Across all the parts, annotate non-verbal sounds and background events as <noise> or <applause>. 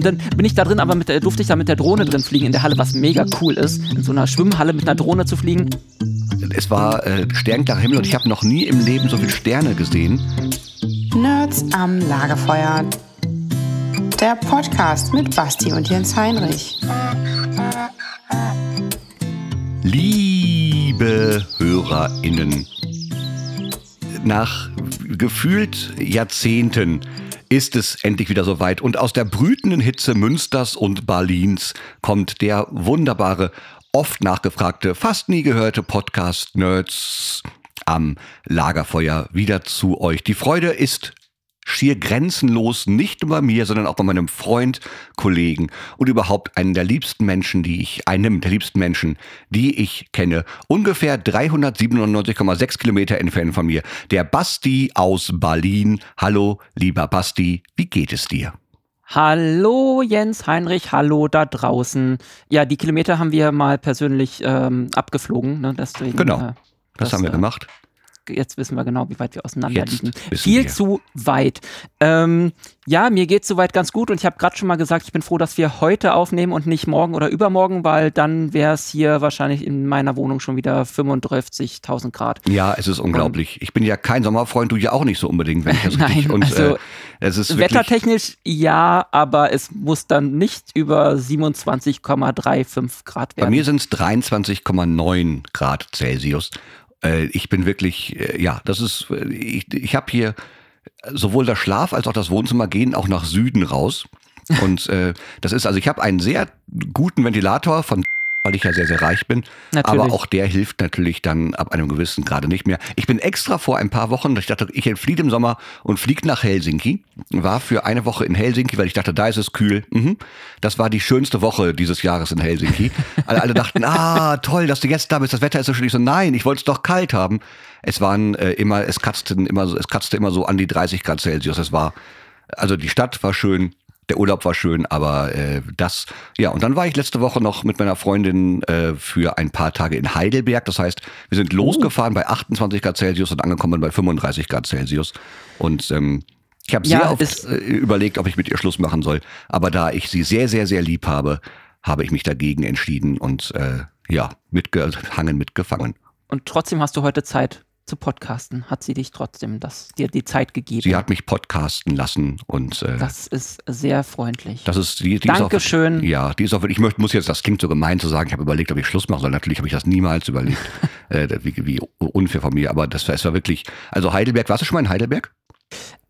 dann bin ich da drin, aber mit der, durfte ich da mit der Drohne drin fliegen in der Halle, was mega cool ist, in so einer Schwimmhalle mit einer Drohne zu fliegen. Es war äh, sternklarer Himmel und ich habe noch nie im Leben so viele Sterne gesehen. Nerds am Lagerfeuer. Der Podcast mit Basti und Jens Heinrich. Liebe HörerInnen, nach gefühlt Jahrzehnten ist es endlich wieder soweit. Und aus der brütenden Hitze Münsters und Berlins kommt der wunderbare, oft nachgefragte, fast nie gehörte Podcast Nerds am Lagerfeuer wieder zu euch. Die Freude ist schier grenzenlos, nicht nur bei mir, sondern auch bei meinem Freund, Kollegen und überhaupt einen der liebsten Menschen, die ich, einem der liebsten Menschen, die ich kenne. Ungefähr 397,6 Kilometer entfernt von mir. Der Basti aus Berlin. Hallo, lieber Basti, wie geht es dir? Hallo Jens Heinrich, hallo da draußen. Ja, die Kilometer haben wir mal persönlich ähm, abgeflogen. Ne? Deswegen, genau, äh, das, das haben wir äh, gemacht jetzt wissen wir genau, wie weit wir auseinander Jetzt liegen. Viel wir. zu weit. Ähm, ja, mir geht's soweit ganz gut und ich habe gerade schon mal gesagt, ich bin froh, dass wir heute aufnehmen und nicht morgen oder übermorgen, weil dann wäre es hier wahrscheinlich in meiner Wohnung schon wieder 35.000 Grad. Ja, es ist unglaublich. ich bin ja kein Sommerfreund, du ja auch nicht so unbedingt, wenn ich das <laughs> richtig. Nein, Und also äh, es ist Wettertechnisch ja, aber es muss dann nicht über 27,35 Grad bei werden. mir sind es 23,9 Grad Celsius. Äh, ich bin wirklich, äh, ja, das ist, äh, ich, ich habe hier sowohl das Schlaf als auch das Wohnzimmer gehen auch nach Süden raus. Und äh, das ist, also ich habe einen sehr guten Ventilator von weil ich ja sehr, sehr reich bin. Natürlich. Aber auch der hilft natürlich dann ab einem gewissen Grade nicht mehr. Ich bin extra vor ein paar Wochen, ich dachte, ich entfliehe im Sommer und fliege nach Helsinki. War für eine Woche in Helsinki, weil ich dachte, da ist es kühl. Mhm. Das war die schönste Woche dieses Jahres in Helsinki. alle, alle dachten, ah, toll, dass du jetzt da bist, das Wetter ist so schön. Ich so, nein, ich wollte es doch kalt haben. Es waren äh, immer, es kratzten immer so, es kratzte immer so an die 30 Grad Celsius. Es war, also die Stadt war schön, der Urlaub war schön, aber äh, das, ja, und dann war ich letzte Woche noch mit meiner Freundin äh, für ein paar Tage in Heidelberg. Das heißt, wir sind losgefahren bei 28 Grad Celsius und angekommen bei 35 Grad Celsius. Und ähm, ich habe Ja, sehr oft äh, überlegt, ob ich mit ihr Schluss machen soll. Aber da ich sie sehr, sehr, sehr lieb habe, habe ich mich dagegen entschieden und äh, ja, mitgehangen, mitgefangen. Und trotzdem hast du heute Zeit zu podcasten. Hat sie dich trotzdem das, dir die Zeit gegeben? Sie hat mich podcasten lassen und äh, das ist sehr freundlich. Das ist die, die Dankeschön. Ist auch, ja, die ist auch. Ich möchte, muss jetzt, das klingt so gemein zu sagen, ich habe überlegt, ob ich Schluss mache soll. Natürlich habe ich das niemals überlegt. <laughs> äh, wie, wie unfair von mir, aber das war, es war wirklich. Also Heidelberg, warst du schon mal in Heidelberg?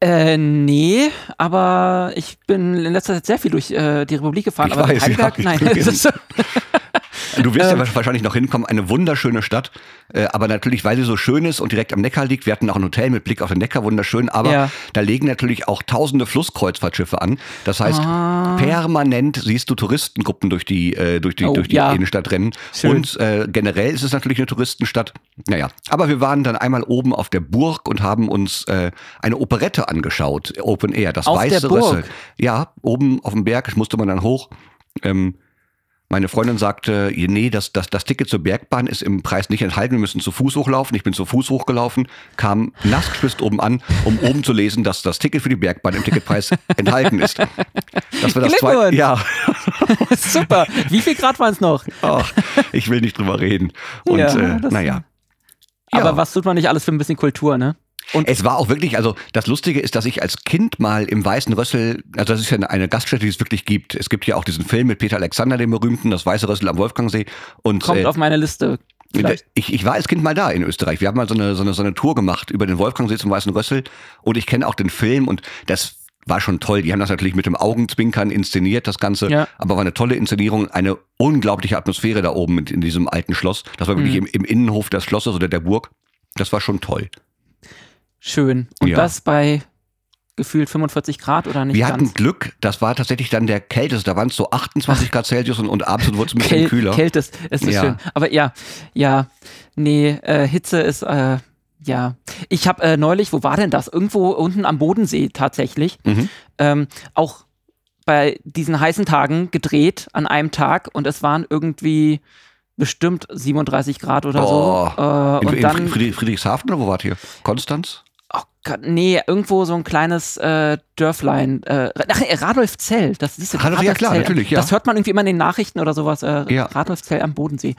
Äh, nee, aber ich bin in letzter Zeit sehr viel durch äh, die Republik gefahren. Ich aber weiß, Heidelberg, ja, nein. <laughs> Du wirst Ähm. ja wahrscheinlich noch hinkommen. Eine wunderschöne Stadt, äh, aber natürlich, weil sie so schön ist und direkt am Neckar liegt. Wir hatten auch ein Hotel mit Blick auf den Neckar, wunderschön. Aber Ja. da legen natürlich auch tausende Flusskreuzfahrtschiffe an. Das heißt, Ah. permanent siehst du Touristengruppen durch die äh, durch die Oh, durch die ja. Innenstadt rennen. Schön. Und äh, generell ist es natürlich eine Touristenstadt. Naja, aber wir waren dann einmal oben auf der Burg und haben uns äh, eine Operette angeschaut, Open Air, das Auf weiße? Rössel. Ja, oben auf dem Berg, musste man dann hoch. Ähm, meine Freundin sagte, nee, das, das, das Ticket zur Bergbahn ist im Preis nicht enthalten, wir müssen zu Fuß hochlaufen. Ich bin zu Fuß hochgelaufen, kam nass gespitzt oben an, um oben zu lesen, dass das Ticket für die Bergbahn im Ticketpreis <laughs> enthalten ist. Das war das zweite. Ja, <laughs> super. Wie viel Grad waren es noch? ach, ich will nicht drüber reden. Und Ja, äh, naja. Aber Ja. was tut man nicht alles für ein bisschen Kultur, ne? Und Es war auch wirklich, also das Lustige ist, dass ich als Kind mal im Weißen Rössel, also das ist ja eine- Gaststätte, die es wirklich gibt. Es gibt ja auch diesen Film mit Peter Alexander, dem berühmten, das Weiße Rössel am Wolfgangsee. Und kommt äh, auf meine Liste. Vielleicht. Ich, ich war als Kind mal da in Österreich. Wir haben mal so eine, so eine, so eine Tour gemacht über den Wolfgangsee zum Weißen Rössel und ich kenne auch den Film und das war schon toll. Die haben das natürlich mit dem Augenzwinkern inszeniert, das Ganze. Ja. Aber war eine tolle Inszenierung, eine unglaubliche Atmosphäre da oben in, in diesem alten Schloss. Das war wirklich Mhm. im, im Innenhof des Schlosses oder der Burg. Das war schon toll. Schön. Und Ja. das bei gefühlt 45 Grad oder nicht Wir ganz? hatten Glück, das war tatsächlich dann der kälteste. Da waren es so 28 Grad Celsius und, und abends wurde es ein bisschen Käl kühler. Kältest, es ist Ja. schön. Aber ja, ja, nee, äh, Hitze ist, äh, ja. Ich habe äh, neulich, wo war denn das? Irgendwo unten am Bodensee tatsächlich, Mhm. ähm, auch bei diesen heißen Tagen gedreht an einem Tag und es waren irgendwie bestimmt 37 Grad oder Oh. so. Äh, In, und in dann Friedrich, Friedrichshafen oder wo wart ihr? Konstanz? Oh Gott, nee, irgendwo so ein kleines äh, Dörflein. Äh, ach, äh, Radolfzell. Das ist Radolf, ja klar, natürlich, ja. Das hört man irgendwie immer in den Nachrichten oder sowas. Äh, Ja. Radolfzell am Bodensee.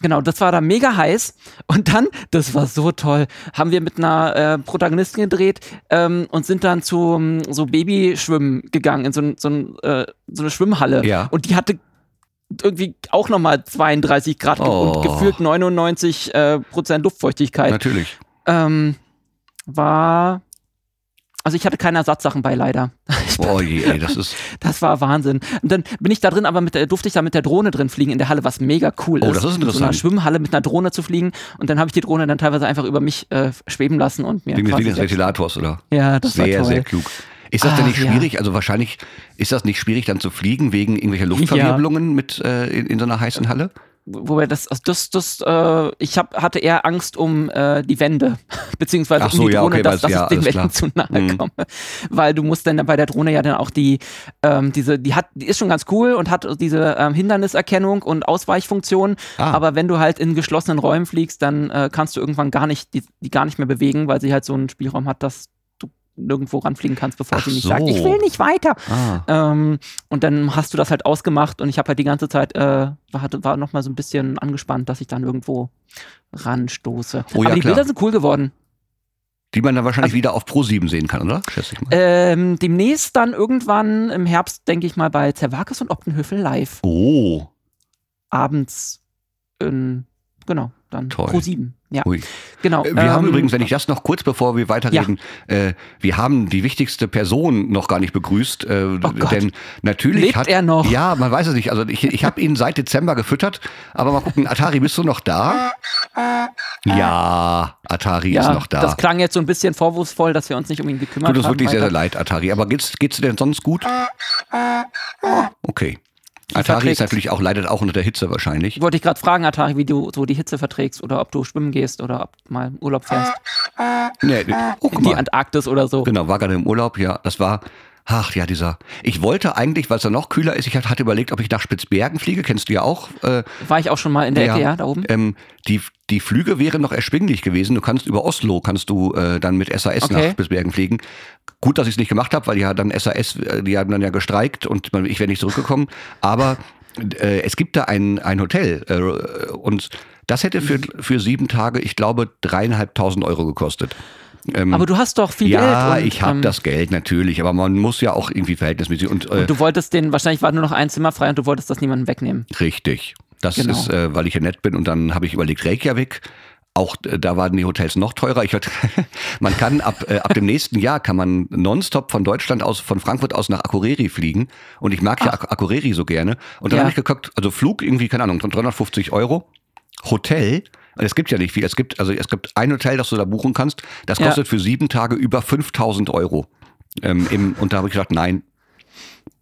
Genau, das war da mega heiß. Und dann, das war so toll, haben wir mit einer äh, Protagonistin gedreht ähm, und sind dann zu so Babyschwimmen gegangen in so, ein, so, ein, äh, so eine Schwimmhalle. Ja. Und die hatte irgendwie auch nochmal 32 Grad Oh. und gefühlt 99 äh, Prozent Luftfeuchtigkeit. Natürlich. Ähm, war. Also ich hatte keine Ersatzsachen bei leider. <laughs> Oh je, ey, das ist. Das war Wahnsinn. Und dann bin ich da drin, aber mit der, durfte ich da mit der Drohne drin fliegen in der Halle, was mega cool Oh, ist. das ist In so einer interessant. Schwimmhalle mit einer Drohne zu fliegen. Und dann habe ich die Drohne dann teilweise einfach über mich äh, schweben lassen und mir Wegen des Ventilators, oder? Ja, das sehr, war toll. sehr klug. Ist das denn Ach, nicht ja. schwierig? Also wahrscheinlich ist das nicht schwierig, dann zu fliegen wegen irgendwelcher Luftverwirbelungen mit äh, in, in so einer heißen Halle? Wobei das, also das, das, äh, ich hab, hatte eher Angst um äh, die Wände, <laughs> beziehungsweise so, um die ja, Drohne, okay, dass, dass ja, ich den Wänden klar. zu nahe Mhm. komme. Weil du musst dann bei der Drohne ja dann auch die, ähm, diese, die hat, die ist schon ganz cool und hat diese ähm, Hinderniserkennung und Ausweichfunktion. Ah. Aber wenn du halt in geschlossenen Räumen fliegst, dann äh, kannst du irgendwann gar nicht, die, die gar nicht mehr bewegen, weil sie halt so einen Spielraum hat, dass nirgendwo ranfliegen kannst, bevor Ach sie nicht so. sagt, ich will nicht weiter. Ah. Ähm, und dann hast du das halt ausgemacht und ich habe halt die ganze Zeit, äh, war, war noch mal so ein bisschen angespannt, dass ich dann irgendwo ranstoße. Oh ja, Aber die klar. Bilder sind cool geworden. Die man dann wahrscheinlich Also- wieder auf Pro 7 sehen kann, oder? Schätze ich mal. Ähm, demnächst dann irgendwann im Herbst, denke ich mal, bei Zerwakis und Optenhöfel live. oh. Abends in, genau, dann Toll. Pro 7. Ja, Ui. genau. Äh, Wir haben ähm, übrigens, wenn ich das noch kurz bevor wir weiterreden, äh, wir haben die wichtigste Person noch gar nicht begrüßt, äh, Oh Gott. denn natürlich Lebt hat er noch? Ja, man weiß es nicht. Also ich, ich habe ihn seit Dezember gefüttert, aber mal gucken, Atari, bist du noch da? Ja, Atari ja, ist noch da. das klang jetzt so ein bisschen vorwurfsvoll, dass wir uns nicht um ihn gekümmert Tut uns haben. wirklich sehr, weiter. sehr leid, Atari. Aber geht's, geht's dir denn sonst gut? Okay. Atari verträgt- ist natürlich auch, leidet auch unter der Hitze wahrscheinlich. Wollte ich gerade fragen, Atari, wie du so die Hitze verträgst oder ob du schwimmen gehst oder ob du mal im Urlaub fährst. Nee. Oh, guck in die mal. Antarktis oder so. Genau, war gerade im Urlaub, ja. Das war, ach ja, dieser. Ich wollte eigentlich, weil es da noch kühler ist, ich hatte überlegt, ob ich nach Spitzbergen fliege, kennst du ja auch. Äh, War ich auch schon mal in der Ecke, ja, da oben. Ähm, die, die Flüge wären noch erschwinglich gewesen. Du kannst über Oslo, kannst du äh, dann mit SAS Okay. nach Spitzbergen fliegen. Gut, dass ich es nicht gemacht habe, weil ja dann SAS, äh, die haben dann ja gestreikt und ich wäre nicht zurückgekommen. Aber äh, es gibt da ein, ein Hotel äh, und das hätte für, für sieben Tage, ich glaube, dreieinhalbtausend Euro gekostet. Ähm, Aber du hast doch viel ja, Geld. und, ich habe ähm, das Geld natürlich, aber man muss ja auch irgendwie verhältnismäßig und, äh, Und du wolltest den, wahrscheinlich war nur noch ein Zimmer frei und du wolltest das niemandem wegnehmen. richtig. Das Genau. ist, äh, weil ich ja nett bin und dann habe ich überlegt Reykjavik. Auch äh, da waren die Hotels noch teurer. Ich hatte, <laughs> man kann ab, äh, ab dem nächsten Jahr kann man nonstop von Deutschland aus, von Frankfurt aus nach Akureyri fliegen. Und ich mag ja Ak Akureyri so gerne. Und dann Ja. habe ich geguckt, also Flug irgendwie, keine Ahnung, 350 Euro. Hotel, es gibt ja nicht viel. Es gibt, also es gibt ein Hotel, das du da buchen kannst. Das Ja. kostet für sieben Tage über 5000 Euro. Ähm, im, und da habe ich gesagt, nein,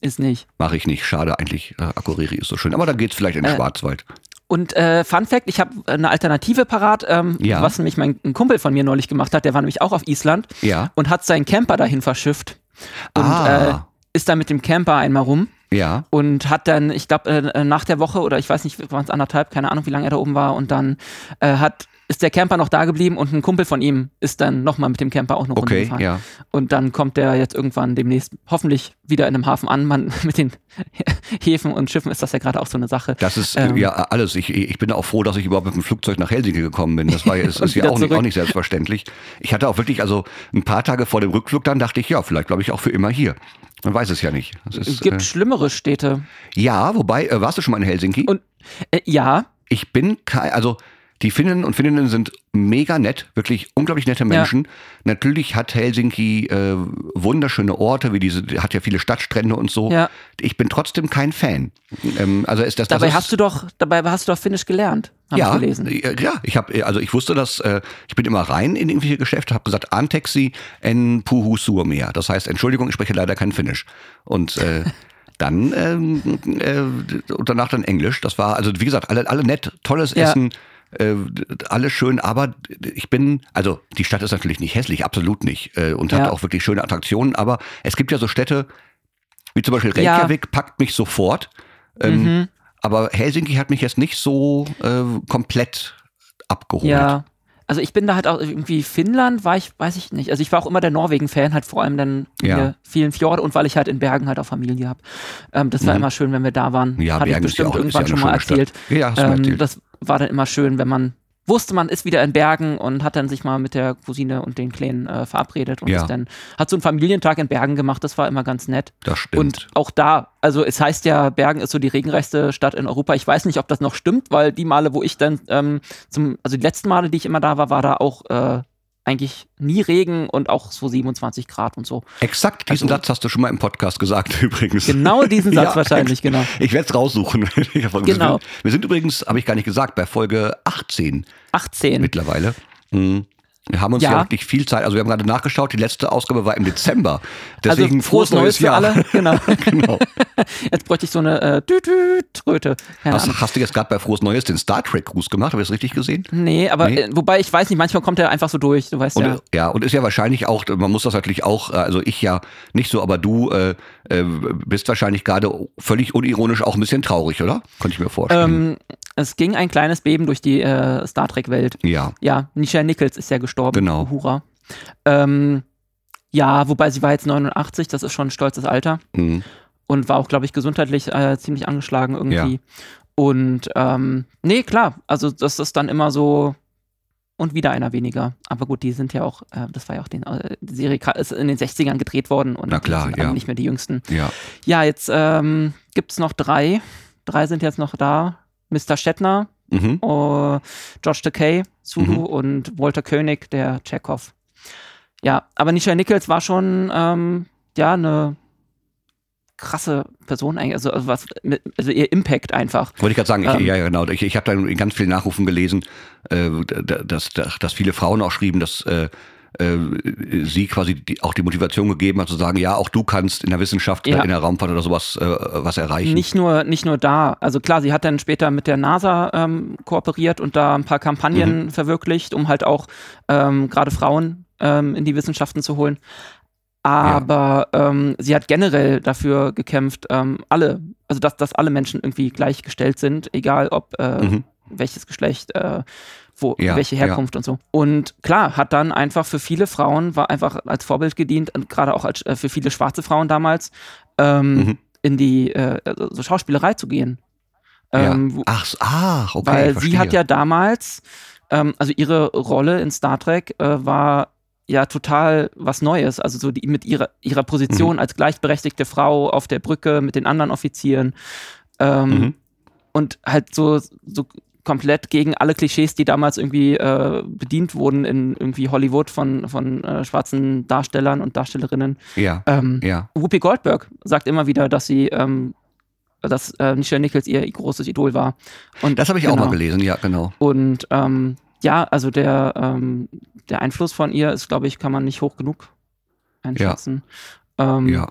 Ist nicht. mache ich nicht. Schade eigentlich. Äh, Akureyri ist so schön. Aber dann geht's vielleicht in den Äh, Schwarzwald. Und äh, Fun Fact, ich habe eine Alternative parat, ähm, Ja. was nämlich mein ein Kumpel von mir neulich gemacht hat, der war nämlich auch auf Island Ja. und hat seinen Camper dahin verschifft. Und Ah. äh, ist dann mit dem Camper einmal rum Ja. und hat dann, ich glaube, äh, nach der Woche oder ich weiß nicht, waren es anderthalb, keine Ahnung, wie lange er da oben war und dann äh, hat ist der Camper noch da geblieben und ein Kumpel von ihm ist dann nochmal mit dem Camper auch eine Runde Okay, gefahren. ja. Und dann kommt der jetzt irgendwann demnächst hoffentlich wieder in einem Hafen an. Man, <laughs> mit den <laughs> Häfen und Schiffen ist das ja gerade auch so eine Sache. Das ist Ähm. ja alles. Ich, ich bin auch froh, dass ich überhaupt mit dem Flugzeug nach Helsinki gekommen bin. Das war ja, <laughs> Und ist ja auch nicht, auch nicht selbstverständlich. Ich hatte auch wirklich, also ein paar Tage vor dem Rückflug, dann dachte ich, ja, vielleicht bleibe ich auch für immer hier. Man weiß es ja nicht. Es ist, gibt äh, schlimmere Städte. ja, wobei, äh, warst du schon mal in Helsinki? Und äh, ja, ich bin kein, also die Finnen und Finninnen sind mega nett, wirklich unglaublich nette Menschen. Natürlich hat Helsinki äh, wunderschöne Orte, wie diese, hat ja viele Stadtstrände und so. Ja. Ich bin trotzdem kein Fan. Ähm, also ist das, das dabei ist, hast du doch, dabei hast du doch Finnisch gelernt, habe ja, ich gelesen. äh, ja, ich habe, also ich wusste das, äh, ich bin immer rein in irgendwelche Geschäfte, habe gesagt, Anteksi en puhu suomea. Das heißt, Entschuldigung, ich spreche leider kein Finnisch. Und äh, <laughs> dann ähm, äh, und danach dann Englisch. Das war, also wie gesagt, alle, alle nett, tolles Ja. Essen, äh, alles schön, aber ich bin, also die Stadt ist natürlich nicht hässlich, absolut nicht. Äh, und hat Ja. auch wirklich schöne Attraktionen, aber es gibt ja so Städte, wie zum Beispiel Ja. Reykjavik, packt mich sofort. Ähm, Mhm. aber Helsinki hat mich jetzt nicht so äh, komplett abgeholt. Ja. Also ich bin da halt auch irgendwie Finnland, war ich, weiß ich nicht. Also ich war auch immer der Norwegen-Fan, halt vor allem dann Ja. vielen Fjorde und weil ich halt in Bergen halt auch Familie habe. Ähm, das war Mhm. immer schön, wenn wir da waren. Ja, Hatte ich Bergen ja bestimmt irgendwann schon mal erzählt. Ja, ähm, erzählt. Das war dann immer schön, wenn man wusste, man ist wieder in Bergen und hat dann sich mal mit der Cousine und den Kleinen äh, verabredet und Ja. dann hat so einen Familientag in Bergen gemacht. Das war immer ganz nett. Das stimmt. Und auch da, also es heißt ja, Bergen ist so die regenreichste Stadt in Europa. Ich weiß nicht, ob das noch stimmt, weil die Male, wo ich dann ähm, zum, also die letzten Male, die ich immer da war, war da auch äh, eigentlich nie Regen und auch so 27 Grad und so. Exakt diesen Also- Satz hast du schon mal im Podcast gesagt, <laughs> übrigens. Genau diesen <laughs> Satz Ja, wahrscheinlich, genau. Ich werde es raussuchen. <laughs> Genau. Wir sind übrigens, habe ich gar nicht gesagt, bei Folge 18 18. mittlerweile. Mhm. Wir haben uns ja. Ja. wirklich viel Zeit, also wir haben gerade nachgeschaut, die letzte Ausgabe war im Dezember. <laughs> Deswegen also frohes Neues für Jahr. alle. Genau. <laughs> genau. <laughs> Jetzt bräuchte ich so eine äh, Tütü-Tröte. Keine Ahnung. Hast, hast du jetzt gerade bei Frohes Neues den Star Trek Gruß gemacht? Habe ich das richtig gesehen? Nee, aber Nee. Äh, wobei ich weiß nicht, manchmal kommt er einfach so durch, du weißt Und, ja. ja. und ist ja wahrscheinlich auch, man muss das natürlich auch, äh, also ich ja nicht so, aber du äh, äh, bist wahrscheinlich gerade völlig unironisch auch ein bisschen traurig, oder? Könnte ich mir vorstellen. Ähm, es ging ein kleines Beben durch die äh, Star Trek-Welt. ja, Ja, Nichelle Nichols ist ja gestorben. Genau. Hurra. Ähm, ja, wobei sie war jetzt 89, das ist schon ein stolzes Alter. mhm. Und war auch, glaube ich, gesundheitlich äh, ziemlich angeschlagen irgendwie. Und ähm, nee, klar, also das ist dann immer so und wieder einer weniger. Aber gut, die sind ja auch, äh, das war ja auch den, äh, die Serie ist in den 60ern gedreht worden und Na klar, sind ja. nicht mehr die jüngsten. ja. Ja, jetzt ähm, gibt es noch drei. Drei sind jetzt noch da. Mr. Shatner, Mhm. äh, George Takei, Zulu Mhm. und Walter König, der Chekhov. Ja, aber Nichelle Nichols war schon ähm, ja eine krasse Person eigentlich, also, also was mit, also ihr Impact einfach. Wollte ich gerade sagen, ich, Ähm. ja, genau. Ich, ich habe da in ganz vielen Nachrufen gelesen, äh, dass, dass, dass viele Frauen auch schrieben, dass äh, äh, sie quasi die, auch die Motivation gegeben hat, zu sagen, ja, auch du kannst in der Wissenschaft, Ja. in der Raumfahrt oder sowas äh, was erreichen. Nicht nur, nicht nur da. Also klar, sie hat dann später mit der NASA ähm, kooperiert und da ein paar Mhm. Kampagnen verwirklicht, um halt auch ähm, gerade Frauen ähm, in die Wissenschaften zu holen. Aber ähm, sie hat generell dafür gekämpft, ähm, alle, also dass, dass alle Menschen irgendwie gleichgestellt sind, egal ob äh, Mhm. welches Geschlecht, äh, wo, Ja, welche ja. Herkunft und so. Und klar, hat dann einfach für viele Frauen, war einfach als Vorbild gedient, gerade auch als, äh, für viele schwarze Frauen damals, ähm, Mhm. in die äh, also so Schauspielerei zu gehen. Ja. Ähm, wo- Ach, ach, okay. weil sie hat ja damals, ähm, also ihre Rolle in Star Trek äh, war ja total was Neues. Also so die, mit ihrer, ihrer Mhm. Position als gleichberechtigte Frau auf der Brücke mit den anderen Offizieren. Ähm, Mhm. Und halt so, so komplett gegen alle Klischees, die damals irgendwie äh, bedient wurden in irgendwie Hollywood von, von äh, schwarzen Darstellern und Darstellerinnen. Ja, Ähm, ja. Whoopi Goldberg sagt immer wieder, dass sie, ähm, dass äh, Michelle Nichols ihr großes Idol war. Und Das habe ich auch genau. mal gelesen, ja, genau. Und ähm, ja, also der, ähm, der Einfluss von ihr ist, glaube ich, kann man nicht hoch genug einschätzen. Ähm, Ja.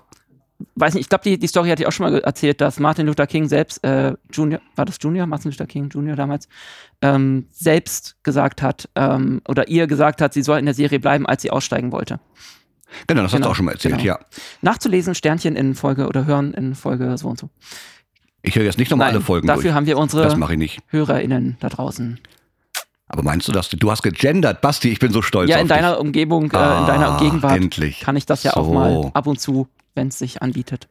Weiß nicht, ich glaube, die, die Story hatte ich auch schon mal erzählt, dass Martin Luther King selbst, äh, Junior, war das Junior? Martin Luther King Junior damals, ähm, selbst gesagt hat, ähm, oder ihr gesagt hat, sie soll in der Serie bleiben, als sie aussteigen wollte. Genau, das hast du Genau, auch schon mal erzählt, genau. ja. Nachzulesen, Sternchen in Folge oder hören in Folge so und so. Ich höre jetzt nicht nochmal alle Folgen dafür durch. haben wir unsere mache ich nicht. HörerInnen da draußen. Aber meinst du das? Du hast gegendert, Basti, ich bin so stolz Ja, auf in dich. deiner Umgebung, äh, in Ah, deiner Gegenwart endlich. kann ich das ja auch So. mal ab und zu, wenn es sich anbietet.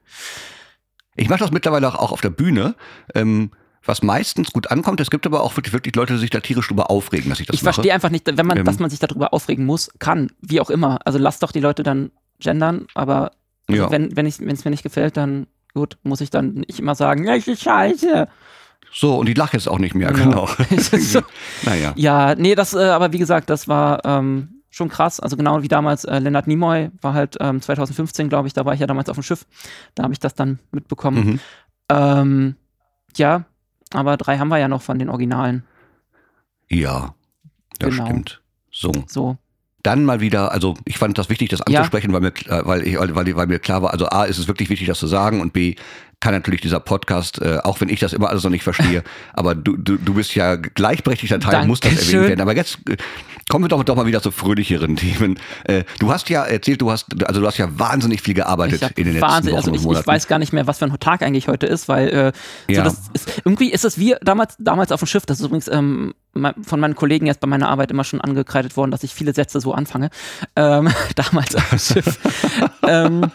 Ich mache das mittlerweile auch- auf der Bühne, ähm, was meistens gut ankommt. Es gibt aber auch wirklich, wirklich Leute, die sich da tierisch drüber aufregen, dass ich das Ich mache. verstehe einfach nicht, wenn man, Ähm. dass man sich darüber aufregen muss, kann, wie auch immer. Also lass doch die Leute dann gendern, aber also Ja. wenn wenn ich- es mir nicht gefällt, dann gut, muss ich dann nicht immer sagen, ja, ich ist scheiße. So, und die lache jetzt auch nicht mehr, Genau. <laughs> genau. So. <laughs> naja. Ja, nee, das, äh, aber wie gesagt, das war ähm, schon krass. Also genau wie damals äh, Leonard Nimoy war halt ähm, 2015, glaube ich, da war ich ja damals auf dem Schiff. Da habe ich das dann mitbekommen. Mhm. Ähm, ja, aber drei haben wir ja noch von den Originalen. Ja, das Genau. stimmt. So. So. Dann mal wieder, also ich fand das wichtig, das Ja. anzusprechen, weil, mir, klar- weil, ich, weil, weil mir klar war, also A, ist es wirklich wichtig, das zu sagen und B, kann natürlich dieser Podcast, äh, auch wenn ich das immer alles noch nicht verstehe, <laughs> aber du, du, du bist ja gleichberechtigter Teil, muss das erwähnt werden. Aber jetzt äh, kommen wir doch, doch mal wieder zu fröhlicheren Themen. Äh, du hast ja erzählt, du hast, also du hast ja wahnsinnig viel gearbeitet in den letzten Wahnsinn, Wochen also ich, und Monaten. Ich weiß gar nicht mehr, was für ein Tag eigentlich heute ist, weil äh, ja. so ist, irgendwie ist es wie damals, damals auf dem Schiff, das ist übrigens ähm, von meinen Kollegen jetzt bei meiner Arbeit immer schon angekreidet worden, dass ich viele Sätze so anfange. Ähm, <laughs> damals auf dem Schiff. <laughs> ähm,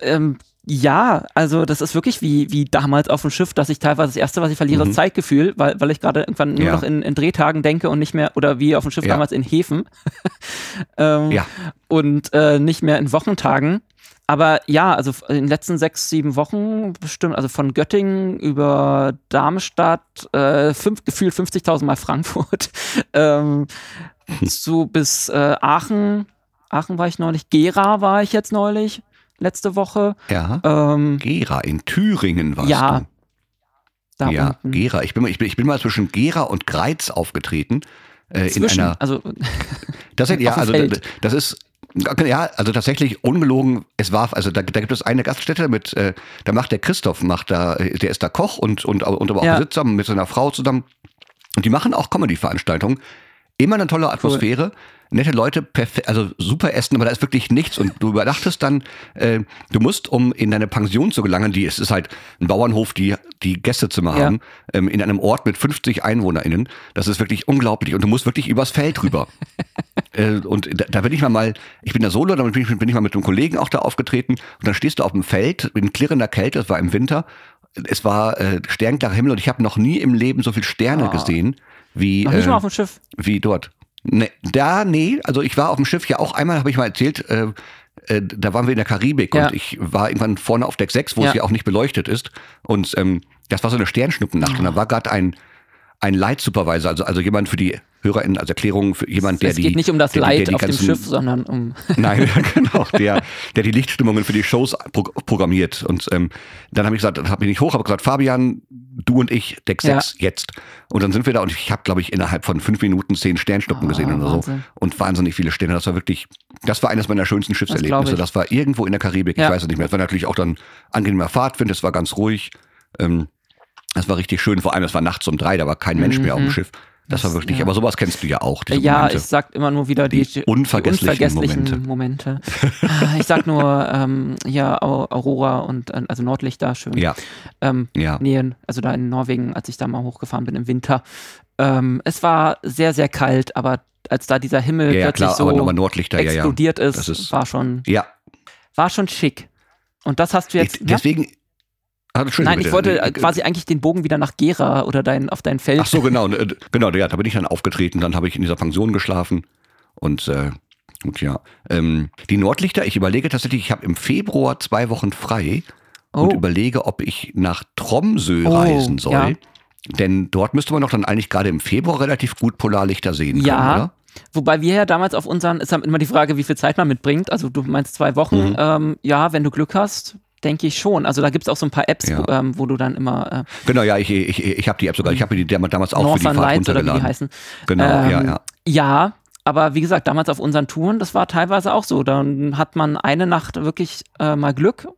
ähm, ja, also das ist wirklich wie, wie damals auf dem Schiff, dass ich teilweise das Erste, was ich verliere, mhm. ist Zeitgefühl, weil, weil ich gerade irgendwann nur ja. noch in, in Drehtagen denke und nicht mehr, oder wie auf dem Schiff ja. damals in Häfen. <laughs> ähm, ja. Und äh, nicht mehr in Wochentagen. Aber ja, also in den letzten sechs, sieben Wochen bestimmt, also von Göttingen über Darmstadt, äh, fünf, gefühlt 50.000 Mal Frankfurt, <laughs> ähm, zu bis äh, Aachen. Aachen war ich neulich, Gera war ich jetzt neulich letzte Woche. Ja. Ähm, Gera in Thüringen warst ja, du. Da ja, unten. Gera. Ich bin, ich, bin, ich bin mal zwischen Gera und Greiz aufgetreten. Äh, in einer. Also, <laughs> das, ja, also das ist. Ja, also tatsächlich ungelogen, es war, also da, da gibt es eine Gaststätte mit, äh, da macht der Christoph, macht da, der ist da Koch und, und, und aber auch ja. Besitzer mit seiner Frau zusammen. Und die machen auch Comedy-Veranstaltungen. Immer eine tolle Atmosphäre. Cool nette Leute, perfekt, also super essen, aber da ist wirklich nichts. Und du überdachtest dann, äh, du musst, um in deine Pension zu gelangen, die es ist halt ein Bauernhof, die die Gästezimmer ja. haben, ähm, in einem Ort mit 50 EinwohnerInnen. Das ist wirklich unglaublich. Und du musst wirklich übers Feld rüber. <laughs> äh, und da, da, bin ich mal mal, ich bin da solo, damit bin ich, bin ich mal mit einem Kollegen auch da aufgetreten. Und dann stehst du auf dem Feld in klirrender Kälte, das war im Winter. Es war äh, sternklarer Himmel und ich habe noch nie im Leben so viele Sterne oh. gesehen wie, noch nicht äh, mal auf dem Schiff. wie dort. Nee, da, nee, also ich war auf dem Schiff ja auch einmal, habe ich mal erzählt, äh, äh, da waren wir in der Karibik ja. und ich war irgendwann vorne auf Deck 6, wo ja. es ja auch nicht beleuchtet ist. Und ähm, das war so eine Sternschnuppennacht. Oh. Und da war gerade ein, ein Light-Supervisor, also, also jemand für die HörerInnen, als Erklärung für jemand, der es die. Es geht nicht um das Light auf ganzen, dem Schiff, sondern um. <laughs> Nein, <laughs> genau, der, der die Lichtstimmungen für die Shows pro programmiert. Und ähm, dann habe ich gesagt, habe ich nicht hoch, habe gesagt, Fabian, du und ich, Deck 6 ja. jetzt. Und dann sind wir da und ich habe, glaube ich, innerhalb von fünf Minuten zehn Sternschnuppen oh, gesehen oder so. Wahnsinn. Und wahnsinnig viele Sterne. Das war wirklich, das war eines meiner schönsten Schiffserlebnisse. Das, das war irgendwo in der Karibik, ja. ich weiß es nicht mehr. Es war natürlich auch dann angenehmer Fahrtwind, es war ganz ruhig. Ähm, das war richtig schön, vor allem, es war nachts um drei, da war kein Mensch mhm. mehr auf dem Schiff. Das, war wirklich, ja. aber sowas kennst du ja auch. ja, Momente. ich sag immer nur wieder die, die unvergesslichen, unvergesslichen, Momente. Momente. <laughs> Ah, ich sag nur, ähm, ja, Aurora und äh, also Nordlichter, schön. Ja. Ähm, ja. Nähen, also da in Norwegen, als ich da mal hochgefahren bin im Winter. Ähm, es war sehr, sehr kalt, aber als da dieser Himmel ja, plötzlich klar, so Nordlichter, explodiert ja, ist, ist, war schon, ja. war schon schick. Und das hast du jetzt. Ich, deswegen, Ah, Nein, ich wollte äh, quasi eigentlich den Bogen wieder nach Gera oder dein, auf dein Feld. Ach so, genau. Äh, genau, ja, da bin ich dann aufgetreten. Dann habe ich in dieser Pension geschlafen. Und, äh, und ja, ähm, die Nordlichter, ich überlege tatsächlich, ich habe im Februar zwei Wochen frei oh. und überlege, ob ich nach Tromsø oh, reisen soll. Ja. Denn dort müsste man doch dann eigentlich gerade im Februar relativ gut Polarlichter sehen können, ja. oder? Wobei wir ja damals auf unseren, ist immer die Frage, wie viel Zeit man mitbringt. Also du meinst zwei Wochen. Mhm. Ähm, ja, wenn du Glück hast, denke ich schon. Also da gibt es auch so ein paar Apps, ja. wo, ähm, wo, du dann immer. Äh, genau, ja, ich, ich, ich habe die App sogar. Ich habe die damals auch Northern für die Fahrt Lights runtergeladen. Oder wie die heißen. Genau, ähm, ja, ja. Ja, aber wie gesagt, damals auf unseren Touren, das war teilweise auch so. Dann hat man eine Nacht wirklich äh, mal Glück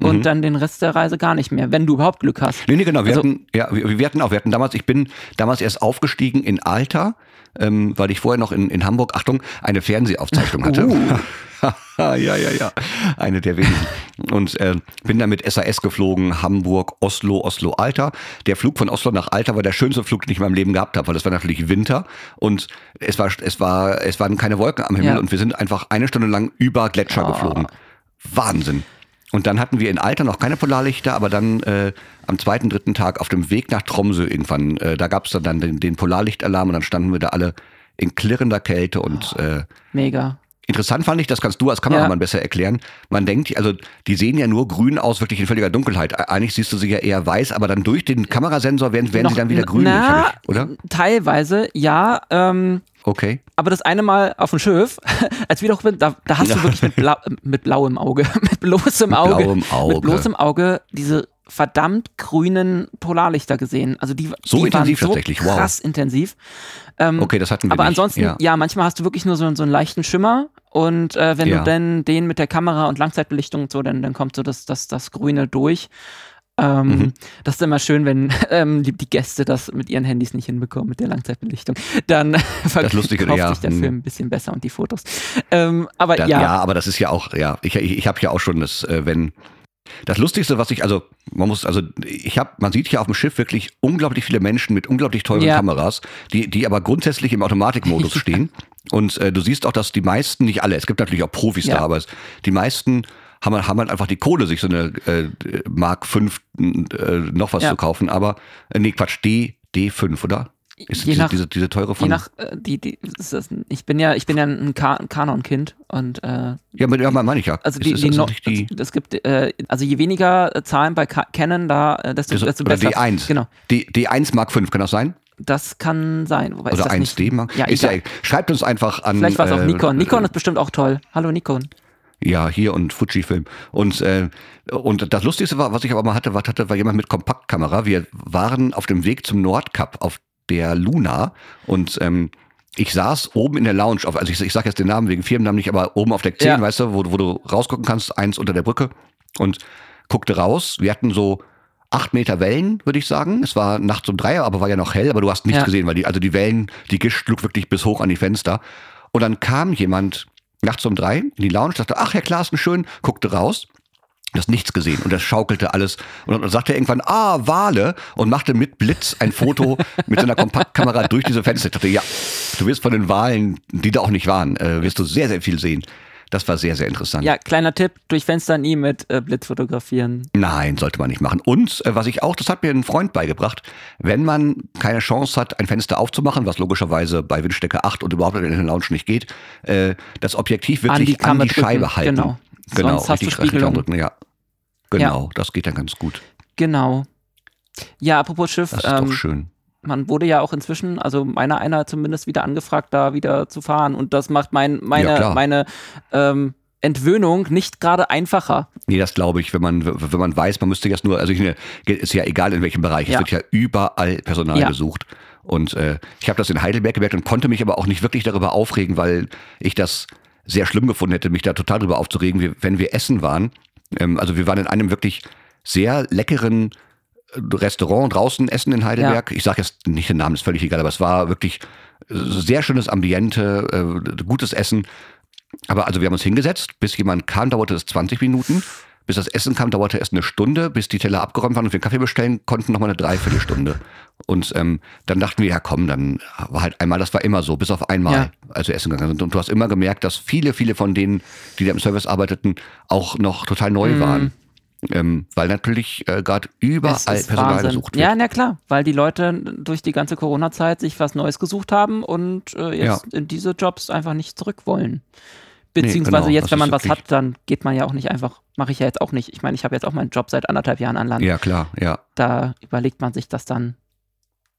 und mhm. dann den Rest der Reise gar nicht mehr, wenn du überhaupt Glück hast. Nee, nee, genau. Wir, also, hatten, ja, wir, wir hatten auch, wir hatten damals, ich bin damals erst aufgestiegen in Alter, ähm, weil ich vorher noch in, in Hamburg, Achtung, eine Fernsehaufzeichnung hatte. Uh. <laughs> <laughs> ja, ja, ja. Eine der wenigen. Und äh, bin dann mit SAS geflogen, Hamburg, Oslo, Oslo, Alter. Der Flug von Oslo nach Alter war der schönste Flug, den ich in meinem Leben gehabt habe, weil es war natürlich Winter und es war, es war, es waren keine Wolken am Himmel ja. und wir sind einfach eine Stunde lang über Gletscher oh. geflogen. Wahnsinn. Und dann hatten wir in Alter noch keine Polarlichter, aber dann äh, am zweiten, dritten Tag auf dem Weg nach Tromsø irgendwann, äh, da gab es dann den, den Polarlichtalarm und dann standen wir da alle in klirrender Kälte und oh, äh, mega. Interessant fand ich, das kannst du als Kameramann ja. besser erklären. Man denkt, also die sehen ja nur grün aus, wirklich in völliger Dunkelheit. Eigentlich siehst du sie ja eher weiß, aber dann durch den Kamerasensor werden, werden Noch, sie dann wieder grün, na, oder? Teilweise, ja. Ähm, okay. Aber das eine Mal auf dem Schiff, <laughs> als wir doch da, da hast du <laughs> wirklich mit, Blau, mit blauem Auge, <laughs> mit bloßem Auge, mit blauem Auge, mit bloßem Auge diese verdammt grünen Polarlichter gesehen. Also die, So die intensiv waren so tatsächlich, wow. krass intensiv. Ähm, Okay, das hatten wir aber nicht. ansonsten, ja. ja. manchmal hast du wirklich nur so, so einen leichten Schimmer und äh, wenn Ja. du dann den mit der Kamera und Langzeitbelichtung und so, dann, dann kommt so das, das, das Grüne durch. Ähm, Mhm. Das ist immer schön, wenn <laughs> ähm, die, Gäste das mit ihren Handys nicht hinbekommen, mit der Langzeitbelichtung. Dann <laughs> verkauft Lustige, sich ja, der. Film ein bisschen besser und die Fotos. Ähm, aber Da, ja, ja. aber das ist ja auch, ja, ich, ich, ich habe ja auch schon das, äh, wenn das Lustigste, was ich, also man muss, also ich habe, man sieht hier auf dem Schiff wirklich unglaublich viele Menschen mit unglaublich teuren Ja. Kameras, die, die aber grundsätzlich im Automatikmodus <laughs> stehen. Und äh, du siehst auch, dass die meisten, nicht alle, es gibt natürlich auch Profis Ja. da, aber es, die meisten haben, haben halt einfach die Kohle, sich so eine äh, Mark 5 äh, noch was Ja. zu kaufen. Aber, äh, nee, Quatsch, D, D5, oder? Ist Je diese, nach- diese, diese teure je von. nach, äh, die, die, ist das, ich bin ja, ich bin ja ein, Ka ein Kanon-Kind und äh, ja, mit, ja, meine ich ja. also Ist die, das die, also die es gibt, äh, also je weniger Zahlen bei Ka Canon, da, äh, desto, diese, desto besser. D1. Genau, D, D1 Mark 5, kann das sein? das kann sein. Wobei ist Oder das nicht, 1D Mark? Ja, ist ja, schreibt uns einfach an. Vielleicht war es auch äh, Nikon. Nikon ist bestimmt auch toll. Hallo Nikon. Ja, hier und Fujifilm. Und, äh, und das Lustigste war, was ich aber mal hatte, was hatte, war jemand mit Kompaktkamera. Wir waren auf dem Weg zum Nordkap auf der Luna und ähm, ich saß oben in der Lounge, auf, also ich, ich sage jetzt den Namen wegen Firmennamen nicht, aber oben auf Deck 10, Ja. weißt du, wo, wo du rausgucken kannst, eins unter der Brücke und guckte raus. Wir hatten so acht Meter Wellen, würde ich sagen. Es war nachts um drei, aber war ja noch hell, aber du hast nichts Ja. gesehen, weil die, also die Wellen, die Gischt schlug wirklich bis hoch an die Fenster. Und dann kam jemand nachts um drei in die Lounge, dachte, ach, Herr Klaassen, schön, guckte raus. Du hast nichts gesehen und das schaukelte alles. Und dann sagte er irgendwann, ah, Wale und machte mit Blitz ein Foto mit seiner Kompaktkamera durch diese Fenster. Ich dachte, ja, du wirst von den Walen, die da auch nicht waren, äh, wirst du sehr, sehr viel sehen. Das war sehr, sehr interessant. Ja, kleiner Tipp, durch Fenster nie mit äh, Blitz fotografieren. Nein, sollte man nicht machen. Und äh, was ich auch, das hat mir ein Freund beigebracht, wenn man keine Chance hat, ein Fenster aufzumachen, was logischerweise bei Windstärke 8 und überhaupt in der Lounge nicht geht, äh, das Objektiv An wirklich die an die, Scheibe drücken, halten. genau. Genau, Sonst hast du Spiegelung. drücken, ja. Genau, das geht dann ganz gut. Genau. Ja, apropos Schiff, Das ist doch ähm, schön. man wurde ja auch inzwischen, also meiner einer zumindest wieder angefragt, da wieder zu fahren. Und das macht mein, meine, Ja, meine ähm, Entwöhnung nicht gerade einfacher. Nee, das glaube ich, wenn man, wenn man weiß, man müsste jetzt nur, also ich, ist ja egal in welchem Bereich, Ja. es wird ja überall Personal Ja. gesucht. Und äh, ich habe das in Heidelberg gemerkt und konnte mich aber auch nicht wirklich darüber aufregen, weil ich das sehr schlimm gefunden hätte, mich da total darüber aufzuregen, wie, wenn wir essen waren. Ähm, also wir waren in einem wirklich sehr leckeren äh, Restaurant draußen essen in Heidelberg. Ich sage jetzt nicht den Namen, ist völlig egal, aber es war wirklich äh, sehr schönes Ambiente, äh, gutes Essen. Aber also wir haben uns hingesetzt, bis jemand kam, dauerte es 20 Minuten. Bis das Essen kam, dauerte es eine Stunde, bis die Teller abgeräumt waren und wir einen Kaffee bestellen konnten, nochmal eine Dreiviertelstunde. Und ähm, dann dachten wir, ja komm, dann war halt einmal, das war immer so, bis auf einmal, Ja. als wir essen gegangen sind. Und du hast immer gemerkt, dass viele, viele von denen, die da im Service arbeiteten, auch noch total neu Mhm. waren. Ähm, weil natürlich äh, gerade überall Personal Wahnsinn. gesucht wird. Ja, na klar, weil die Leute durch die ganze Corona-Zeit sich was Neues gesucht haben und äh, jetzt in diese Jobs einfach nicht zurück wollen. Beziehungsweise genau, jetzt, wenn man was hat, dann geht man ja auch nicht einfach, mache ich ja jetzt auch nicht. Ich meine, ich habe jetzt auch meinen Job seit anderthalb Jahren an Land. ja, klar, ja. Da überlegt man sich das dann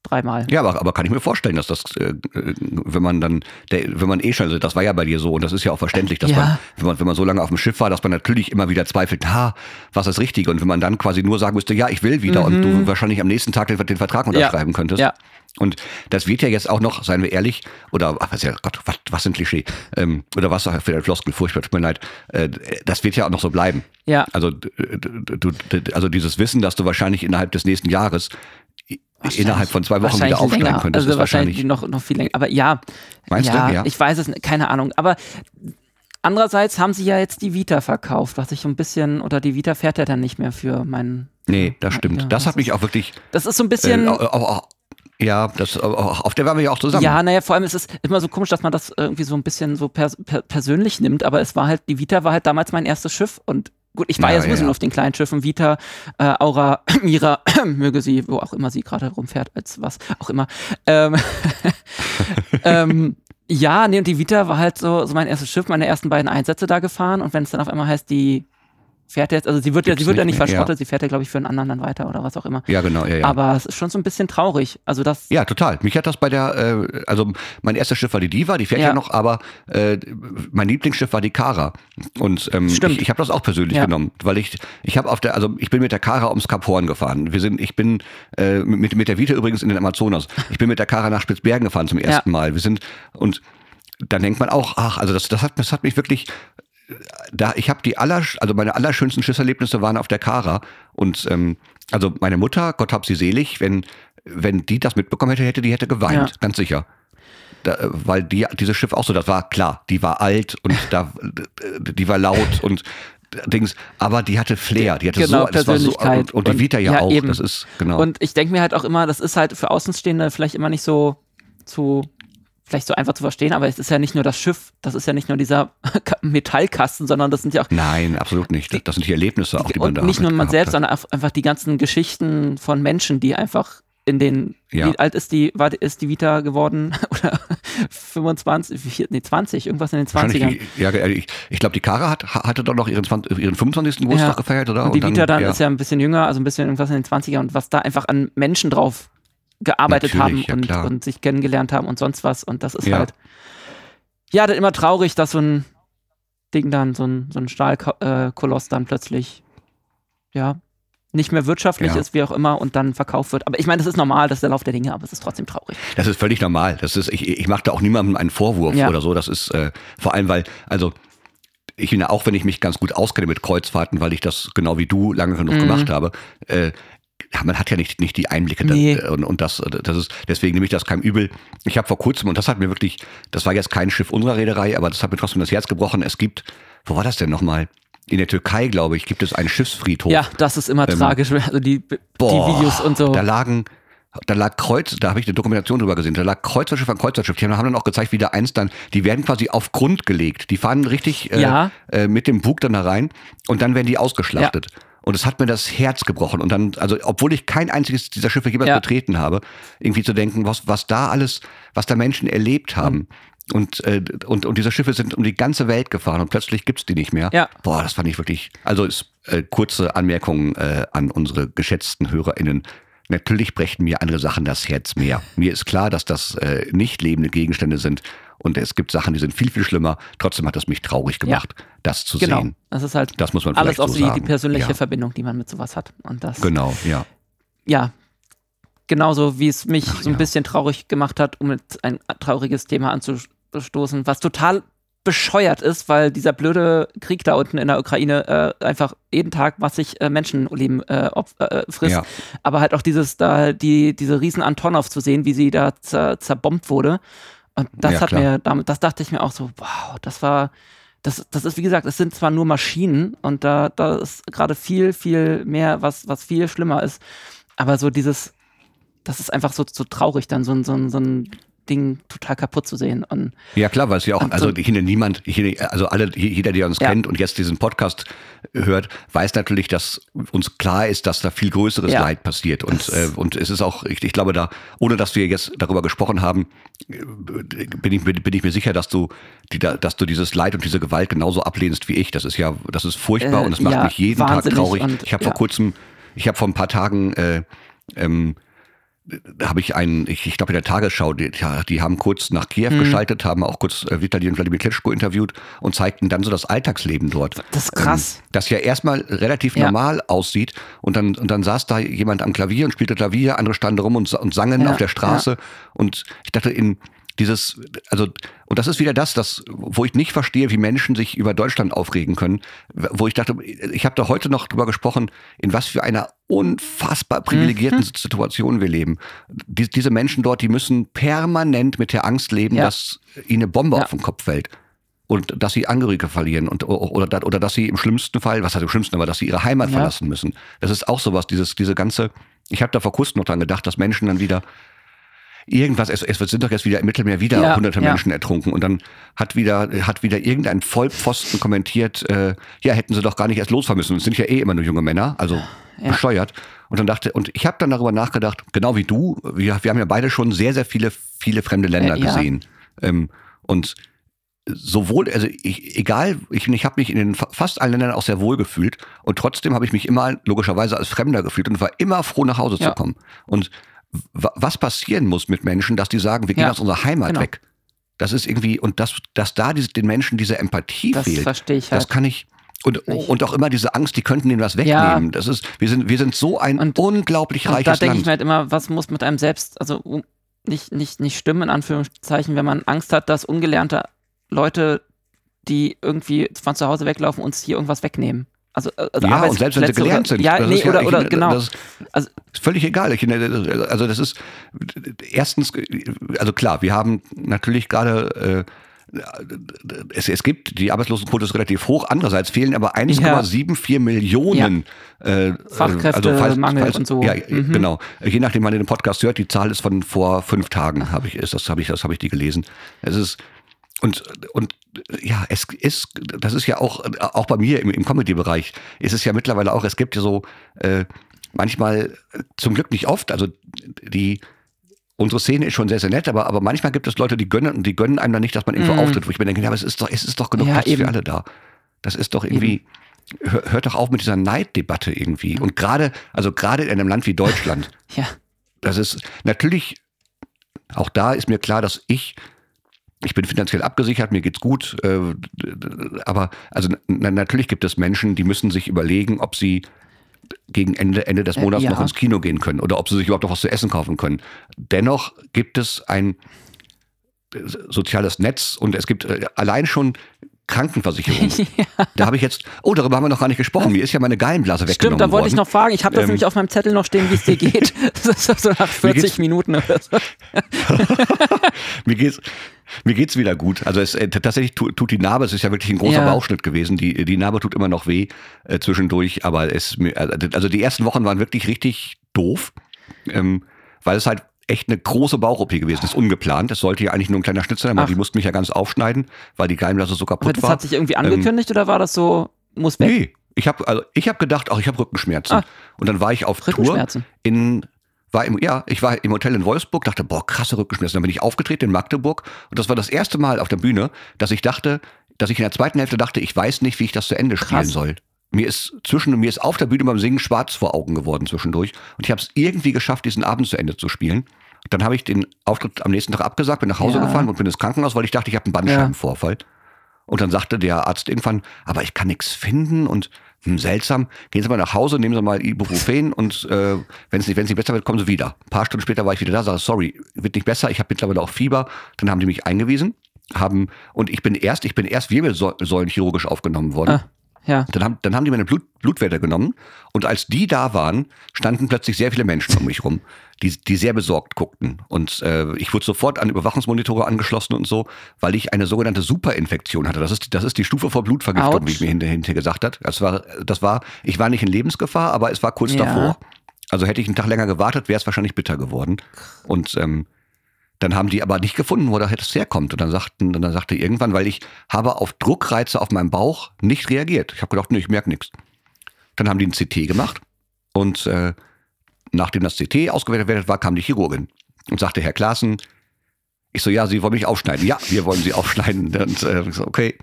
dreimal. Ja, aber, aber kann ich mir vorstellen, dass das, äh, wenn man dann, der, wenn man eh schon, also das war ja bei dir so und das ist ja auch verständlich, dass Ja. man, wenn man, wenn man so lange auf dem Schiff war, dass man natürlich immer wieder zweifelt, ha, was ist das Richtige? Und wenn man dann quasi nur sagen müsste, ja, ich will wieder und du wahrscheinlich am nächsten Tag den, den Vertrag unterschreiben könntest. Mhm. Ja. Und das wird ja jetzt auch noch, seien wir ehrlich, oder was, ja, Gott, was, was ein Klischee, ähm, oder was für ein Floskel, furchtbar, tut mir leid, äh, das wird ja auch noch so bleiben. Ja. Also, du, also dieses Wissen, dass du wahrscheinlich innerhalb des nächsten Jahres innerhalb von zwei Wochen wieder aufsteigen länger. könntest, Also wahrscheinlich wahrscheinlich. noch, noch viel länger. Aber ja, Meinst du? ja, Ja. ich weiß es keine Ahnung. Aber andererseits haben sie ja jetzt die Vita verkauft, was ich so ein bisschen, oder die Vita fährt ja dann nicht mehr für meinen. Nee, das Ja, stimmt. ja, das das hat mich auch wirklich. Das ist so ein Äh, bisschen. auch, auch, ja, das, auf der waren wir ja auch zusammen. Ja, naja, vor allem ist es immer so komisch, dass man das irgendwie so ein bisschen so pers per persönlich nimmt, aber es war halt, die Vita war halt damals mein erstes Schiff und gut, ich war Ja, ja sowieso ja, auf den kleinen Schiffen, Vita, äh, Aura, <clears throat> Mira, <clears throat> möge sie, wo auch immer sie gerade rumfährt, als was auch immer. Ähm, <laughs> ähm, ja, nee, und die Vita war halt so, so mein erstes Schiff, meine ersten beiden Einsätze da gefahren. Und wenn es dann auf einmal heißt, die fährt jetzt, also sie wird ja, sie wird ja nicht nicht mehr, ja. verschrottet, sie fährt ja, glaube ich, für einen anderen dann weiter oder was auch immer. Ja, genau, ja, ja. Aber es ist schon so ein bisschen traurig. Also das, Ja, total. Mich hat das bei der, äh, also mein erstes Schiff war die Diva, die fährt ja, Ja. noch, aber äh, mein Lieblingsschiff war die Kara. Und ähm, Stimmt. ich, ich habe das auch persönlich Ja. genommen, weil ich, ich habe auf der, also ich bin mit der Kara ums Kap Horn gefahren. Wir sind, ich bin äh, mit, mit der Vita übrigens in den Amazonas. Ich bin mit der Kara nach Spitzbergen gefahren zum ersten Mal. Wir sind und dann denkt man auch, ach, also das, das hat, das hat mich wirklich da ich habe die aller, also meine allerschönsten Schiffserlebnisse waren auf der Kara und ähm, also meine Mutter, Gott hab sie selig, wenn wenn die das mitbekommen hätte, hätte die hätte geweint, Ja. ganz sicher. Da, äh, weil die dieses Schiff auch so, das war klar, die war alt und <laughs> da die war laut und Dings, aber die hatte Flair, die hatte Genau, so, das war so Persönlichkeit. und, und die Vita ja, ja, auch, eben. das ist genau. Und ich denke mir halt auch immer, das ist halt für Außenstehende vielleicht immer nicht so zu, vielleicht so einfach zu verstehen, aber es ist ja nicht nur das Schiff, das ist ja nicht nur dieser <laughs> Metallkasten, sondern das sind ja auch Nein, absolut nicht. Das sind die Erlebnisse auch, die man und da nicht nur man selbst, hat. sondern auch einfach die ganzen Geschichten von Menschen, die einfach in den, Ja. wie alt ist die, war, ist die Vita geworden? <laughs> Oder 25, wie viel- nee, 20, irgendwas in den 20ern. Wahrscheinlich, ja, ich, ich glaube, die Kara hat, hatte doch noch ihren, 20, ihren 25. Geburtstag Ja. gefeiert, oder? Und die dann- Vita dann ist ja ein bisschen jünger, also ein bisschen irgendwas in den 20ern und was da einfach an Menschen drauf gearbeitet Natürlich, haben ja, und, und sich kennengelernt haben und sonst was. Und das ist Ja. halt, ja, dann immer traurig, dass so ein Ding dann, so ein, so ein Stahlkoloss dann plötzlich, ja, nicht mehr wirtschaftlich Ja. ist, wie auch immer, und dann verkauft wird. Aber ich meine, das ist normal, das ist der Lauf der Dinge, aber es ist trotzdem traurig. Das ist völlig normal. Das ist, ich, ich mache da auch niemandem einen Vorwurf Ja. oder so. Das ist äh, vor allem, weil, also ich finde auch, wenn ich mich ganz gut auskenne mit Kreuzfahrten, weil ich das genau wie du lange genug Mhm. gemacht habe, äh, ja, man hat ja nicht, nicht die Einblicke da- Nee. und, und das, das ist, deswegen nehme ich das keinem übel. Ich habe vor kurzem, und das hat mir wirklich, das war jetzt kein Schiff unserer Reederei, aber das hat mir trotzdem das Herz gebrochen. Es gibt, wo war das denn nochmal? In der Türkei, glaube ich, gibt es einen Schiffsfriedhof. Ja, das ist immer Ähm, tragisch, also die, die Boah, Videos und so. Da lagen, da lag Kreuz, da habe ich eine Dokumentation drüber gesehen, da lag Kreuzfahrtschiff an Kreuzfahrtschiff. Die haben dann auch gezeigt, wie da eins dann, die werden quasi auf Grund gelegt. Die fahren richtig äh, Ja. äh, mit dem Bug dann da rein und dann werden die ausgeschlachtet. Und es hat mir das Herz gebrochen. Und dann, also obwohl ich kein einziges dieser Schiffe jemals Ja. betreten habe, irgendwie zu denken, was, was da alles, was da Menschen erlebt haben. Und, äh, und, und diese Schiffe sind um die ganze Welt gefahren und plötzlich gibt's die nicht mehr. Ja. Boah, das fand ich wirklich. Also ist, äh, kurze Anmerkung äh, an unsere geschätzten HörerInnen. Natürlich brechen mir andere Sachen das Herz mehr. Mir ist klar, dass das äh, nicht lebende Gegenstände sind und es gibt Sachen, die sind viel, viel schlimmer. Trotzdem hat es mich traurig gemacht, das zu genau. sehen. Das ist halt Das muss man alles auch so die, die persönliche Ja. Verbindung, die man mit sowas hat. Und das, Genau, ja. ja, genauso wie es mich Ach, so ein ja. bisschen traurig gemacht hat, um jetzt ein trauriges Thema anzustoßen, was total bescheuert ist, weil dieser blöde Krieg da unten in der Ukraine äh, einfach jeden Tag massig äh, Menschenleben äh, opf- äh, frisst. Ja. Aber halt auch dieses da, die, diese riesen Antonov zu sehen, wie sie da zer, zerbombt wurde. Und das Ja, hat klar. mir damit, das dachte ich mir auch so, wow, das war, das, das ist, wie gesagt, es sind zwar nur Maschinen und da, da ist gerade viel, viel mehr, was, was viel schlimmer ist. Aber so dieses, das ist einfach so, so traurig, dann so, ein- so, ein- so ein Ding total kaputt zu sehen. Und Ja klar, weil es ja auch, also so- finde niemand, finde, also alle, jeder, der uns Ja. kennt und jetzt diesen Podcast hört, weiß natürlich, dass uns klar ist, dass da viel größeres Ja. Leid passiert. Und, Das- äh, und es ist auch, ich, ich glaube da, ohne dass wir jetzt darüber gesprochen haben, äh, bin ich, bin ich mir sicher, dass du, die, da- dass du dieses Leid und diese Gewalt genauso ablehnst wie ich. Das ist ja, das ist furchtbar Äh, und es macht ja, mich jeden Tag traurig. und- Ich habe vor kurzem, ich habe vor ein paar Tagen äh, ähm, habe ich einen, ich, ich glaube in der Tagesschau, die, ja, die haben kurz nach Kiew Mhm. geschaltet, haben auch kurz äh, Vitali und Wladimir Klitschko interviewt und zeigten dann so das Alltagsleben dort. das ist krass. Ähm, das ja erstmal relativ Ja. normal aussieht und dann, und dann saß da jemand am Klavier und spielte Klavier, andere standen rum und, und sangen Ja, auf der Straße und ich dachte in dieses, also, und das ist wieder das, das, wo ich nicht verstehe, wie Menschen sich über Deutschland aufregen können, wo ich dachte, ich habe da heute noch drüber gesprochen, in was für einer unfassbar privilegierten Mhm. Situation wir leben. Die, diese Menschen dort, die müssen permanent mit der Angst leben, Ja. dass ihnen eine Bombe Ja. auf den Kopf fällt und dass sie Angehörige verlieren und oder, oder dass sie im schlimmsten Fall, was heißt im schlimmsten, aber dass sie ihre Heimat Ja. verlassen müssen. Das ist auch sowas, dieses diese ganze. Ich habe da vor kurzem noch dran gedacht, dass Menschen dann wieder irgendwas, es, es sind doch jetzt wieder im Mittelmeer wieder Ja, hunderte ja. Menschen ertrunken und dann hat wieder hat wieder irgendein Vollpfosten kommentiert, äh, ja hätten sie doch gar nicht erst losfahren müssen. Es sind ja eh immer nur junge Männer, also Ja. bescheuert. Und dann dachte und ich habe dann darüber nachgedacht, genau wie du, wir, wir haben ja beide schon sehr sehr viele viele fremde Länder Äh, gesehen ähm, und sowohl, also ich, egal, ich, ich habe mich in den fast allen Ländern auch sehr wohl gefühlt und trotzdem habe ich mich immer logischerweise als Fremder gefühlt und war immer froh, nach Hause Ja. zu kommen. Und was passieren muss mit Menschen, dass die sagen, wir gehen Ja, aus unserer Heimat genau. weg. Das ist irgendwie, und dass, dass da diese, den Menschen diese Empathie Das fehlt, verstehe ich halt. das kann ich. Und, nicht. und auch immer diese Angst, die könnten denen was wegnehmen. Das ist, wir sind, wir sind so ein Und- unglaublich Und da reiches denke Land. ich mir halt immer, was muss mit einem selbst, also nicht, nicht, nicht stimmen, in Anführungszeichen, wenn man Angst hat, dass ungelernte Leute, die irgendwie von zu Hause weglaufen, uns hier irgendwas wegnehmen. Also, also ja, und selbst wenn sie gelernt oder, sind. Ja, nee, ist ja, oder, oder genau. Das, Also- ist völlig egal. Ich, also das ist erstens, also klar, wir haben natürlich gerade äh, es, es gibt, die Arbeitslosenquote ist relativ hoch, andererseits fehlen aber 1,74 Millionen äh, Fachkräftemangel und so. Ja, Mhm. genau. Je nachdem, wann ihr den Podcast hört, die Zahl ist von vor fünf Tagen, habe ich, ist, das habe ich, das habe ich die gelesen. Es ist, und, und ja, es ist, das ist ja auch, auch bei mir im, im Comedy-Bereich, ist es ja mittlerweile auch, es gibt ja so äh, manchmal, äh, zum Glück nicht oft, also die, unsere Szene ist schon sehr, sehr nett, aber, aber manchmal gibt es Leute, die gönnen und die gönnen einem dann nicht, dass man irgendwo Mm. auftritt, wo ich mir denke, ja, aber es ist doch, es ist doch genug Ja, Platz eben. für alle da. Das ist doch irgendwie, hör, hört doch auf mit dieser Neiddebatte irgendwie. Und gerade, also gerade in einem Land wie Deutschland, <laughs> ja, das ist natürlich, auch da ist mir klar, dass ich, ich bin finanziell abgesichert, mir geht's gut, äh, aber also na, natürlich gibt es Menschen, die müssen sich überlegen, ob sie gegen Ende, Ende des Äh, Monats ja. noch ins Kino gehen können oder ob sie sich überhaupt noch was zu essen kaufen können. Dennoch gibt es ein äh, soziales Netz und es gibt äh, allein schon Krankenversicherung. <laughs> Da habe ich jetzt, oh, darüber haben wir noch gar nicht gesprochen. Mir ist ja meine Gallenblase weggenommen Stimmt, da wollte ich noch fragen. Ich habe das Ähm, nämlich auf meinem Zettel noch stehen, wie es dir geht. <laughs> Das ist so nach 40 Minuten oder so. <laughs> mir geht's mir geht's wieder gut. Also es äh, tatsächlich tu, tut die Narbe, es ist ja wirklich ein großer Ja. Bauchschnitt gewesen. Die die Narbe tut immer noch weh äh, zwischendurch, aber es mir- also die ersten Wochen waren wirklich richtig doof, ähm, weil es halt echt eine große Bauch-OP gewesen ist, ungeplant. Es sollte ja eigentlich nur ein kleiner Schnitzel sein, aber Ach. die mussten mich ja ganz aufschneiden, weil die Gallenblase so Aber kaputt das war. hat sich irgendwie angekündigt oder war das so, muss weg? Nee, ich habe also ich habe gedacht, ach, ich habe Rückenschmerzen. Ah. Und dann war ich auf Tour Rückenschmerzen? in war im, ja, ich war im Hotel in Wolfsburg, dachte, boah, krasse Rückenschmerzen. Dann bin ich aufgetreten in Magdeburg und das war das erste Mal auf der Bühne, dass ich dachte, dass ich in der zweiten Hälfte dachte, ich weiß nicht, wie ich das zu Ende spielen Krass. soll. Mir ist zwischen mir ist auf der Bühne beim Singen schwarz vor Augen geworden zwischendurch und ich habe es irgendwie geschafft, diesen Abend zu Ende zu spielen. Dann habe ich den Auftritt am nächsten Tag abgesagt, bin nach Hause Ja. gefahren und bin ins Krankenhaus, weil ich dachte, ich habe einen Bandscheibenvorfall. Und dann sagte der Arzt irgendwann, aber ich kann nichts finden und hm, seltsam, gehen Sie mal nach Hause, nehmen Sie mal Ibuprofen und äh, wenn es nicht, wenn es nicht besser wird, kommen Sie wieder. Ein paar Stunden später war ich wieder da, sage, sorry, wird nicht besser, ich habe mittlerweile auch Fieber. Dann haben die mich eingewiesen, haben, und ich bin erst, ich bin erst wirbelsäulenchirurgisch aufgenommen worden. Ah, ja. Dann haben, dann haben die meine Blut, Blutwerte genommen und als die da waren, standen plötzlich sehr viele Menschen um mich rum, die, die sehr besorgt guckten. Und äh, ich wurde sofort an Überwachungsmonitore angeschlossen und so, weil ich eine sogenannte Superinfektion hatte. Das ist, das ist die Stufe vor Blutvergiftung, Autsch. wie ich mir hinterher, hinterher gesagt hat. Das war, das war, ich war nicht in Lebensgefahr, aber es war kurz Ja. davor. Also hätte ich einen Tag länger gewartet, wäre es wahrscheinlich bitter geworden. Und ähm, dann haben die aber nicht gefunden, wo das herkommt. Und dann sagten, dann sagte irgendwann, weil ich habe auf Druckreize auf meinem Bauch nicht reagiert. Ich habe gedacht, nee, ich merke nichts. Dann haben die ein CT gemacht und äh, nachdem das CT ausgewertet war, kam die Chirurgin und sagte, Herr Klaassen, ich so, ja, Sie wollen mich aufschneiden. Ja, wir wollen Sie <laughs> aufschneiden. Und äh, ich so, okay.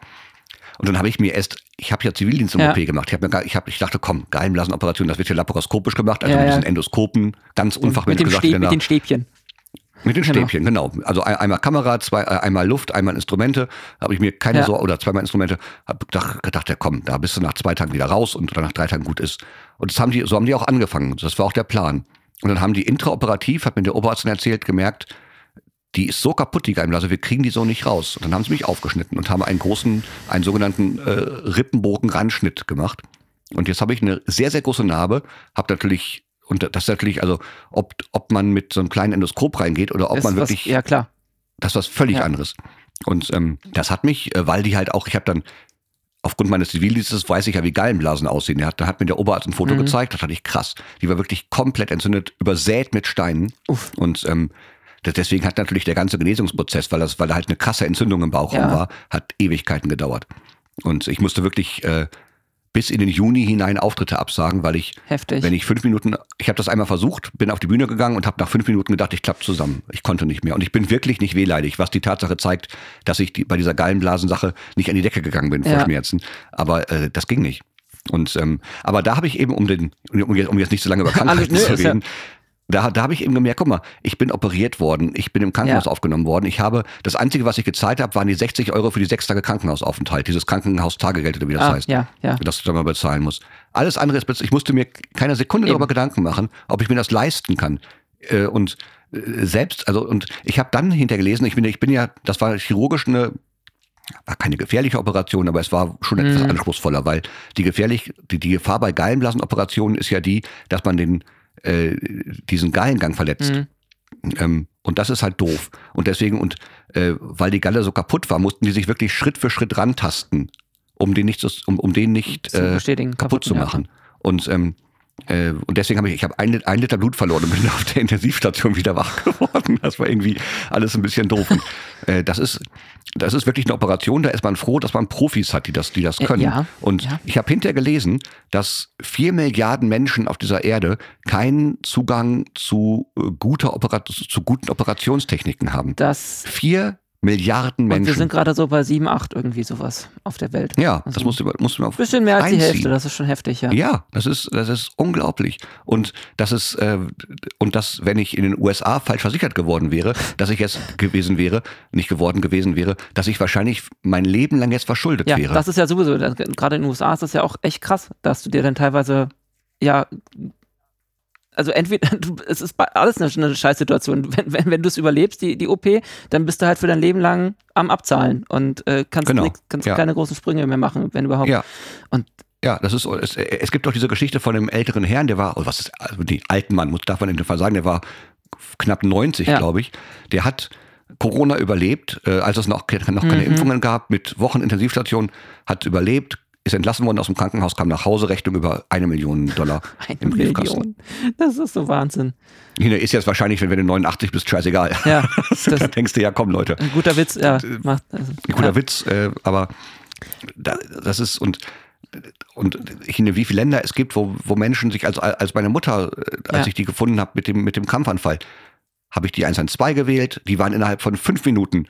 Und dann habe ich mir erst, ich habe ja Zivildienst im Ja. OP gemacht. Ich, mir, ich, hab, ich dachte, komm, Gallenblasenoperation, das wird hier laparoskopisch gemacht, also Ja, ja. bisschen Endoskopen, ganz Mit unfachmännisch gesagt. Stäb, mit den Stäbchen. Mit den Genau. Stäbchen, genau. Also ein, einmal Kamera, zwei, äh, einmal Luft, einmal Instrumente. Habe ich mir keine Ja. Sorge, oder zweimal Instrumente, habe gedacht, gedacht, ja komm, da bist du nach zwei Tagen wieder raus und oder nach drei Tagen gut ist. Und das haben die, so haben die auch angefangen. Das war auch der Plan. Und dann haben die intraoperativ, hat mir der Oberarzt dann erzählt, gemerkt, die ist so kaputt, die Gallenblase, wir kriegen die so nicht raus. Und dann haben sie mich aufgeschnitten und haben einen großen, einen sogenannten äh, Rippenbogen-Randschnitt gemacht. Und jetzt habe ich eine sehr, sehr große Narbe, habe natürlich, und das ist natürlich, also ob, ob man mit so einem kleinen Endoskop reingeht oder ob Ist man was- wirklich ja, klar. das ist was völlig Ja. anderes. Und ähm, das hat mich, äh, weil die halt auch, ich habe dann aufgrund meines Zivildienstes weiß ich ja, wie Gallenblasen aussehen. Hat, da hat mir der Oberarzt ein Foto Mhm. gezeigt, das fand ich krass. Die war wirklich komplett entzündet, übersät mit Steinen. Uff. Und ähm, deswegen hat natürlich der ganze Genesungsprozess, weil das, weil da halt eine krasse Entzündung im Bauchraum Ja. war, hat Ewigkeiten gedauert. Und ich musste wirklich äh, bis in den Juni hinein Auftritte absagen, weil ich, Heftig. wenn ich fünf Minuten, ich habe das einmal versucht, bin auf die Bühne gegangen und habe nach fünf Minuten gedacht, ich klappe zusammen. Ich konnte nicht mehr. Und ich bin wirklich nicht wehleidig, was die Tatsache zeigt, dass ich die, bei dieser Gallenblasensache nicht an die Decke gegangen bin vor Ja. Schmerzen. Aber äh, das ging nicht. Und ähm, aber da habe ich eben, um den, um jetzt, um jetzt nicht so lange über <laughs> Krankheiten zu ist ja- reden, da, da habe ich eben gemerkt, guck mal, ich bin operiert worden, ich bin im Krankenhaus Ja. aufgenommen worden. Ich habe, das Einzige, was ich gezahlt habe, waren die 60 Euro für die sechs Tage Krankenhausaufenthalt, dieses Krankenhaustagegeld oder wie das ah, heißt ja, ja. das du dann mal bezahlen muss. Alles andere ist, ich musste mir keine Sekunde Eben. darüber Gedanken machen, ob ich mir das leisten kann. Äh, Und äh, selbst, also, und ich habe dann hintergelesen, ich bin, ich bin ja, das war chirurgisch eine, war keine gefährliche Operation, aber es war schon etwas Mhm. anspruchsvoller, weil die gefährlich, die, die Gefahr bei Gallenblasenoperationen ist ja die, dass man den, äh, diesen Gallengang verletzt. Mhm. Ähm, und das ist halt doof. Und deswegen, und äh, weil die Galle so kaputt war, mussten die sich wirklich Schritt für Schritt rantasten, um den nicht, um, um den nicht äh, bestätigen, kaputt zu ja. machen. Und ähm, äh, und deswegen habe ich, ich habe ein, ein Liter Blut verloren und bin <laughs> auf der Intensivstation wieder wach <laughs> geworden. Das war irgendwie alles ein bisschen doof. Und, äh, das ist, das ist wirklich eine Operation. Da ist man froh, dass man Profis hat, die das, die das Äh, können. ja, Und ja. ich habe hinterher gelesen, dass vier Milliarden Menschen auf dieser Erde keinen Zugang zu äh, guter Operat zu guten Operationstechniken haben. Das, Vier Milliarden und wir Menschen. sind gerade so bei 7, 8 irgendwie sowas auf der Welt. ja, Also das musst du, musst du mal Ein bisschen mehr als die einziehen. Hälfte, das ist schon heftig, ja. Ja, das ist, das ist unglaublich. Und das ist, äh, und das, wenn ich in den USA falsch versichert geworden wäre, <laughs> dass ich jetzt gewesen wäre, nicht geworden gewesen wäre, dass ich wahrscheinlich mein Leben lang jetzt verschuldet Ja, wäre. das ist ja sowieso, gerade in den USA ist das ja auch echt krass, dass du dir dann teilweise, ja, also entweder, <laughs> du, es ist alles eine, eine Scheißsituation. Wenn, wenn, wenn du es überlebst, die, die OP, dann bist du halt für dein Leben lang am Abzahlen und äh, kannst, Genau, nix, kannst ja. keine großen Sprünge mehr machen, wenn überhaupt. ja. Und Ja, das ist, es, es gibt doch diese Geschichte von einem älteren Herrn, der war, oh, was ist, also die alten Mann, muss, darf man in dem Fall sagen, der war knapp 90, Ja. glaube ich. Der hat Corona überlebt, äh, als es noch, noch keine Mhm. Impfungen gab, mit Wochen Intensivstation, hat überlebt, ist entlassen worden aus dem Krankenhaus, kam nach Hause, Rechnung über eine Million Dollar <laughs> eine im Briefkasten. Million. Das ist so Wahnsinn. Hine, Ist jetzt wahrscheinlich, wenn, wenn du 89 bist, scheißegal. Ja, <laughs> da das, denkst du, ja komm Leute, ein guter Witz, ja. Macht, also, ein guter ja. Witz, äh, aber da, das ist und und ich wie viele Länder es gibt, wo, wo Menschen sich, als, als meine Mutter, äh, als Ja. ich die gefunden habe mit dem, mit dem Krampfanfall, habe ich die 112 gewählt. Die waren innerhalb von fünf Minuten,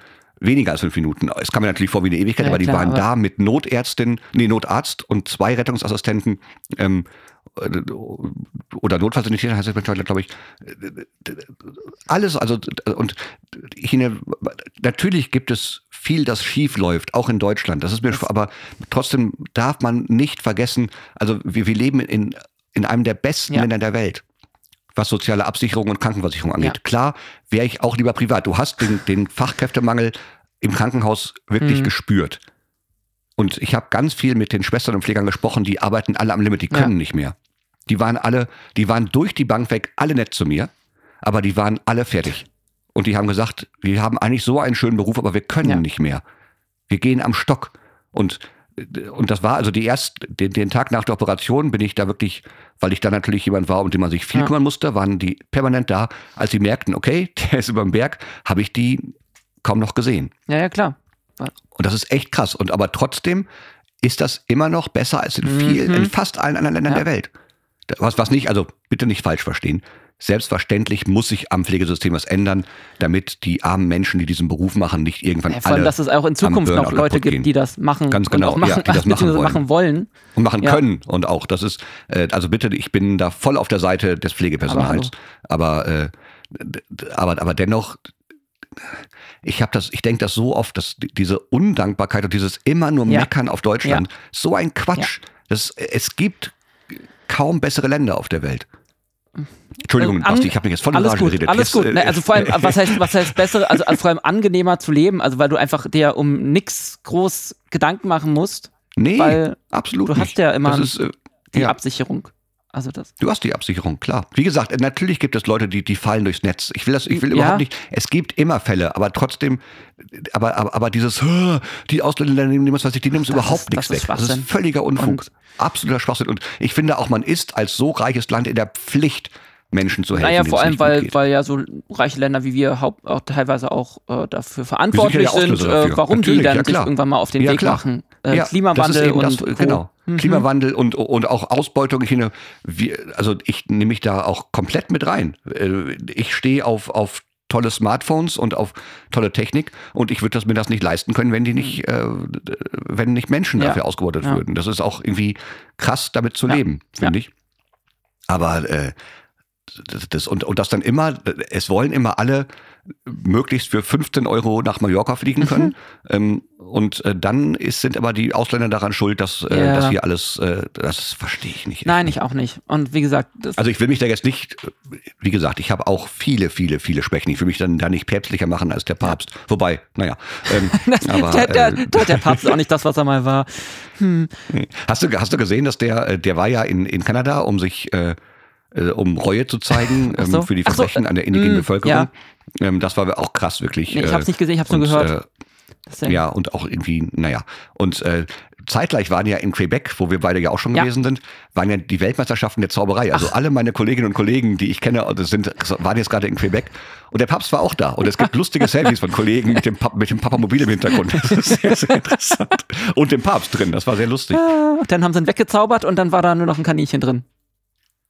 weniger als fünf Minuten. Es kam mir natürlich vor wie eine Ewigkeit, Ja, aber die klar, waren aber- da mit Notärztin, nee, Notarzt und zwei Rettungsassistenten. Ähm, äh, oder Notfallsanitäter heißt es glaube ich. Alles, also, und ich, finde, natürlich gibt es viel, das schief läuft, auch in Deutschland. Das ist mir, aber trotzdem darf man nicht vergessen, also wir, wir leben in, in einem der besten Ja. Länder der Welt, was soziale Absicherung und Krankenversicherung angeht. Ja. Klar, wäre ich auch lieber privat. Du hast den, den Fachkräftemangel im Krankenhaus wirklich Mhm. gespürt. Und ich habe ganz viel mit den Schwestern und Pflegern gesprochen, die arbeiten alle am Limit, die Ja. können nicht mehr. Die waren alle, die waren durch die Bank weg, alle nett zu mir, aber die waren alle fertig. Und die haben gesagt, wir haben eigentlich so einen schönen Beruf, aber wir können Ja. nicht mehr. Wir gehen am Stock. Und, und das war also die erst, den, den Tag nach der Operation bin ich da wirklich, weil ich da natürlich jemand war, um den man sich viel Ja. kümmern musste, waren die permanent da. Als sie merkten, okay, <laughs> der ist über dem Berg, habe ich die kaum noch gesehen. ja, ja, klar. Und das ist echt krass. Und aber trotzdem ist das immer noch besser als in Mhm. in fast allen anderen Ländern Ja. der Welt. Was, was nicht, also bitte nicht falsch verstehen. Selbstverständlich muss sich am Pflegesystem was ändern, damit die armen Menschen, die diesen Beruf machen, nicht irgendwann Ja, vor allem, alle dass es auch in Zukunft noch Leute gibt, gehen. die das machen Ganz genau, und auch ja, machen, die das machen wollen. machen wollen. und machen Ja. können und auch. Das ist, äh, also bitte, ich bin da voll auf der Seite des Pflegepersonals. Aber, äh, d- d- aber, aber dennoch, ich habe das, ich denke das so oft, dass die- diese Undankbarkeit und dieses immer nur Ja. Meckern auf Deutschland, so ein Quatsch. Das, es gibt kaum bessere Länder auf der Welt. Entschuldigung, Also an- Basti, ich habe mich jetzt voll alles gut, geredet. Alles Jetzt, gut. äh, also vor allem, was heißt, was heißt bessere, also vor allem angenehmer zu leben, also weil du einfach dir um nichts groß Gedanken machen musst, nee, weil absolut du hast ja immer ist, äh, die ja. Absicherung. Also das. Du hast die Absicherung, klar. Wie gesagt, natürlich gibt es Leute, die, die fallen durchs Netz. Ich will das, ich will Ja. überhaupt nicht. Es gibt immer Fälle, aber trotzdem, aber, aber, aber dieses, "Hö, die Ausländer nehmen was weiß ich, die nehmen Das überhaupt ist- nichts das weg. Das ist völliger Unfug. Und- Absoluter Schwachsinn. Und ich finde auch, man ist als so reiches Land in der Pflicht, Menschen zu helfen. Naja, vor allem, weil, weil ja so reiche Länder wie wir haupt, auch teilweise auch äh, dafür verantwortlich sind, äh, warum Natürlich, die dann ja, sich irgendwann mal auf den Ja, Weg machen. Äh, Ja, Klimawandel und das, genau. Mhm. Klimawandel und, und auch Ausbeutung. Ich also ich nehme mich da auch komplett mit rein. Äh, Ich stehe auf, auf tolle Smartphones und auf tolle Technik und ich würde das, mir das nicht leisten können, wenn die nicht, äh, wenn nicht Menschen Ja. dafür ausgebeutet Ja. würden. Das ist auch irgendwie krass, damit zu Ja. leben, finde ich. Aber äh, das, das, und, und das dann immer, es wollen immer alle möglichst für 15 Euro nach Mallorca fliegen Mhm. können. Ähm, und äh, dann ist, sind aber die Ausländer daran schuld, dass, äh, Ja. dass hier alles, äh, das verstehe ich nicht. Nein, ich auch nicht. Und wie gesagt, das, Also ich will mich da jetzt nicht, wie gesagt, ich habe auch viele, viele, viele Schwächen. Ich will mich dann da nicht päpstlicher machen als der Papst. Wobei, naja. Ähm, <laughs> aber, der, der, äh, der, der Papst ist auch nicht das, was er mal war. Hast du, hast du gesehen, dass der, äh, der war ja in, in Kanada, um sich, äh, um Reue zu zeigen Ach so. ähm, für die Ach so, Verbrechen an der indigenen mm, Bevölkerung. Ähm, das war auch krass, wirklich. Nee, ich äh, hab's nicht gesehen, ich hab's nur und, gehört. Äh, ja, und auch irgendwie, naja. Und äh, zeitgleich waren ja in Quebec, wo wir beide ja auch schon Ja. gewesen sind, waren ja die Weltmeisterschaften der Zauberei. Also alle meine Kolleginnen und Kollegen, die ich kenne, also sind, waren jetzt gerade in Quebec. Und der Papst war auch da. Und es gibt lustige Selfies von Kollegen mit dem, Pap mit dem Papamobil im Hintergrund. Das ist sehr, sehr interessant. Und dem Papst drin. Das war sehr lustig. Ah, Dann haben sie ihn weggezaubert und dann war da nur noch ein Kaninchen drin.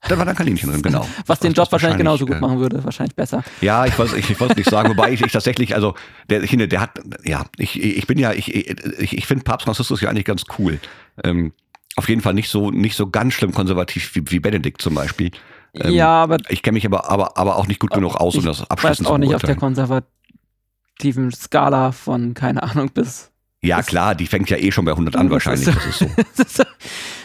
Da war dann Kaninchen drin, genau. <laughs> Was den Job wahrscheinlich genauso gut äh, machen würde. Wahrscheinlich besser. Ja, ich wollte ich, ich wollte es nicht sagen, wobei ich, ich tatsächlich, also der, ich finde, der hat, ja, ich, ich bin ja, ich, ich, ich finde Papst Franziskus ja eigentlich ganz cool. Ähm, auf jeden Fall nicht so, nicht so ganz schlimm konservativ wie, wie Benedikt zum Beispiel. Ähm, ja, aber Ich kenne mich aber, aber, aber auch nicht gut genug aus, um ich das abschließend auch zu nicht auf der konservativen Skala von, keine Ahnung, bis. Ja, klar, die fängt ja eh schon bei 100 an <laughs> wahrscheinlich. Das ist so. <laughs>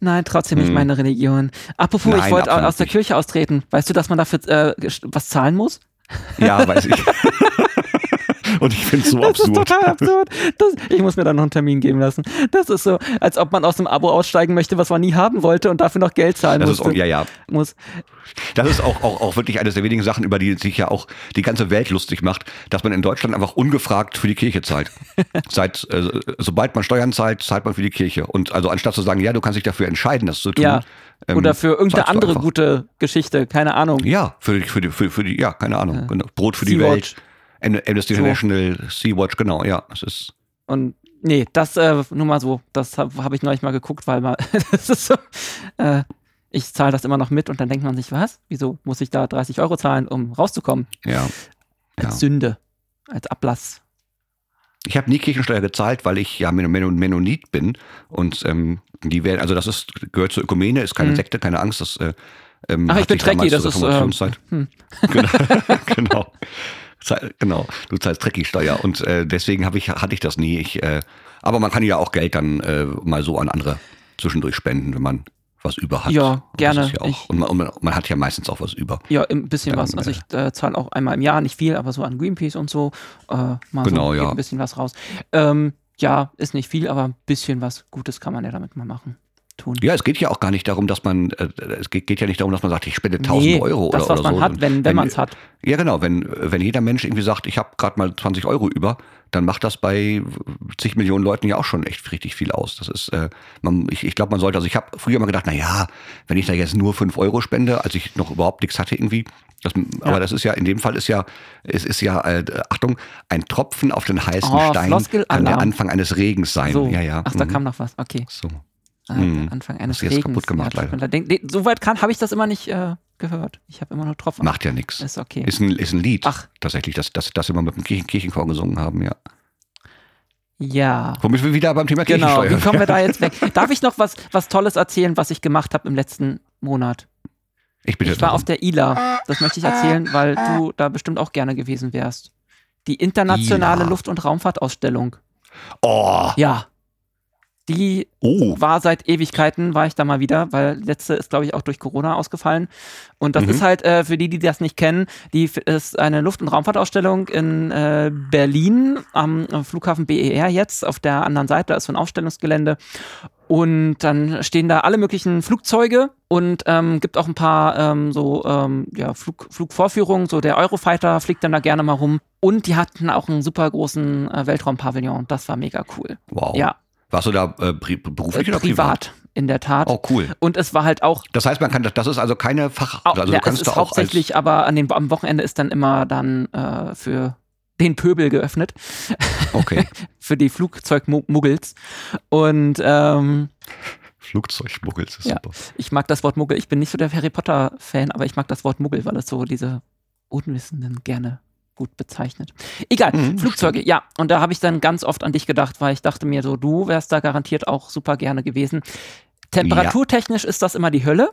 Nein, trotzdem nicht Hm. meine Religion. Apropos, ich Nein, wollte absolut aus der. Kirche austreten. Weißt du, dass man dafür äh, was zahlen muss? Ja, weiß ich. <laughs> Und ich finde es so Das absurd. ist total absurd. Das, ich muss mir da noch einen Termin geben lassen. Das ist so, als ob man aus dem Abo aussteigen möchte, was man nie haben wollte und dafür noch Geld zahlen Das ist, musste. auch- ja, ja. muss. Das ist auch, auch, auch wirklich eines der wenigen Sachen, über die sich ja auch die ganze Welt lustig macht, dass man in Deutschland einfach ungefragt für die Kirche zahlt. <laughs> Seit, äh, sobald man Steuern zahlt, zahlt man für die Kirche. Und also anstatt zu sagen, ja, du kannst dich dafür entscheiden, das zu tun. Ja. ähm, Oder für irgendeine andere gute Geschichte, keine Ahnung. Ja, für, die- für, die, für, für die, ja, keine Ahnung. Genau. Brot für die Sea-Watch. Welt. Am- Amnesty So. International, Sea-Watch, genau, ja. Das ist, Und nee, das äh, nur mal so, das habe hab ich neulich mal geguckt, weil mal, <laughs> das ist so, äh, ich zahle das immer noch mit und dann denkt man sich, was? Wieso muss ich da 30 Euro zahlen, um rauszukommen? ja. Als Ja. Sünde, als Ablass. Ich habe nie Kirchensteuer gezahlt, weil ich ja Men Men Mennonit bin. Und ähm, die werden, also das ist, gehört zur Ökumene, ist keine Hm. Sekte, keine Angst. Das, äh, ähm, Ach, ich bin Trekkie, das ist, ähm, hm. <laughs> genau. <laughs> genau. Genau, du zahlst Trekkie-Steuer und äh, deswegen ich, hatte ich das nie. Ich, äh, aber man kann ja auch Geld dann äh, mal so an andere zwischendurch spenden, wenn man was über hat. Ja, gerne. Ja auch, und, man, und man- man hat ja meistens auch was über. Ja, ein bisschen Dann, was. Also äh, ich äh, zahle auch einmal im Jahr, nicht viel, aber so an Greenpeace und so. Äh, mal Genau, so ja. ein bisschen was raus. Ähm, ja, ist nicht viel, aber ein bisschen was Gutes kann man ja damit mal machen. Tun. Ja, es geht ja auch gar nicht darum, dass man, äh, es geht, geht ja nicht darum, dass man sagt, ich spende 1000 Nee, Euro das, oder, was oder man so. hat, wenn, wenn man es hat. Ja, genau. Wenn, wenn jeder Mensch irgendwie sagt, ich habe gerade mal 20 Euro über, dann macht das bei zig Millionen Leuten ja auch schon echt richtig viel aus. Das ist, äh, man, ich, ich glaube, man sollte, also ich habe früher mal gedacht, na ja, wenn ich da jetzt nur 5 Euro spende, als ich noch überhaupt nichts hatte irgendwie, das, aber das ist ja, in dem Fall ist ja, es ist ja, äh, Achtung, ein Tropfen auf den heißen Oh, Stein kann der Anfang eines Regens sein. So. Ja, ja. Ach, da mhm. kam noch was. Okay. So. Mhm. der Anfang eines Hast Regens. kaputt gemacht, ja, leider. leid. Den- den- Soweit kann habe ich das immer nicht äh, gehört. Ich habe immer nur Tropfen. Macht ja nichts. Ist okay. Ist ein, ist ein Lied. Ach. Tatsächlich, das, das, das wir mal mit dem Kirchen, Kirchenchor gesungen haben, ja. ja. Womit wir wieder beim Thema Genau, Kirchensteuer wie kommen wir da jetzt weg? <laughs> Darf ich noch was, was Tolles erzählen, was ich gemacht habe im letzten Monat? Ich bitte Ich war darum. auf der ILA. Das möchte ich erzählen, weil du da bestimmt auch gerne gewesen wärst. Die internationale ILA. Luft- und Raumfahrtausstellung. Oh, Ja. Die oh. war seit Ewigkeiten, war ich da mal wieder, weil letzte ist, glaube ich, auch durch Corona ausgefallen. Und das Mhm. ist halt, äh, für die, die das nicht kennen, die ist eine Luft- und Raumfahrtausstellung in äh, Berlin am Flughafen BER jetzt. Auf der anderen Seite da ist so ein Aufstellungsgelände. Und dann stehen da alle möglichen Flugzeuge und ähm, gibt auch ein paar ähm, so ähm, ja, Flug, Flugvorführungen. So der Eurofighter fliegt dann da gerne mal rum. Und die hatten auch einen super großen äh, Weltraumpavillon. Das war mega cool. Wow. Ja, Warst du da äh, beruflich äh, oder privat? privat, in der Tat. Oh, cool. Und es war halt auch, Das heißt, man kann das, das ist also keine Fach, auch also ja, du kannst es ist hauptsächlich, aber an dem, am Wochenende ist dann immer dann äh, für den Pöbel geöffnet. Okay. <laughs> für die Flugzeugmuggels. Und ähm, Flugzeugmuggels ist ja, super. ich mag das Wort Muggel. Ich bin nicht so der Harry Potter-Fan, aber ich mag das Wort Muggel, weil es so diese Unwissenden gerne gut bezeichnet. Egal, Mhm, Flugzeuge, ja. Und da habe ich dann ganz oft an dich gedacht, weil ich dachte mir so, du wärst da garantiert auch super gerne gewesen. Temperaturtechnisch ist das immer die Hölle,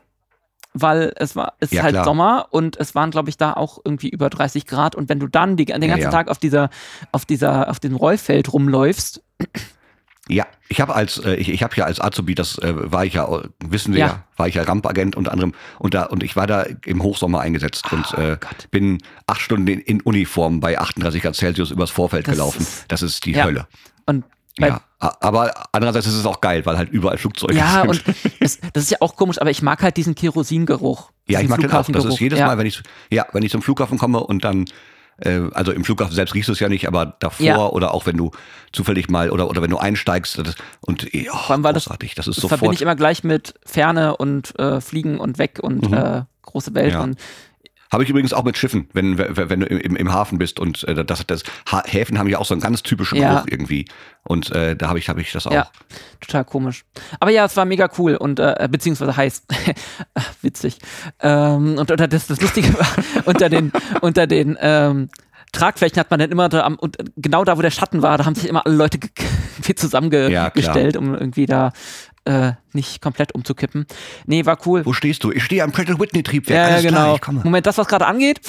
weil es war, es ist Ja, halt klar. Sommer und es waren, glaube ich, da auch irgendwie über 30 Grad. Und wenn du dann die, den Ja, ganzen ja. Tag auf dieser, auf dieser, auf dem Rollfeld rumläufst, Ja, ich habe als äh, ich, ich habe ja als Azubi, das äh, war ich ja, äh, wissen wir Ja. ja, war ich ja Rampagent unter anderem und da und ich war da im Hochsommer eingesetzt und äh, Oh Gott. bin acht Stunden in, in Uniform bei 38 Grad Celsius übers Vorfeld Das gelaufen. ist- das ist die ja. Hölle. und Ja, aber andererseits ist es auch geil, weil halt überall Flugzeuge Ja, sind. und es, das ist ja auch komisch, aber ich mag halt diesen Kerosingeruch. ja, ich mag den auch. Das ist jedes ja. Mal, wenn ich ja, wenn ich zum Flughafen komme und dann äh, also im Flughafen selbst riechst du es ja nicht, aber davor Ja. oder auch wenn du zufällig mal oder oder wenn du einsteigst das, und oh, Vor allem, das- großartig, das ist Das sofort verbinde ich immer gleich mit Ferne und äh, Fliegen und weg und äh, große Welt. Mhm. Ja. Und Habe ich übrigens auch mit Schiffen, wenn, wenn, du im, im Hafen bist und äh, das, das Häfen haben ja auch so einen ganz typischen Ja. Geruch irgendwie. Und äh, da habe ich, hab ich das auch. Ja. total komisch. Aber ja, es war mega cool und äh, beziehungsweise heiß. <laughs> Witzig. Ähm, und unter das, das Lustige <laughs> war, unter den, unter den ähm, Tragflächen hat man dann immer da am, und genau da, wo der Schatten war, da haben sich immer alle Leute ge <laughs> irgendwie Ja, zusammengestellt, um irgendwie da äh, nicht komplett umzukippen. Nee, war cool. Wo stehst du? Ich stehe am Pratt Whitney Triebwerk. Ja, Alles genau. klar. Moment, das, was gerade angeht.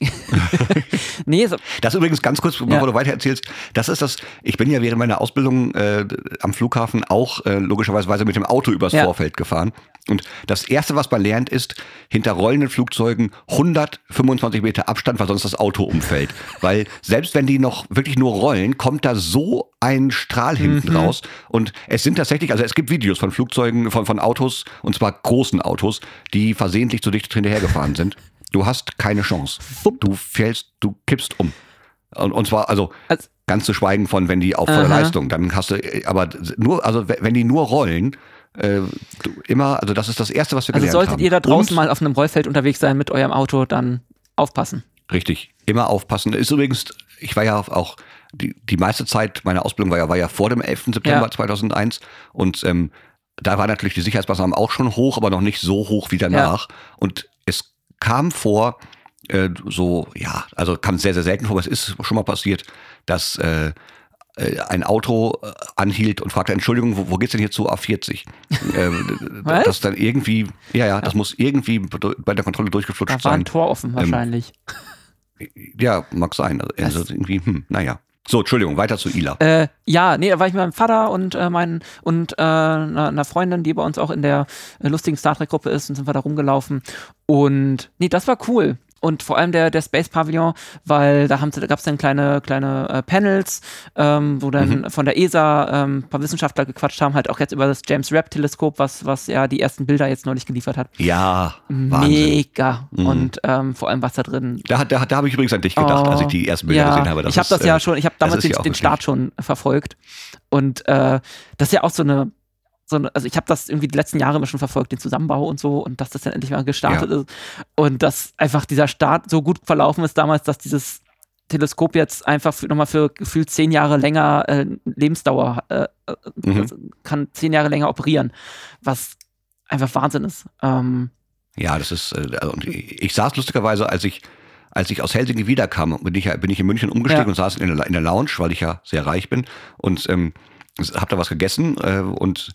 <laughs> nee, so, Das übrigens ganz kurz, bevor Ja. du weiter erzählst, das ist das, ich bin ja während meiner Ausbildung äh, am Flughafen auch äh, logischerweise mit dem Auto übers Ja. Vorfeld gefahren. Und das Erste, was man lernt, ist, hinter rollenden Flugzeugen 125 Meter Abstand, weil sonst das Auto umfällt. <laughs> weil selbst wenn die noch wirklich nur rollen, kommt da so ein Strahl hinten Mhm. raus. Und es sind tatsächlich, also es gibt Videos von Flugzeugen, von, von Autos, und zwar großen Autos, die versehentlich zu dicht hinterhergefahren sind. Du hast keine Chance. Du fällst, du kippst um. Und, und zwar, also, Also- ganz zu schweigen von, wenn die auf voller Aha. Leistung, dann hast du, äh, aber nur, also wenn die nur rollen, äh, immer, also das ist das Erste, was wir also gelernt solltet haben. ihr da draußen Und, mal auf einem Rollfeld unterwegs sein mit eurem Auto, dann aufpassen. Richtig, immer aufpassen. Ist übrigens, ich war ja auch, die, die meiste Zeit meiner Ausbildung war ja, war ja vor dem 11. September Ja. 2001 und ähm, da war natürlich die Sicherheitsmaßnahmen auch schon hoch, aber noch nicht so hoch wie danach. Und es kam vor, äh, so, ja, also kam sehr, sehr selten vor, aber es ist schon mal passiert, dass äh, ein Auto äh, anhielt und fragte, Entschuldigung, wo, wo geht's denn hier zu A40? ähm, <laughs> Was? das dann irgendwie, ja, ja, das muss irgendwie bei der Kontrolle durchgeflutscht Da war ein sein. Tor offen wahrscheinlich. Ja, mag sein. Also Was? irgendwie, hm, naja. So, Entschuldigung, weiter zu Ila. Äh, ja, nee, da war ich mit meinem Vater und äh, mein, und äh, einer, Freundin, die bei uns auch in der äh, lustigen Star Trek Gruppe ist, und sind wir da rumgelaufen. Und nee, das war cool. Und vor allem der, der Space Pavillon, weil da, da gab es dann kleine, kleine äh, Panels, ähm, wo dann Mhm. von der ESA ähm, ein paar Wissenschaftler gequatscht haben, halt auch jetzt über das James Webb Teleskop, was, was ja die ersten Bilder jetzt neulich geliefert hat. Ja. Mega. Mhm. Und ähm, vor allem, was da drin Da, da, da habe ich übrigens an dich gedacht, Oh, als ich die ersten Bilder ja, gesehen habe. ich habe ist, das ja äh, schon, ich habe damals ist den, ja den Start schon verfolgt. Und äh, das ist ja auch so eine, so eine also ich habe das irgendwie die letzten Jahre immer schon verfolgt, den Zusammenbau und so, und dass das dann endlich mal gestartet ist. Und dass einfach dieser Start so gut verlaufen ist damals, dass dieses Teleskop jetzt einfach für, nochmal für gefühlt zehn Jahre länger äh, Lebensdauer äh, äh, Mhm. kann zehn Jahre länger operieren, was einfach Wahnsinn ist. Ähm, Ja, das ist, äh, also, und ich, ich saß lustigerweise, als ich, als ich aus Helsinki wiederkam, bin ich, ja- bin ich in München umgestiegen Ja. und saß in der, in der Lounge, weil ich ja sehr reich bin und ähm, hab da was gegessen äh, und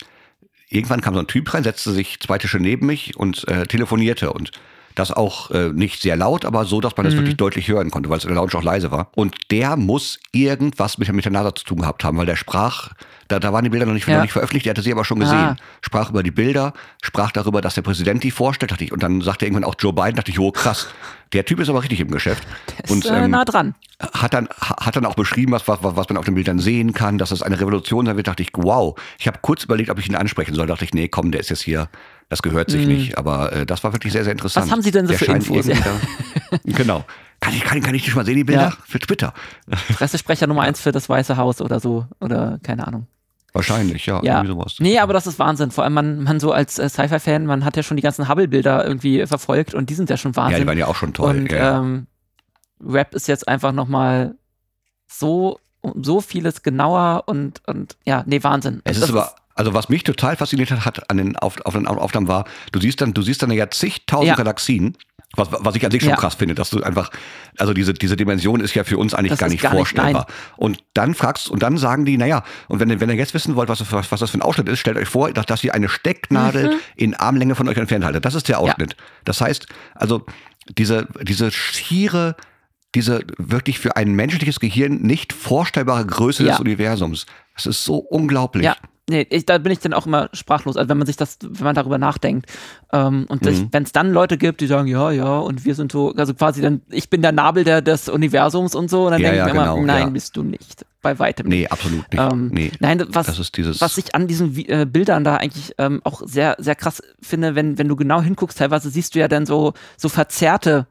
irgendwann kam so ein Typ rein, setzte sich zwei Tische neben mich und äh, telefonierte und das auch äh, nicht sehr laut, aber so, dass man das Mhm. wirklich deutlich hören konnte, weil es in der Lounge auch leise war. Und der muss irgendwas mit, der- mit der NASA zu tun gehabt haben, weil der sprach, da, da waren die Bilder noch nicht, Ja. noch nicht veröffentlicht, der hatte sie aber schon gesehen. Ah. Sprach über die Bilder, sprach darüber, dass der Präsident die vorstellt, dachte ich, und dann sagte irgendwann auch Joe Biden, dachte ich, oh krass, der Typ ist aber richtig im Geschäft. ist und äh, ähm, nah dran. hat dann hat dann auch beschrieben, was, was, was man auf den Bildern sehen kann, dass es eine Revolution sein wird, dachte ich, wow. Ich habe kurz überlegt, ob ich ihn ansprechen soll, dachte ich, nee, komm, der ist jetzt hier, das gehört sich nicht. Aber äh, das war wirklich sehr, sehr interessant. Was haben Sie denn so der für Infos? Da, <laughs> genau. Kann ich, kann, kann ich dich mal sehen, die Bilder? Ja. Für Twitter. Pressesprecher Nummer eins für das Weiße Haus oder so. Oder keine Ahnung. Wahrscheinlich, ja, Ja. irgendwie sowas. Nee, aber das ist Wahnsinn. Vor allem man, man so als äh, Sci-Fi-Fan, man hat ja schon die ganzen Hubble-Bilder irgendwie verfolgt und die sind ja schon ja, Wahnsinn. die waren ja auch schon toll. und ja. ähm, Rap ist jetzt einfach nochmal so so vieles genauer und, und ja, nee, Wahnsinn. Es ist aber, also was mich total fasziniert hat, hat an den, auf, auf den Aufnahmen war, du siehst dann, du siehst dann ja zigtausend ja. Galaxien. Was, was ich an sich schon ja. krass finde, dass du einfach, also diese, diese Dimension ist ja für uns eigentlich das gar nicht gar vorstellbar. Nicht, und dann fragst, und dann sagen die, naja, und wenn, wenn ihr jetzt wissen wollt, was, was, was das für ein Ausschnitt ist, stellt euch vor, dass, dass ihr eine Stecknadel mhm. in Armlänge von euch entfernt haltet. Das ist der Ausschnitt. Ja. Das heißt, also diese, diese schiere, diese wirklich für ein menschliches Gehirn nicht vorstellbare Größe ja. des Universums. Das ist so unglaublich. Ja, nee, ich, da bin ich dann auch immer sprachlos, also wenn man sich das, wenn man darüber nachdenkt. Ähm, und mhm. wenn es dann Leute gibt, die sagen, ja, ja, und wir sind so, also quasi dann, ich bin der Nabel der, des Universums und so, und dann ja, denke ja, ich mir genau, immer, nein, ja. bist du nicht. Bei weitem nicht. Nee, absolut nicht. Ähm, nee. Nein, was, was ich an diesen äh, Bildern da eigentlich ähm, auch sehr, sehr krass finde, wenn, wenn du genau hinguckst, teilweise siehst du ja dann so, so verzerrte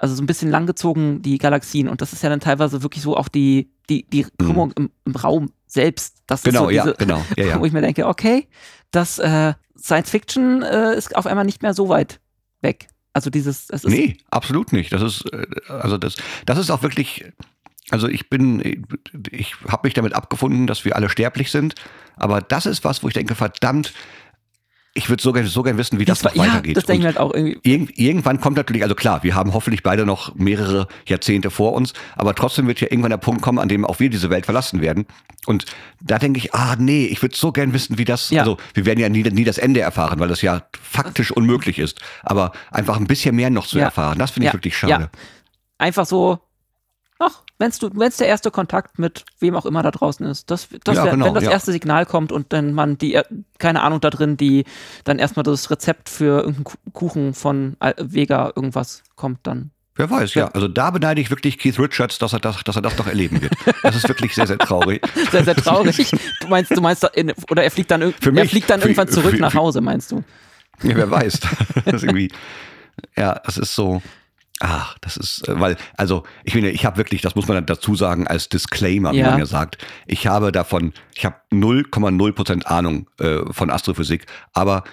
also so ein bisschen langgezogen die Galaxien und das ist ja dann teilweise wirklich so auch die, die, die Krümmung mhm. im, im, Raum selbst. Das genau, so diese, ja, genau. Ja, ja. <laughs> Wo ich mir denke, okay, das äh, Science Fiction äh, ist auf einmal nicht mehr so weit weg. Also dieses, es ist Nee, absolut nicht. Das ist, äh, also das, das ist auch wirklich, also ich bin, ich habe mich damit abgefunden, dass wir alle sterblich sind, aber das ist was, wo ich denke, verdammt, ich würde so gerne so gern wissen, wie das, das noch ja, weitergeht. Das denke ich halt auch irgendwie. Irg irgendwann kommt natürlich, also klar, wir haben hoffentlich beide noch mehrere Jahrzehnte vor uns, aber trotzdem wird ja irgendwann der Punkt kommen, an dem auch wir diese Welt verlassen werden. Und da denke ich, ah nee, ich würde so gern wissen, wie das, ja. also wir werden ja nie, nie das Ende erfahren, weil das ja faktisch unmöglich ist. Aber einfach ein bisschen mehr noch zu ja. erfahren, das finde ich wirklich schade. Einfach so, wenn es der erste Kontakt mit wem auch immer da draußen ist, das, das ja, wär, genau, wenn das ja. erste Signal kommt und dann man die, äh, keine Ahnung da drin, die dann erstmal das Rezept für irgendeinen Kuchen von Vega irgendwas kommt, dann. Wer weiß, ja. Also da beneide ich wirklich Keith Richards, dass er das, dass er das noch erleben wird. Das ist wirklich sehr, sehr traurig. <laughs> sehr, sehr traurig. <laughs> Du meinst, du meinst, oder er fliegt dann, mich, er fliegt dann irgendwann zurück für, nach Hause, meinst du? Ja, wer weiß. Das ist irgendwie, <laughs> ja, das ist so. Ach, das ist, äh, weil, also ich finde, ich habe wirklich, das muss man dazu sagen, als Disclaimer, wie man ja. sagt, ich habe davon, ich habe 0,0 Prozent Ahnung äh, von Astrophysik, aber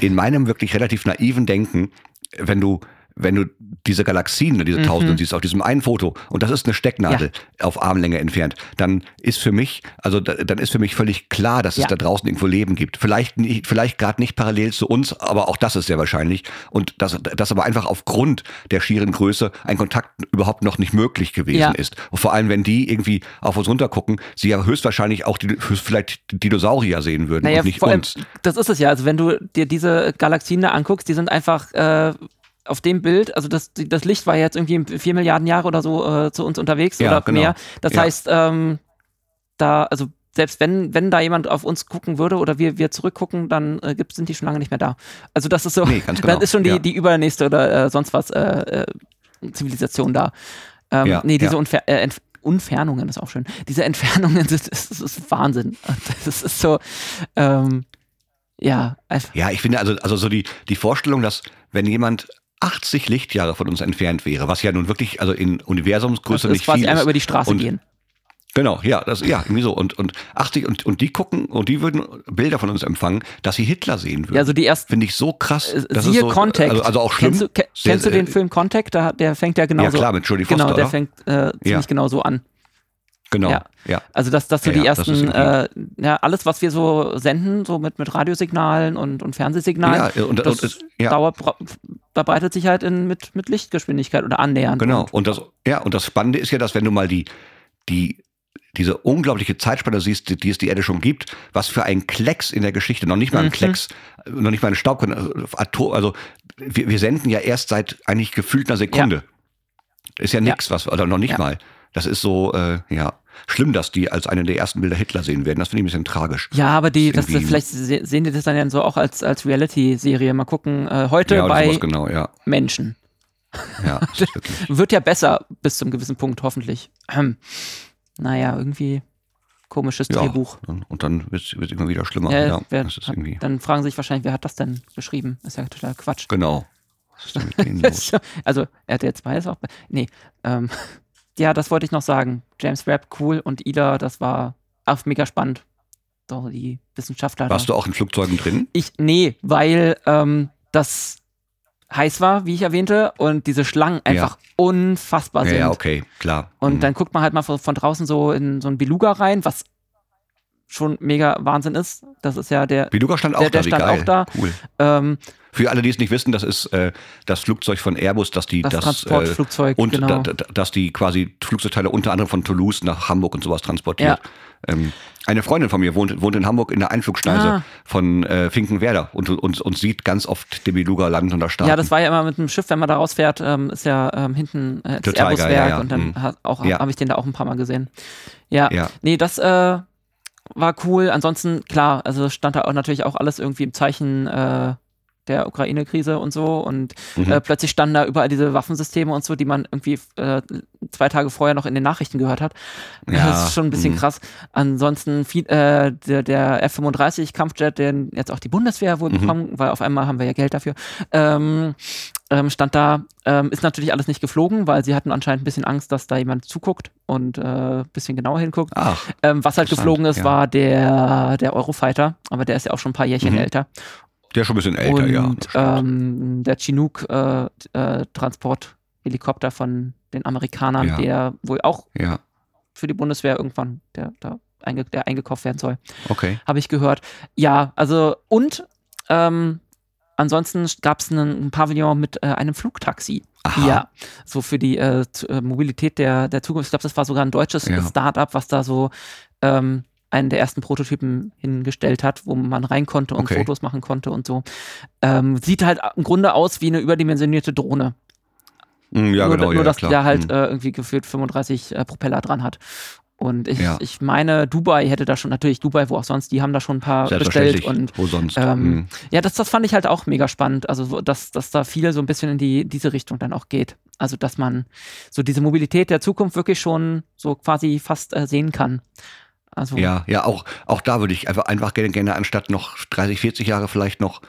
in meinem wirklich relativ naiven Denken, wenn du wenn du diese Galaxien, diese mhm. Tausenden siehst auf diesem einen Foto und das ist eine Stecknadel ja. auf Armlänge entfernt, dann ist für mich, also dann ist für mich völlig klar, dass ja. es da draußen irgendwo Leben gibt. Vielleicht nicht, vielleicht gerade nicht parallel zu uns, aber auch das ist sehr wahrscheinlich und dass, dass aber einfach aufgrund der schieren Größe ein Kontakt überhaupt noch nicht möglich gewesen ja. ist. Und vor allem, wenn die irgendwie auf uns runtergucken, sie ja höchstwahrscheinlich auch die, vielleicht Dinosaurier sehen würden naja, und nicht uns. das ist es ja. Also wenn du dir diese Galaxien da anguckst, die sind einfach äh, auf dem Bild, also das, das Licht war jetzt irgendwie vier Milliarden Jahre oder so äh, zu uns unterwegs ja, oder genau. mehr. Das ja. heißt, ähm, da, also selbst wenn, wenn da jemand auf uns gucken würde oder wir, wir zurückgucken, dann äh, gibt, sind die schon lange nicht mehr da. Also das ist so, nee, genau. dann ist schon die, ja. die übernächste oder äh, sonst was äh, äh, Zivilisation da. Ähm, ja, nee, diese Unfer äh, Unfernungen ist auch schön. Diese Entfernungen, <laughs> das, das, das ist Wahnsinn. <laughs> Das ist so, ähm, ja, einfach. Ja, ich finde also, also so die, die Vorstellung, dass wenn jemand 80 Lichtjahre von uns entfernt wäre, was ja nun wirklich, also in Universumsgröße das nicht quasi viel einmal über die Straße und, gehen. Genau, ja, das, ja, irgendwie so. Und, und 80, und, und die gucken, und die würden Bilder von uns empfangen, dass sie Hitler sehen würden. Ja, also die ersten. Finde ich so krass. Äh, siehe so, Contact. Also, also auch schlimm. Kennst du, ke kennst du den Film Contact? Da, der fängt ja genauso. Ja, klar, mit Jodie Foster. Genau, der fängt äh, ziemlich ja. genau so an. Genau. Ja. ja. Also dass, dass so ja, die ersten, äh, ja, alles, was wir so senden, so mit, mit Radiosignalen und, und Fernsehsignalen, ja, und, das und, ja. dauert, verbreitet sich halt in, mit, mit Lichtgeschwindigkeit oder annähernd. Genau. Und, das, ja, und das Spannende ist ja, dass wenn du mal die, die diese unglaubliche Zeitspanne siehst, die, die es die Erde schon gibt, was für ein Klecks in der Geschichte, noch nicht mal ein mhm. Klecks, noch nicht mal ein Staub, Atom, also wir, wir senden ja erst seit eigentlich gefühlt einer Sekunde. Ja. Ist ja nichts, was, oder noch nicht mal. Das ist so, äh, ja schlimm, dass die als eine der ersten Bilder Hitler sehen werden. Das finde ich ein bisschen tragisch. Ja, aber die, das, das vielleicht sehen die das dann ja so auch als, als Reality-Serie. Mal gucken, äh, heute ja, bei genau, ja. Menschen. Ja, <laughs> wird ja besser bis zum gewissen Punkt, hoffentlich. Ähm, naja, irgendwie komisches ja, Drehbuch. Und dann wird es immer wieder schlimmer. Ja, wer, hat, dann fragen sie sich wahrscheinlich, wer hat das denn geschrieben? Ist ja total Quatsch. Genau. <laughs> also RTL 2 ist auch. Nee, ähm, ja, das wollte ich noch sagen. James Webb, cool. Und Ida, das war auch mega spannend. So, die Wissenschaftler. Warst da. du auch in Flugzeugen drin? Ich, nee, weil ähm, das heiß war, wie ich erwähnte, und diese Schlangen einfach unfassbar Ja, sind. ja, okay, klar. Und Mhm. dann guckt man halt mal von, von draußen so in so ein Beluga rein, was schon mega Wahnsinn ist. Das ist ja der, Beluga stand auch der, da, der wie stand auch da. Cool. Ähm, Für alle, die es nicht wissen, das ist äh, das Flugzeug von Airbus, das die Das das, Transportflugzeug, äh, und genau. da, da, dass die quasi Flugzeugteile unter anderem von Toulouse nach Hamburg und sowas transportiert. Ähm, eine Freundin von mir wohnt, wohnt in Hamburg in der Einflugschneise Ah. von äh, Finkenwerder und, und, und sieht ganz oft den Beluga landen und da starten. ja, das war ja immer mit dem Schiff, wenn man da rausfährt, ähm, ist ja ähm, hinten äh, das Airbus-Werk ja, ja. und dann Mhm. Ja. habe ich den da auch ein paar Mal gesehen. Ja, Ja. nee, das äh, war cool. Ansonsten, klar, also stand da auch natürlich auch alles irgendwie im Zeichen äh, der Ukraine-Krise und so und Mhm. äh, plötzlich standen da überall diese Waffensysteme und so, die man irgendwie äh, zwei Tage vorher noch in den Nachrichten gehört hat. Ja, <laughs> Das ist schon ein bisschen mhm. krass. Ansonsten viel, äh, der, der F-35 Kampfjet, den jetzt auch die Bundeswehr wohl Mhm. bekommen, weil auf einmal haben wir ja Geld dafür, ähm, ähm, stand da, ähm, ist natürlich alles nicht geflogen, weil sie hatten anscheinend ein bisschen Angst, dass da jemand zuguckt und äh, ein bisschen genauer hinguckt. Ach, Ähm, was halt geflogen ist, ja. war der, der Eurofighter, aber der ist ja auch schon ein paar Jährchen Mhm. älter. der ist schon ein bisschen älter, und ja. ähm, der Chinook äh, äh, Transporthelikopter von den Amerikanern, Ja. der wohl auch ja, für die Bundeswehr irgendwann, der da einge der eingekauft werden soll, okay. habe ich gehört. Ja, also und ähm, ansonsten gab es ein Pavillon mit äh, einem Flugtaxi. Aha. Ja, so für die äh, äh, Mobilität der, der Zukunft. Ich glaube, das war sogar ein deutsches Ja. Start-up, was da so ähm, einen der ersten Prototypen hingestellt hat, wo man rein konnte und Okay. Fotos machen konnte und so. Ähm, sieht halt im Grunde aus wie eine überdimensionierte Drohne. Mm, Ja, nur, genau, nur ja, dass klar. die da halt Mm. äh, irgendwie gefühlt 35 äh, Propeller dran hat. Und ich, Ja. ich meine, Dubai hätte da schon, natürlich Dubai, wo auch sonst, die haben da schon ein paar bestellt und Wo sonst? ähm, Mm. ja, das, das fand ich halt auch mega spannend. Also, so, dass, dass da viel so ein bisschen in die, diese Richtung dann auch geht. Also, dass man so diese Mobilität der Zukunft wirklich schon so quasi fast äh, sehen kann. Also, Ja, ja, auch, auch da würde ich einfach, einfach gerne, gerne anstatt noch 30, 40 Jahre vielleicht noch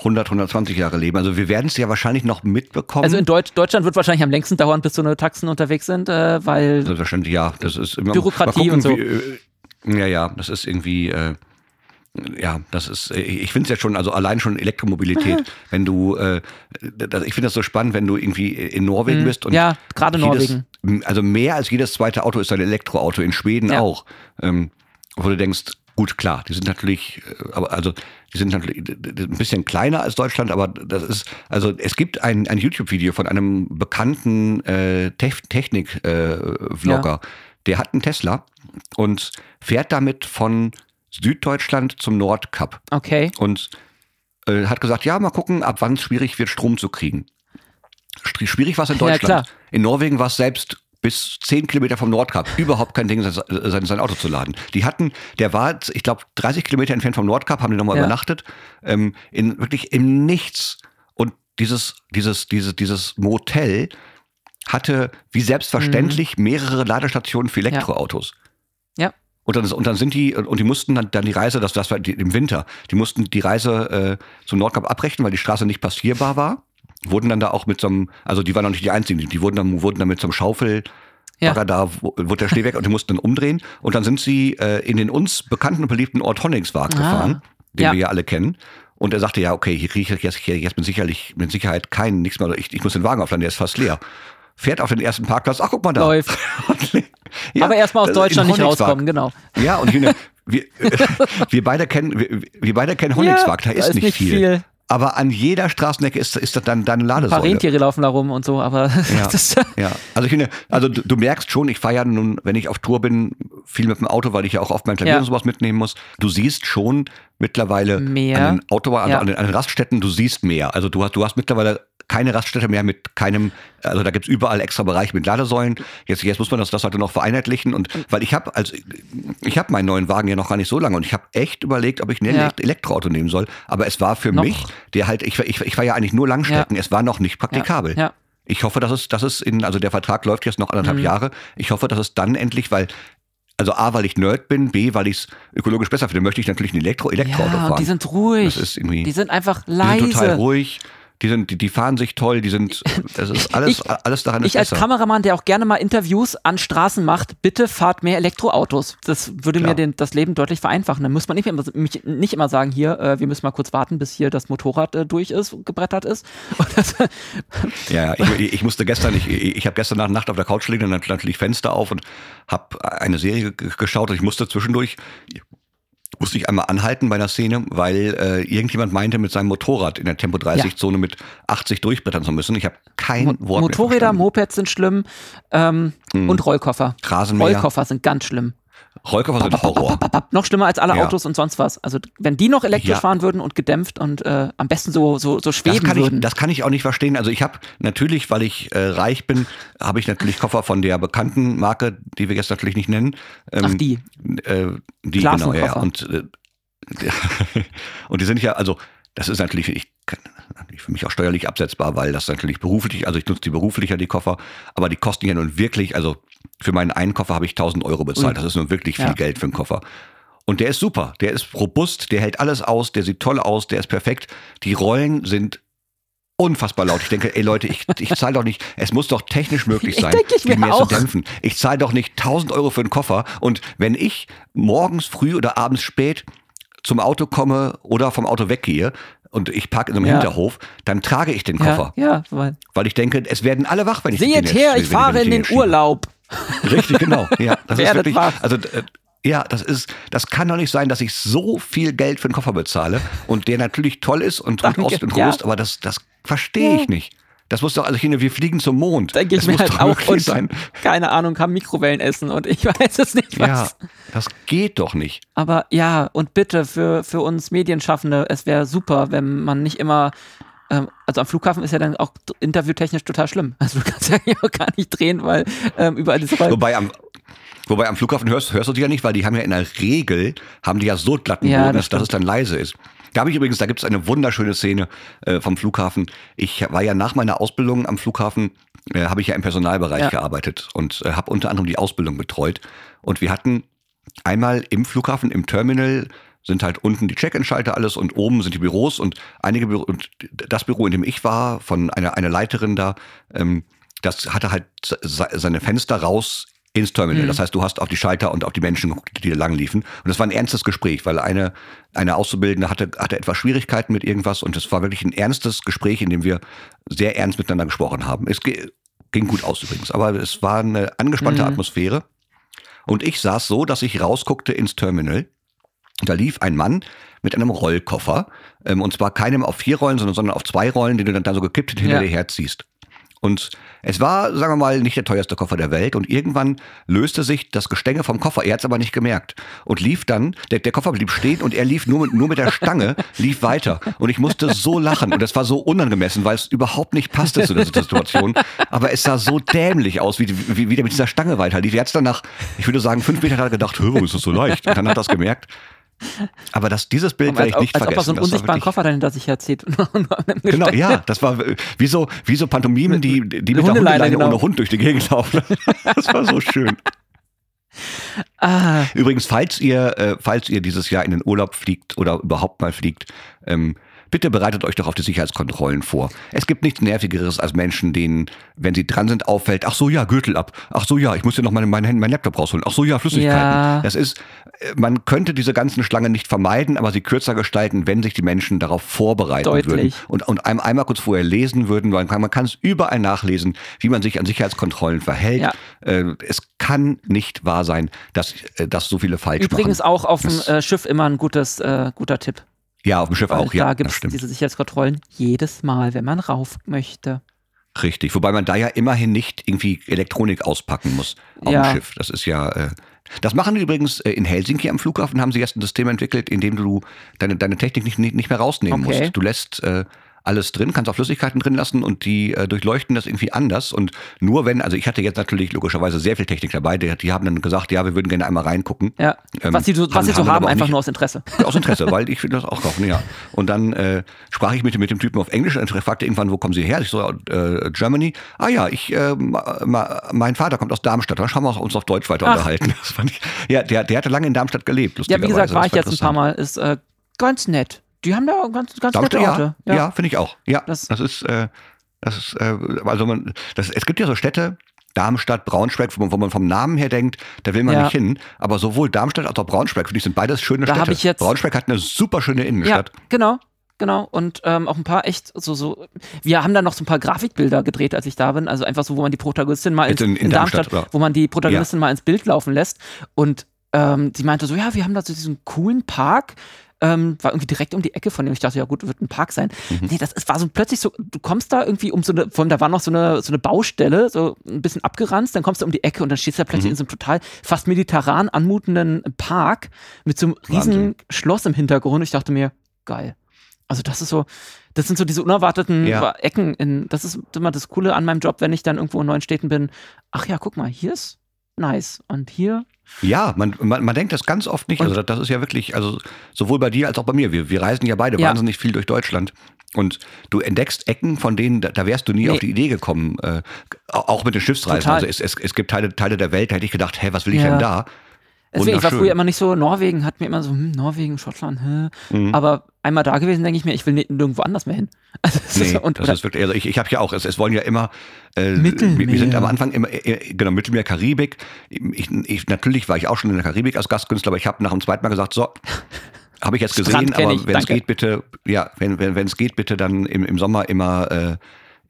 100, 120 Jahre leben. Also wir werden es ja wahrscheinlich noch mitbekommen. also in Deutsch, Deutschland wird wahrscheinlich am längsten dauern, bis so eine Taxen unterwegs sind, äh, weil Selbstverständlich, ja. Das ist immer Bürokratie und so. Wie, äh, ja, ja, das ist irgendwie. Äh, ja, das ist, äh, ich finde es ja schon, also allein schon Elektromobilität, <laughs> wenn du, äh, das, ich finde das so spannend, wenn du irgendwie in Norwegen Mhm. bist und Ja, gerade Norwegen. Also mehr als jedes zweite Auto ist ein Elektroauto, in Schweden Ja. auch. Ähm, wo du denkst, gut, klar, die sind natürlich, äh, aber also die sind natürlich ein bisschen kleiner als Deutschland, aber das ist, also es gibt ein, ein YouTube-Video von einem bekannten äh, Technik-Vlogger, der hat einen Tesla und fährt damit von Süddeutschland zum Nordkap Okay. und äh, hat gesagt, ja, mal gucken, ab wann es schwierig wird, Strom zu kriegen. Schwierig war es in Ja, Deutschland. klar. in Norwegen war es selbst bis 10 Kilometer vom Nordkap überhaupt kein Ding, sein, sein, sein Auto zu laden. Die hatten, der war, ich glaube, 30 Kilometer entfernt vom Nordkap, haben die nochmal Ja. übernachtet, ähm, in wirklich im Nichts. Und dieses, dieses, dieses, dieses Motel hatte wie selbstverständlich mehrere Ladestationen für Elektroautos. Mhm. Ja. Und dann, und dann sind die, und die mussten dann, dann die Reise, das, das war die, im Winter, die mussten die Reise äh, zum Nordkap abbrechen, weil die Straße nicht passierbar war. Wurden dann da auch mit so einem, also die waren noch nicht die einzigen, die, wurden dann, wurden dann mit so einem Schaufel, Ja. Bagger da, wurde der Schnee weg und die mussten dann umdrehen. Und dann sind sie äh, in den uns bekannten und beliebten Ort Honningswag Ah. gefahren, den Ja. wir ja alle kennen. Und er sagte, ja, okay, hier kriege ich jetzt, hier jetzt mit, sicherlich, mit Sicherheit keinen, nichts mehr. Ich, ich muss den Wagen aufladen, der ist fast leer. Fährt auf den ersten Parkplatz, ach, guck mal da. Läuft. <laughs> Ja, Aber erstmal aus Deutschland nicht rauskommen, genau. Ja, und ich <laughs> wir, wir beide kennen, wir, wir beide kennen Honningswag, da Ja, ist, nicht, viel. viel. Aber an jeder Straßenecke ist, ist das dann deine Ein paar Ladesäule. Rentiere laufen da rum und so, aber <laughs> Ja. das, Ja, also ich finde, also du, du merkst schon, ich fahre ja nun, wenn ich auf Tour bin, viel mit dem Auto, weil ich ja auch oft mein Klavier Ja. und sowas mitnehmen muss. Du siehst schon mittlerweile Mehr. an den Autobahnen, also Ja. an, den, an den Raststätten, du siehst mehr. Also du hast, du hast mittlerweile keine Raststätte mehr mit keinem, also da gibt's überall extra Bereiche mit Ladesäulen. Jetzt, jetzt muss man das, das halt noch vereinheitlichen und weil ich habe also ich habe meinen neuen Wagen ja noch gar nicht so lange und ich habe echt überlegt, ob ich ein Ja. Elekt- Elektroauto nehmen soll. Aber es war für Noch. mich, der halt, ich, ich, ich war ja eigentlich nur Langstrecken, es war noch nicht praktikabel. Ja. Ich hoffe, dass es, dass es in, also der Vertrag läuft jetzt noch anderthalb Mhm. Jahre. Ich hoffe, dass es dann endlich, weil, also A, weil ich Nerd bin, B, weil ich es ökologisch besser finde, möchte ich natürlich ein Elektro, Elektroauto ja, fahren. die sind ruhig. Das ist irgendwie- die sind einfach Die leise. sind total ruhig. Die sind, die, die fahren sich toll, die sind, das ist <laughs> alles, Ich- alles daran Ich ist als besser. Kameramann, der auch gerne mal Interviews an Straßen macht, bitte fahrt mehr Elektroautos. Das würde Klar. mir den, das Leben deutlich vereinfachen. Dann muss man nicht immer, mich, nicht immer sagen, hier, äh, wir müssen mal kurz warten, bis hier das Motorrad äh, durch ist, gebrettert ist. <laughs> Und das, Ja, ich, ich musste gestern, ich, ich habe gestern Nacht auf der Couch gelegen, dann natürlich Fenster auf und habe eine Serie geschaut und ich musste zwischendurch, musste ich einmal anhalten bei einer Szene, weil äh, irgendjemand meinte, mit seinem Motorrad in der Tempo 30-Zone mit 80 durchbrettern zu müssen. Ich habe kein Mo Wort mehr Motorräder. Mopeds sind schlimm ähm, und Rollkoffer. Rasenmäher. Rollkoffer sind ganz schlimm. Rollkoffer sind Horror. Papp, noch schlimmer als alle Ja. Autos und sonst was. Also wenn die noch elektrisch Ja. fahren würden und gedämpft und äh, am besten so, so, so Das schweben kann, ich, würden. das kann ich auch nicht verstehen. Also ich habe natürlich, weil ich äh, reich bin, habe ich natürlich Koffer von der bekannten Marke, die wir jetzt natürlich nicht nennen. Ähm, Ach, die. Äh, die genau, ja. Und, äh, <laughs> und die sind ja, also das ist natürlich, ich, kann- natürlich für mich auch steuerlich absetzbar, weil das natürlich beruflich, also ich nutze die beruflicher, die Koffer, aber die kosten ja nun wirklich, also für meinen einen Koffer habe ich 1000 Euro bezahlt. Das ist nun wirklich viel Ja. Geld für einen Koffer. Und der ist super, der ist robust, der hält alles aus, der sieht toll aus, der ist perfekt. Die Rollen sind unfassbar laut. Ich denke, ey Leute, ich, ich zahle doch nicht, es muss doch technisch möglich <laughs> Ich sein, denke ich die mir mehr auch. zu dämpfen. Ich zahle doch nicht 1000 Euro für einen Koffer und wenn ich morgens früh oder abends spät zum Auto komme oder vom Auto weggehe und ich parke in einem Ja. Hinterhof, dann trage ich den Koffer, Ja, ja, weil, weil ich denke, es werden alle wach, wenn ich den seht her, ich wenn fahre wenn in den. Urlaub. Richtig, genau. Ja, das <laughs> ist wirklich, also äh, ja, das ist, das kann doch nicht sein, dass ich so viel Geld für einen Koffer bezahle und der natürlich toll ist und gut aussieht und ja. robust, aber das, das verstehe ich Ja. nicht. Das muss doch, also hier, wir fliegen zum Mond. Denke ich das mir muss halt auch. Und, sein. keine Ahnung, haben Mikrowellen essen und ich <laughs> weiß es nicht was. Ja, das geht doch nicht. Aber ja, und bitte für, für uns Medienschaffende, es wäre super, wenn man nicht immer, ähm, also am Flughafen ist ja dann auch interviewtechnisch total schlimm. <laughs> Also du kannst ja auch gar nicht drehen, weil ähm, überall diese Roll Wobei am, wobei am Flughafen hörst, hörst du die ja nicht, weil die haben ja in der Regel, haben die ja so glatten Ja, Boden, das dass, dass es dann leise ist. Da habe ich übrigens, da gibt es eine wunderschöne Szene äh, vom Flughafen. Ich war ja nach meiner Ausbildung am Flughafen, äh, habe ich ja im Personalbereich Ja. gearbeitet und äh, habe unter anderem die Ausbildung betreut. Und wir hatten einmal im Flughafen, im Terminal, sind halt unten die Check-in-Schalter alles und oben sind die Büros und einige Büro, und das Büro, in dem ich war, von einer, einer Leiterin da, ähm, das hatte halt se- seine Fenster raus ins Terminal. Mhm. Das heißt, du hast auf die Schalter und auf die Menschen geguckt, die da lang liefen. Und das war ein ernstes Gespräch, weil eine, eine Auszubildende hatte, hatte etwas Schwierigkeiten mit irgendwas und es war wirklich ein ernstes Gespräch, in dem wir sehr ernst miteinander gesprochen haben. Es ging gut aus übrigens, aber es war eine angespannte Mhm. Atmosphäre. Und ich saß so, dass ich rausguckte ins Terminal. Da lief ein Mann mit einem Rollkoffer. Ähm, und zwar keinem auf vier Rollen, sondern, sondern auf zwei Rollen, die du dann, dann so gekippt hinter Ja. dir herziehst. Und es war, sagen wir mal, nicht der teuerste Koffer der Welt. Und irgendwann löste sich das Gestänge vom Koffer. Er hat es aber nicht gemerkt. Und lief dann, der, der Koffer blieb stehen und er lief nur mit, nur mit der Stange, lief weiter. Und ich musste so lachen. Und das war so unangemessen, weil es überhaupt nicht passte zu der Situation. Aber es sah so dämlich aus, wie, wie, wie der mit dieser Stange weiterlief. Er hat dann nach, ich würde sagen, fünf Metern hat er gedacht, warum ist das so leicht? Und dann hat er es gemerkt. Aber das, dieses Bild werde als, ich nicht als ob er vergessen. so einen unsichtbaren Koffer dann hinter sich herzieht. <laughs> Genau, ja, das war wie so, wie so Pantomimen, die, die mit der Hundeleine genau. ohne Hund durch die Gegend laufen. <laughs> Das war so schön. <laughs> ah, Übrigens, falls ihr, äh, falls ihr dieses Jahr in den Urlaub fliegt oder überhaupt mal fliegt, ähm, bitte bereitet euch doch auf die Sicherheitskontrollen vor. Es gibt nichts Nervigeres als Menschen, denen, wenn sie dran sind, auffällt, ach so, ja, Gürtel ab. Ach so, ja, ich muss ja noch meinen mein, Laptop rausholen. Ach so, ja, Flüssigkeiten. Ja. Das ist, äh, man könnte diese ganzen Schlangen nicht vermeiden, aber sie kürzer gestalten, wenn sich die Menschen darauf vorbereiten würden Deutlich. und, und einem einmal kurz vorher lesen würden, weil man kann, es überall nachlesen, wie man sich an Sicherheitskontrollen verhält. Ja. Äh, es kann nicht wahr sein, dass, äh, dass so viele falsch übrigens machen. auch auf dem äh, Schiff immer ein gutes, äh, guter Tipp. Ja, auf dem Schiff Weil auch, ja. da gibt es diese Sicherheitskontrollen jedes Mal, wenn man rauf möchte. Richtig. Wobei man da ja immerhin nicht irgendwie Elektronik auspacken muss auf Ja. dem Schiff. Das ist ja. Äh, das machen die übrigens äh, in Helsinki am Flughafen, haben sie jetzt ein System entwickelt, in dem du deine, deine Technik nicht, nicht, nicht mehr rausnehmen Okay. musst. Du lässt äh, alles drin, kannst auch Flüssigkeiten drin lassen und die äh, durchleuchten das irgendwie anders. Und nur wenn, also ich hatte jetzt natürlich logischerweise sehr viel Technik dabei, die, die haben dann gesagt, ja, wir würden gerne einmal reingucken. Ja. Ähm, was sie so, was haben- sie so haben haben, einfach nicht- nur aus Interesse. Aus Interesse, <laughs> weil ich will das auch kaufen, ja. Und dann äh, sprach ich mit, dem- mit dem Typen auf Englisch und er fragte irgendwann, wo kommen Sie her? Ich so, äh, Germany. Ah ja, ich, äh, ma, mein Vater kommt aus Darmstadt. Dann schauen wir uns auf Deutsch weiter Ach. unterhalten. Das fand ich, ja, der, der hatte lange in Darmstadt gelebt, Ja, wie gesagt, war Das ich jetzt ein paar. Mal. Ist äh, ganz nett. Die haben da ganz, ganz nette Darmstadt, Orte. ja, ja, finde ich auch. Ja, Das- das, ist, äh, das ist, äh, also man, das, es gibt ja so Städte, Darmstadt, Braunschweig, wo man, wo man vom Namen her denkt, da will man Ja. nicht hin. Aber sowohl Darmstadt als auch Braunschweig, finde ich, sind beides schöne Da Städte. ich jetzt- Braunschweig hat eine super schöne Ja, Innenstadt. genau. Genau, und ähm, auch ein paar echt so, so, wir haben da noch so ein paar Grafikbilder gedreht, als ich da bin. Also einfach so, wo man die Protagonistin mal ins, Jetzt in- in Darmstadt, oder? wo man die Protagonistin mal ins Bild laufen lässt. Und ähm, sie meinte so, ja, wir haben da so diesen coolen Park. Ähm, war irgendwie direkt um die Ecke von dem. Ich dachte, ja gut, wird ein Park sein. Mhm. Nee, das ist, war so plötzlich so, du kommst da irgendwie um so eine, vor allem da war noch so eine, so eine Baustelle, so ein bisschen abgeranzt, dann kommst du um die Ecke und dann stehst du da Mhm. plötzlich in so einem total fast mediterran anmutenden Park mit so einem riesen Wahnsinn. Schloss im Hintergrund. Ich dachte mir, geil. Also das ist so, das sind so diese unerwarteten Ja. Ecken. In, das ist immer das Coole an meinem Job, wenn ich dann irgendwo in neuen Städten bin. Ach ja, guck mal, hier ist nice und hier. Ja, man, man, man denkt das ganz oft nicht. Also das ist ja wirklich, also sowohl bei dir als auch bei mir. Wir, wir reisen ja beide Ja. wahnsinnig viel durch Deutschland. Und du entdeckst Ecken, von denen, da, da wärst du nie Nee. auf die Idee gekommen. Äh, auch mit den Schiffsreisen. Total. Also es, es, es gibt Teile, Teile der Welt, da hätte ich gedacht, hä, was will ich Ja. denn da? Deswegen, ich war früher immer nicht so, Norwegen hat mir immer so, hm, Norwegen, Schottland, hä. Mhm. Aber einmal da gewesen, denke ich mir, ich will nicht, nirgendwo anders mehr hin. <laughs> Also, das Nee, ist, und, das ist wirklich, also ich, ich habe ja auch, es, es wollen ja immer, äh, Mittelmeer. wir, sind am Anfang immer, äh, genau, Mittelmeer, Karibik. Ich, ich, natürlich war ich auch schon in der Karibik als Gastkünstler, aber ich habe nach dem zweiten Mal gesagt, so, habe ich jetzt gesehen, aber wenn es geht, bitte, ja, wenn wenn wenn es geht, bitte dann im, im Sommer immer äh,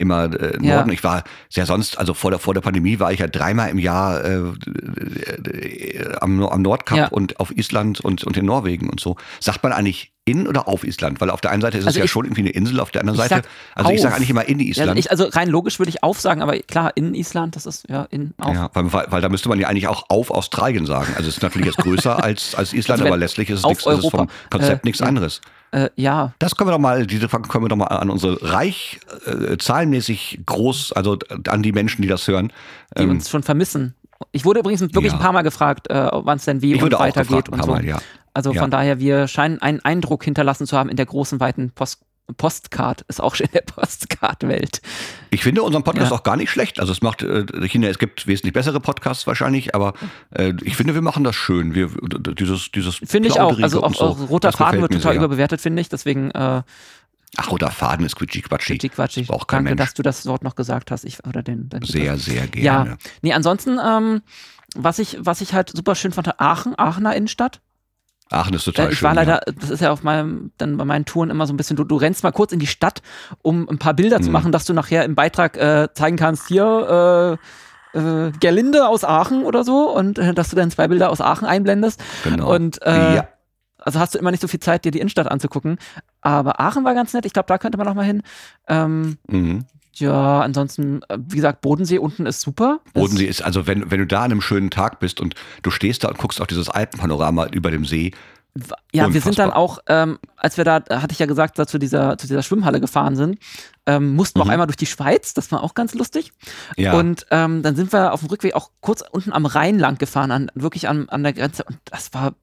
immer äh, Norden. Ja. Ich war sehr sonst, also vor der vor der Pandemie war ich ja dreimal im Jahr äh, äh, am, am Nordkap Ja. und auf Island und und in Norwegen und so. Sagt man eigentlich in oder auf Island? Weil auf der einen Seite ist es Also ja ich- schon irgendwie eine Insel, auf der anderen Seite, also ich sage auf. eigentlich immer in Island. also, ich, also rein logisch würde ich aufsagen, aber klar, in Island, das ist ja in auf. Ja, weil, weil, da müsste man ja eigentlich auch auf Australien sagen. Also es ist natürlich jetzt größer <laughs> als, als Island, Also aber letztlich ist es, auf nichts, es ist vom Konzept äh, nichts ja. anderes. Äh, ja, Das können wir doch mal, diese Frage können wir doch mal an unsere reich, äh, zahlenmäßig groß, also an die Menschen, die das hören. die Ähm, uns schon vermissen. Ich wurde übrigens wirklich Ja. ein paar Mal gefragt, äh, wann es denn wie ich und weitergeht und paar so. Mal, ja. Also Ja. von daher, wir scheinen einen Eindruck hinterlassen zu haben in der großen, weiten Post Postcard. Ist auch schon in der Postcard-Welt. Ich finde unseren Podcast Ja. auch gar nicht schlecht. Also es macht, äh, ich finde, es gibt wesentlich bessere Podcasts wahrscheinlich, aber äh, ich finde, wir machen das schön. Wir, dieses, dieses Finde ich auch. Also auch, so, auch roter das Faden wird total sehr. überbewertet, finde ich. Deswegen äh, Ach, roter Faden ist quitschi quatschi. Quatschi, Quatschi. Braucht kein Danke, Mensch. dass du das Wort noch gesagt hast. Ich, oder den, den Sehr, sehr Ja, gerne. nee, ansonsten, ähm, was ich, was ich halt super schön fand, Aachen, Aachener Innenstadt. Aachen ist total ich schön. war ja. leider, das ist ja auf meinem, dann bei meinen Touren immer so ein bisschen, du, du rennst mal kurz in die Stadt, um ein paar Bilder zu Mhm. machen, dass du nachher im Beitrag äh, zeigen kannst, hier, äh, äh, Gerlinde aus Aachen oder so und äh, dass du dann zwei Bilder aus Aachen einblendest. Genau. Und äh, Ja. also hast du immer nicht so viel Zeit, dir die Innenstadt anzugucken. Aber Aachen war ganz nett, ich glaube, da könnte man noch mal hin. Ähm, Mhm. Ja, ansonsten, äh, wie gesagt, Bodensee unten ist super. Bodensee ist, also wenn, wenn du da an einem schönen Tag bist und du stehst da und guckst auf dieses Alpenpanorama über dem See, Ja, wir sind dann Unfassbar. auch, ähm, als wir da, hatte ich ja gesagt, da zu dieser, zu dieser Schwimmhalle gefahren sind, ähm, mussten wir auch Mhm. einmal durch die Schweiz, das war auch ganz lustig. ja, Und ähm, dann sind wir auf dem Rückweg auch kurz unten am Rhein lang gefahren, an, wirklich an, an der Grenze. Und das war,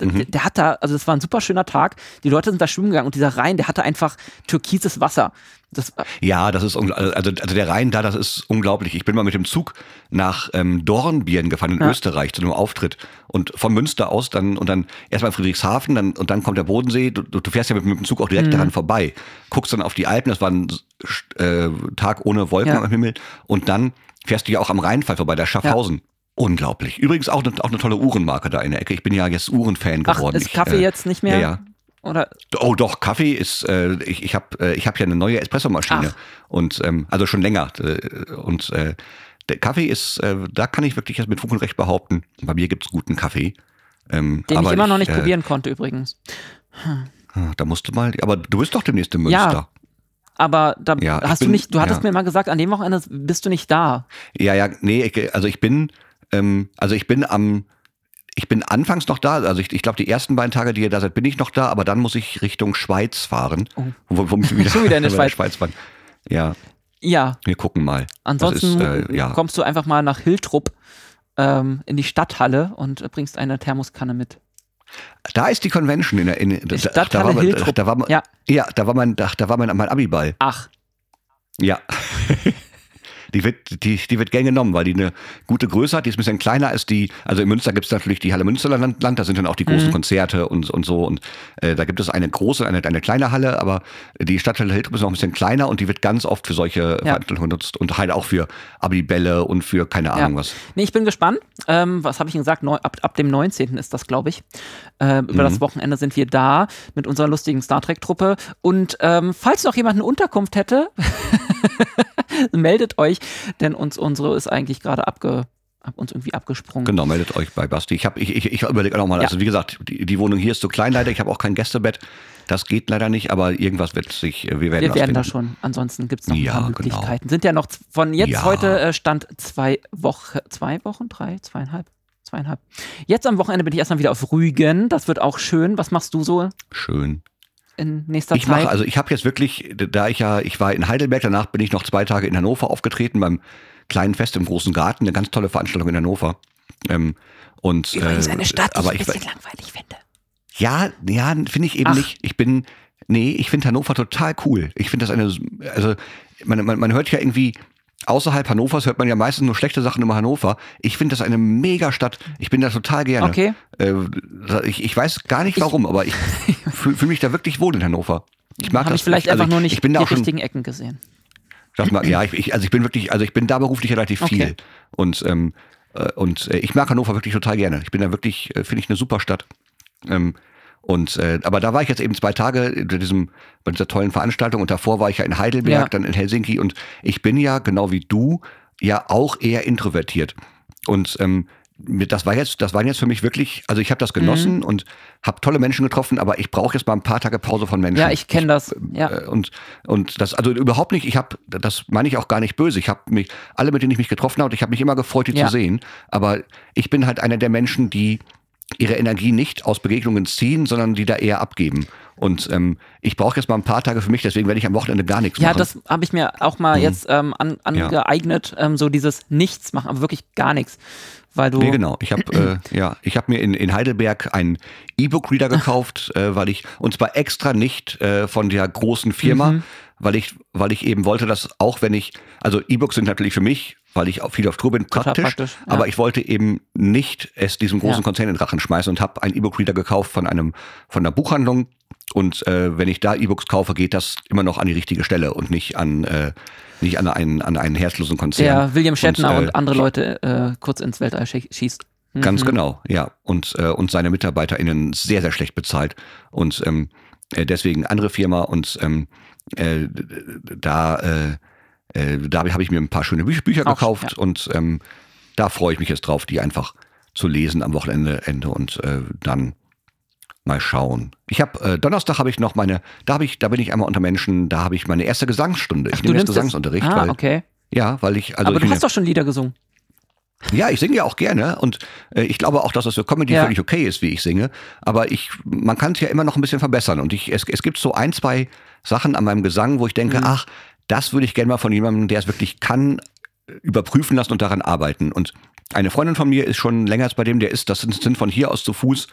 Mhm. der hat da, also das war ein super schöner Tag. Die Leute sind da schwimmen gegangen und dieser Rhein, der hatte einfach türkises Wasser. Das, ja, das ist, ungl- also, also der Rhein da, das ist unglaublich. Ich bin mal mit dem Zug nach ähm, Dornbirn gefahren in Ja. Österreich zu einem Auftritt und von Münster aus dann und dann erstmal Friedrichshafen dann, und dann kommt der Bodensee. Du, du fährst ja mit, mit dem Zug auch direkt Mhm. daran vorbei, guckst dann auf die Alpen, das war ein äh, Tag ohne Wolken Ja. am Himmel und dann fährst du ja auch am Rheinfall vorbei, der Schaffhausen. Unglaublich. Übrigens auch, eine- auch eine tolle Uhrenmarke da in der Ecke. Ich bin ja jetzt Uhrenfan ach, geworden. ist Ich, Kaffee äh, jetzt nicht mehr? Ja, ja. Oder? Oh doch, Kaffee ist, äh, ich, ich habe äh, ich hab ja eine neue Espressomaschine Ach. und ähm, also schon länger äh, und äh, der Kaffee ist, äh, da kann ich wirklich jetzt mit Fug und Recht behaupten, bei mir gibt's guten Kaffee. Ähm, Den ich immer noch nicht äh, probieren konnte übrigens. ah, Da musst du mal, aber du bist doch demnächst in Münster. Ja. Aber da Ja, ich hast du bin- nicht, du hattest ja. mir mal gesagt, an dem Wochenende bist du nicht da. Ja, ja, nee, ich, also ich bin, ähm, also ich bin am, ich bin anfangs noch da, also ich, ich glaube die ersten beiden Tage, die ihr da seid, bin ich noch da, aber dann muss ich Richtung Schweiz fahren. Oh. Wo, wir <laughs> wieder, Schon wieder in der bei <laughs> Schweiz. fahren. Ja, Ja, wir gucken mal. ansonsten ist, äh, ja. kommst du einfach mal nach Hiltrup ähm, in die Stadthalle und bringst eine Thermoskanne mit. Da ist die Convention in der in, da, Stadthalle da war man, Hiltrup. da war man, Ja. ja. da war mein da, da war mein mein Abiball. Ach, Ja. <laughs> Die wird, die, die wird gern genommen, weil die eine gute Größe hat. Die ist ein bisschen kleiner als die, also in Münster gibt es natürlich die Halle Münsterland, da sind dann auch die großen mhm. Konzerte und, und so. Und äh, da gibt es eine große, eine, eine kleine Halle, aber die Stadthalle Hildrup ist noch ein bisschen kleiner und die wird ganz oft für solche ja. Veranstaltungen genutzt und halt auch für Abibälle und für keine Ahnung ja. was. Nee, ich bin gespannt. Ähm, was habe ich Ihnen gesagt? Neu, ab, ab dem 19. ist das, glaube ich. Äh, über mhm. das Wochenende sind wir da mit unserer lustigen Star Trek-Truppe. Und ähm, falls noch jemand eine Unterkunft hätte, <laughs> meldet euch, denn uns unsere ist eigentlich gerade abge hab uns irgendwie abgesprungen. Genau, meldet euch bei Basti. Ich, ich, ich, ich überlege nochmal, ja. also wie gesagt, die, die, Wohnung hier ist so klein leider, ich habe auch kein Gästebett. Das geht leider nicht, aber irgendwas wird sich, wir werden Wir werden da schon, ansonsten gibt es noch ja, ein paar genau. Möglichkeiten. Genau. Sind ja noch von jetzt ja. heute äh, Stand zwei Wochen, zwei Wochen, drei, zweieinhalb? Zweieinhalb. Jetzt am Wochenende bin ich erstmal wieder auf Rügen. Das wird auch schön. Was machst du so? Schön in nächster ich Zeit? Mache, also ich habe jetzt wirklich, da ich ja, ich war in Heidelberg, danach bin ich noch zwei Tage in Hannover aufgetreten beim kleinen Fest im großen Garten, eine ganz tolle Veranstaltung in Hannover. Ähm, und, Übrigens äh, eine Stadt, die aber ich ein bisschen ich, langweilig finde. Ja, ja, finde ich eben Ach. nicht. Ich bin, nee, ich finde Hannover total cool. Ich finde das eine, also man, man, man hört ja irgendwie, außerhalb Hannovers hört man ja meistens nur schlechte Sachen über Hannover. Ich finde das eine Mega-Stadt. Ich bin da total gerne. Okay. Äh, ich, ich weiß gar nicht warum, ich, aber ich <laughs> fühle fühl mich da wirklich wohl in Hannover. Ich mag das. ich vielleicht also einfach nur nicht ich bin die richtigen Ecken gesehen. Sag mal, ja, ich, ich, also ich bin wirklich, also ich bin da beruflich relativ okay. viel. Und, ähm, äh, und äh, ich mag Hannover wirklich total gerne. Ich bin da wirklich, äh, finde ich, eine super Stadt. Ähm, und äh, aber da war ich jetzt eben zwei Tage bei diesem bei dieser tollen Veranstaltung und davor war ich ja in Heidelberg, ja. dann in Helsinki und ich bin ja genau wie du ja auch eher introvertiert und ähm, das war jetzt, das waren jetzt für mich wirklich, also ich habe das genossen mhm. und habe tolle Menschen getroffen, aber ich brauche jetzt mal ein paar Tage Pause von Menschen. Ja, ich kenne das. Ja. Äh, und und das also überhaupt nicht. Ich habe, das meine ich auch gar nicht böse. Ich habe mich alle, mit denen ich mich getroffen habe, und ich habe mich immer gefreut, die ja. zu sehen. Aber ich bin halt einer der Menschen, die ihre Energie nicht aus Begegnungen ziehen, sondern die da eher abgeben. Und ähm, ich brauche jetzt mal ein paar Tage für mich, deswegen werde ich am Wochenende gar nichts ja, machen. Ja, das habe ich mir auch mal mhm. jetzt ähm, an, angeeignet, ja. ähm, so dieses Nichts machen, aber wirklich gar nichts. Weil du nee, genau. Ich habe äh, <clears throat> ja, ich habe mir in, in Heidelberg einen E-Book-Reader gekauft, äh, weil ich und zwar extra nicht äh, von der großen Firma, mhm. weil ich weil ich eben wollte, dass auch wenn ich also E-Books sind natürlich für mich weil ich auch viel auf Tour bin, praktisch. praktisch ja. Aber ich wollte eben nicht es diesem großen ja. Konzern in den Rachen schmeißen und habe einen E-Book-Reader gekauft von einem von einer Buchhandlung. Und äh, wenn ich da E-Books kaufe, geht das immer noch an die richtige Stelle und nicht an äh, nicht an einen an einen herzlosen Konzern. Der William Shatner und, äh, und andere Leute äh, kurz ins Weltall schießt. Mhm. Ganz genau, ja. Und äh, und seine MitarbeiterInnen sehr sehr schlecht bezahlt und ähm, äh, deswegen andere Firma und ähm, äh, da äh, da habe ich mir ein paar schöne Bü Bücher Auch, gekauft ja. und ähm, da freue ich mich jetzt drauf, die einfach zu lesen am Wochenende Ende und äh, dann mal schauen. Ich habe äh, Donnerstag habe ich noch meine, da habe ich, da bin ich einmal unter Menschen, da habe ich meine erste Gesangsstunde. Ach, ich nehme jetzt Gesangsunterricht. Ah, weil, okay. Ja, weil ich also. Aber ich du hast doch schon Lieder gesungen. Ja, ich singe ja auch gerne und äh, ich glaube auch, dass das für Comedy ja. völlig okay ist, wie ich singe. Aber ich, man kann es ja immer noch ein bisschen verbessern. Und ich, es, es gibt so ein, zwei Sachen an meinem Gesang, wo ich denke, mhm. ach, das würde ich gerne mal von jemandem, der es wirklich kann, überprüfen lassen und daran arbeiten. Und eine Freundin von mir ist schon länger als bei dem, der ist, das sind von hier aus zu Fuß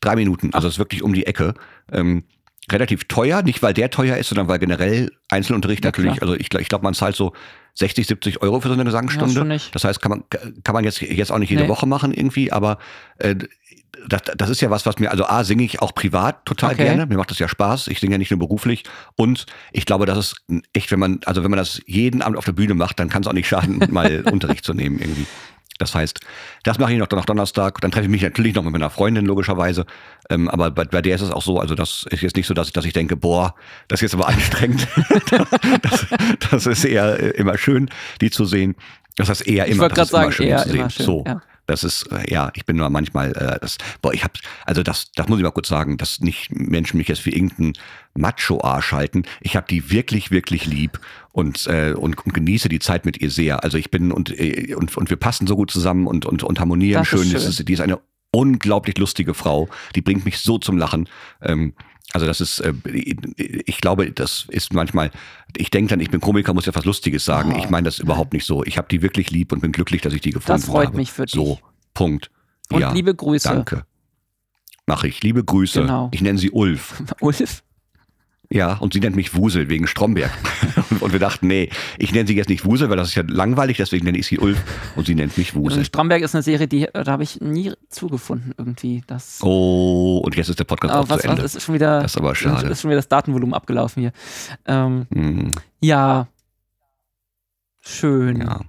drei Minuten. Also das ist wirklich um die Ecke. Ähm, relativ teuer, nicht weil der teuer ist, sondern weil generell Einzelunterricht ja, natürlich, klar. also ich, ich glaube, man zahlt so 60, 70 Euro für so eine Gesangsstunde. Ja, das heißt, kann man, kann man jetzt, jetzt auch nicht jede nee. Woche machen irgendwie, aber äh, das, das ist ja was, was mir, also A, singe ich auch privat total okay. gerne. Mir macht das ja Spaß. Ich singe ja nicht nur beruflich. Und ich glaube, das ist echt, wenn man, also wenn man das jeden Abend auf der Bühne macht, dann kann es auch nicht schaden, <laughs> mal Unterricht zu nehmen irgendwie. Das heißt, das mache ich noch, noch Donnerstag. Dann treffe ich mich natürlich noch mit meiner Freundin, logischerweise. Ähm, aber bei, bei, der ist es auch so, also das ist jetzt nicht so, dass, dass ich denke, boah, das ist jetzt aber anstrengend. <laughs> das, das, ist eher äh, immer schön, die zu sehen. Das heißt eher immer, ich das ist sagen, immer schön zu sehen. Schön, so. Ja. Das ist, äh, ja, ich bin nur manchmal, äh, das, boah, ich hab, also das, das muss ich mal kurz sagen, dass nicht Menschen mich jetzt für irgendeinen Macho-Arsch halten. Ich habe die wirklich, wirklich lieb und, äh, und, und genieße die Zeit mit ihr sehr. Also ich bin und, äh, und, und wir passen so gut zusammen und, und, und harmonieren das schön. schön. Ist, die ist eine unglaublich lustige Frau. Die bringt mich so zum Lachen. Ähm, also das ist, äh, ich glaube, das ist manchmal, ich denke dann, ich bin Komiker, muss ja was Lustiges sagen. Oh, ich meine das überhaupt nicht so. Ich habe die wirklich lieb und bin glücklich, dass ich die gefunden habe. Das freut habe. mich für dich. So, Punkt. Und ja, liebe Grüße. Danke. Mache ich. Liebe Grüße. Genau. Ich nenne sie Ulf. <laughs> Ulf? Ja, und sie nennt mich Wusel wegen Stromberg. <laughs> und wir dachten, nee, ich nenne sie jetzt nicht Wusel, weil das ist ja langweilig, deswegen nenne ich sie Ulf und sie nennt mich Wusel. Stromberg ist eine Serie, die da habe ich nie zugefunden irgendwie. Das oh, und jetzt ist der Podcast auch was, zu Ende. Was, ist schon wieder, das ist aber schade. Ist schon wieder das Datenvolumen abgelaufen hier. Ähm, hm. Ja, schön. Ja,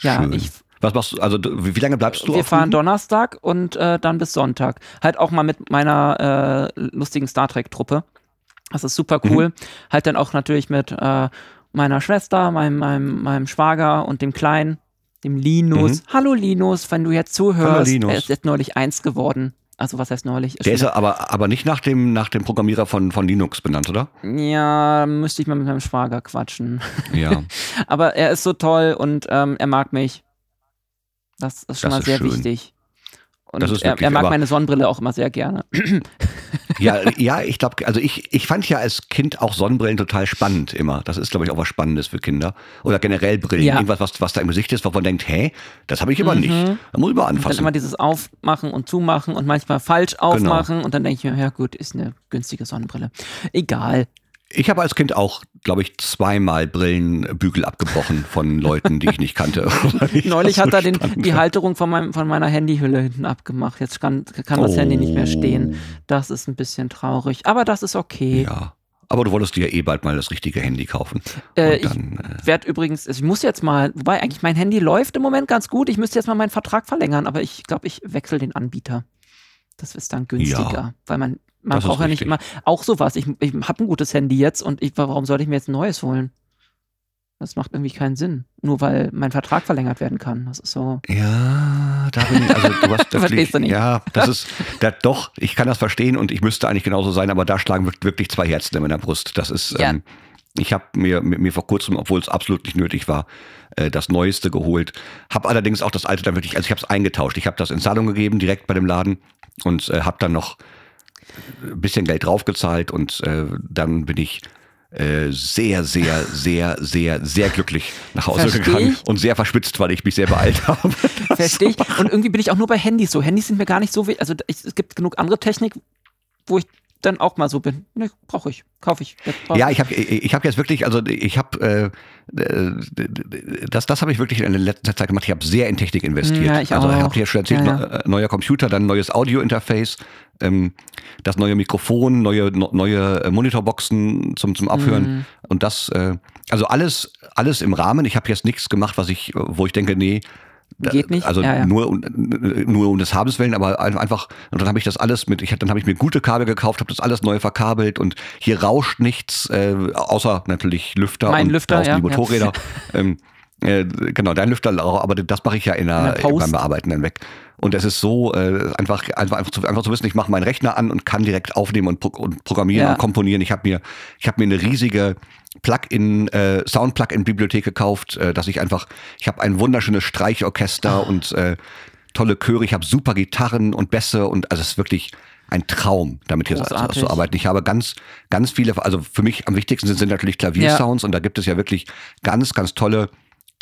ja schön. ich was machst du, also wie, lange bleibst du Wir auf fahren Rügen? Donnerstag und äh, dann bis Sonntag. Halt auch mal mit meiner äh, lustigen Star Trek-Truppe. Das ist super cool. Mhm. Halt dann auch natürlich mit äh, meiner Schwester, meinem, meinem, meinem Schwager und dem Kleinen, dem Linus. Hallo Linus, wenn du jetzt zuhörst. Mhm. Hallo, Linus. Er ist jetzt neulich eins geworden. Also was heißt neulich? Der ist aber, aber nicht nach dem, nach dem Programmierer von, von Linux benannt, oder? ja, müsste ich mal mit meinem Schwager quatschen. Ja. <laughs> Aber er ist so toll und ähm, er mag mich. Das ist schon Das mal sehr schön. wichtig. Und Das ist er, er mag aber- meine Sonnenbrille auch immer sehr gerne. <clears throat> Ja, ja, ich glaube, also ich, ich fand ja als Kind auch Sonnenbrillen total spannend immer. Das ist, glaube ich, auch was Spannendes für Kinder. Oder generell Brillen. Ja. Irgendwas, was, was da im Gesicht ist, wo man denkt, hä, das habe ich immer nicht. Da muss ich mal Dann anfassen. immer dieses Aufmachen und Zumachen und manchmal falsch Genau. aufmachen und dann denke ich mir, ja gut, ist eine günstige Sonnenbrille. Egal. Ich habe als Kind auch, glaube ich, zweimal Brillenbügel abgebrochen von Leuten, die ich nicht kannte. <laughs> Ich Neulich hat so er den, die. Halterung von, meinem, von meiner Handyhülle hinten abgemacht. Jetzt kann, kann das Handy nicht mehr stehen. Das ist ein bisschen traurig. Aber das ist okay. Ja. Aber du wolltest dir ja eh bald mal das richtige Handy kaufen. Äh, dann, äh, Ich werde übrigens, also ich muss jetzt mal, wobei eigentlich mein Handy läuft im Moment ganz gut. Ich müsste jetzt mal meinen Vertrag verlängern, aber ich glaube, ich wechsle den Anbieter. Das ist dann günstiger, Ja. weil man, man Das braucht ja nicht immer, auch sowas. Ich, ich habe ein gutes Handy jetzt und ich, warum sollte ich mir jetzt ein neues holen? Das macht irgendwie keinen Sinn. Nur weil mein Vertrag verlängert werden kann. Das ist so. Ja, da bin ich, also du hast <laughs> Verstehst wirklich, du nicht? ja, das ist, da, doch, ich kann das verstehen und ich müsste eigentlich genauso sein, aber da schlagen wir- wirklich zwei Herzen in meiner Brust. Das ist, Ja. ähm, ich habe mir, mir, mir vor kurzem, obwohl es absolut nicht nötig war, äh, das Neueste geholt. Habe allerdings auch das Alte dann wirklich, also ich habe es eingetauscht. Ich habe das in Zahlung gegeben, direkt bei dem Laden und äh, habe dann noch ein bisschen Geld draufgezahlt und äh, dann bin ich äh, sehr, sehr, sehr, sehr, sehr glücklich nach Hause Versteh gegangen ich. und sehr verschwitzt, weil ich mich sehr beeilt habe. <laughs> Verstehe ich. Und irgendwie bin ich auch nur bei Handys so. Handys sind mir gar nicht so wichtig. Also ich, es gibt genug andere Technik, wo ich dann auch mal so bin. Ne, brauche ich, kaufe ich. Brauch Ja, ich habe ich hab jetzt wirklich, also ich habe, äh, äh, das, das habe ich wirklich in der letzten Zeit gemacht. Ich habe sehr in Technik investiert. Ja, ich also ich habe dir ja schon erzählt, Ja, ja. neu- äh, neuer Computer, dann neues Audio-Interface, ähm, das neue Mikrofon, neue, neue äh, Monitorboxen zum, zum Abhören Mhm. und das, äh, also alles, alles im Rahmen. Ich habe jetzt nichts gemacht, was ich, wo ich denke, nee, Geht nicht? Also Ja, ja. nur um- nur um des Habens willen, aber ein- einfach und dann habe ich das alles mit ich dann habe ich mir gute Kabel gekauft, habe das alles neu verkabelt und hier rauscht nichts äh, außer natürlich Lüfter Mein und Lüfter, ja, die. Motorräder. <laughs> ähm, äh, genau, dein Lüfter, aber das mache ich ja in In der, der Post. beim Bearbeiten dann weg. Und es ist so äh, einfach, einfach, einfach, zu, einfach zu wissen, ich mache meinen Rechner an und kann direkt aufnehmen und, pro, und programmieren Ja. und komponieren. Ich habe mir, ich habe mir eine riesige Plugin, äh, Sound-Plugin-Bibliothek gekauft, äh, dass ich einfach, ich habe ein wunderschönes Streichorchester Ah. und äh, tolle Chöre, ich habe super Gitarren und Bässe und also es ist wirklich ein Traum, damit hier Großartig. zu arbeiten. Ich habe ganz, ganz viele, also für mich am wichtigsten sind, sind natürlich Klaviersounds und da gibt es ja wirklich ganz, ganz tolle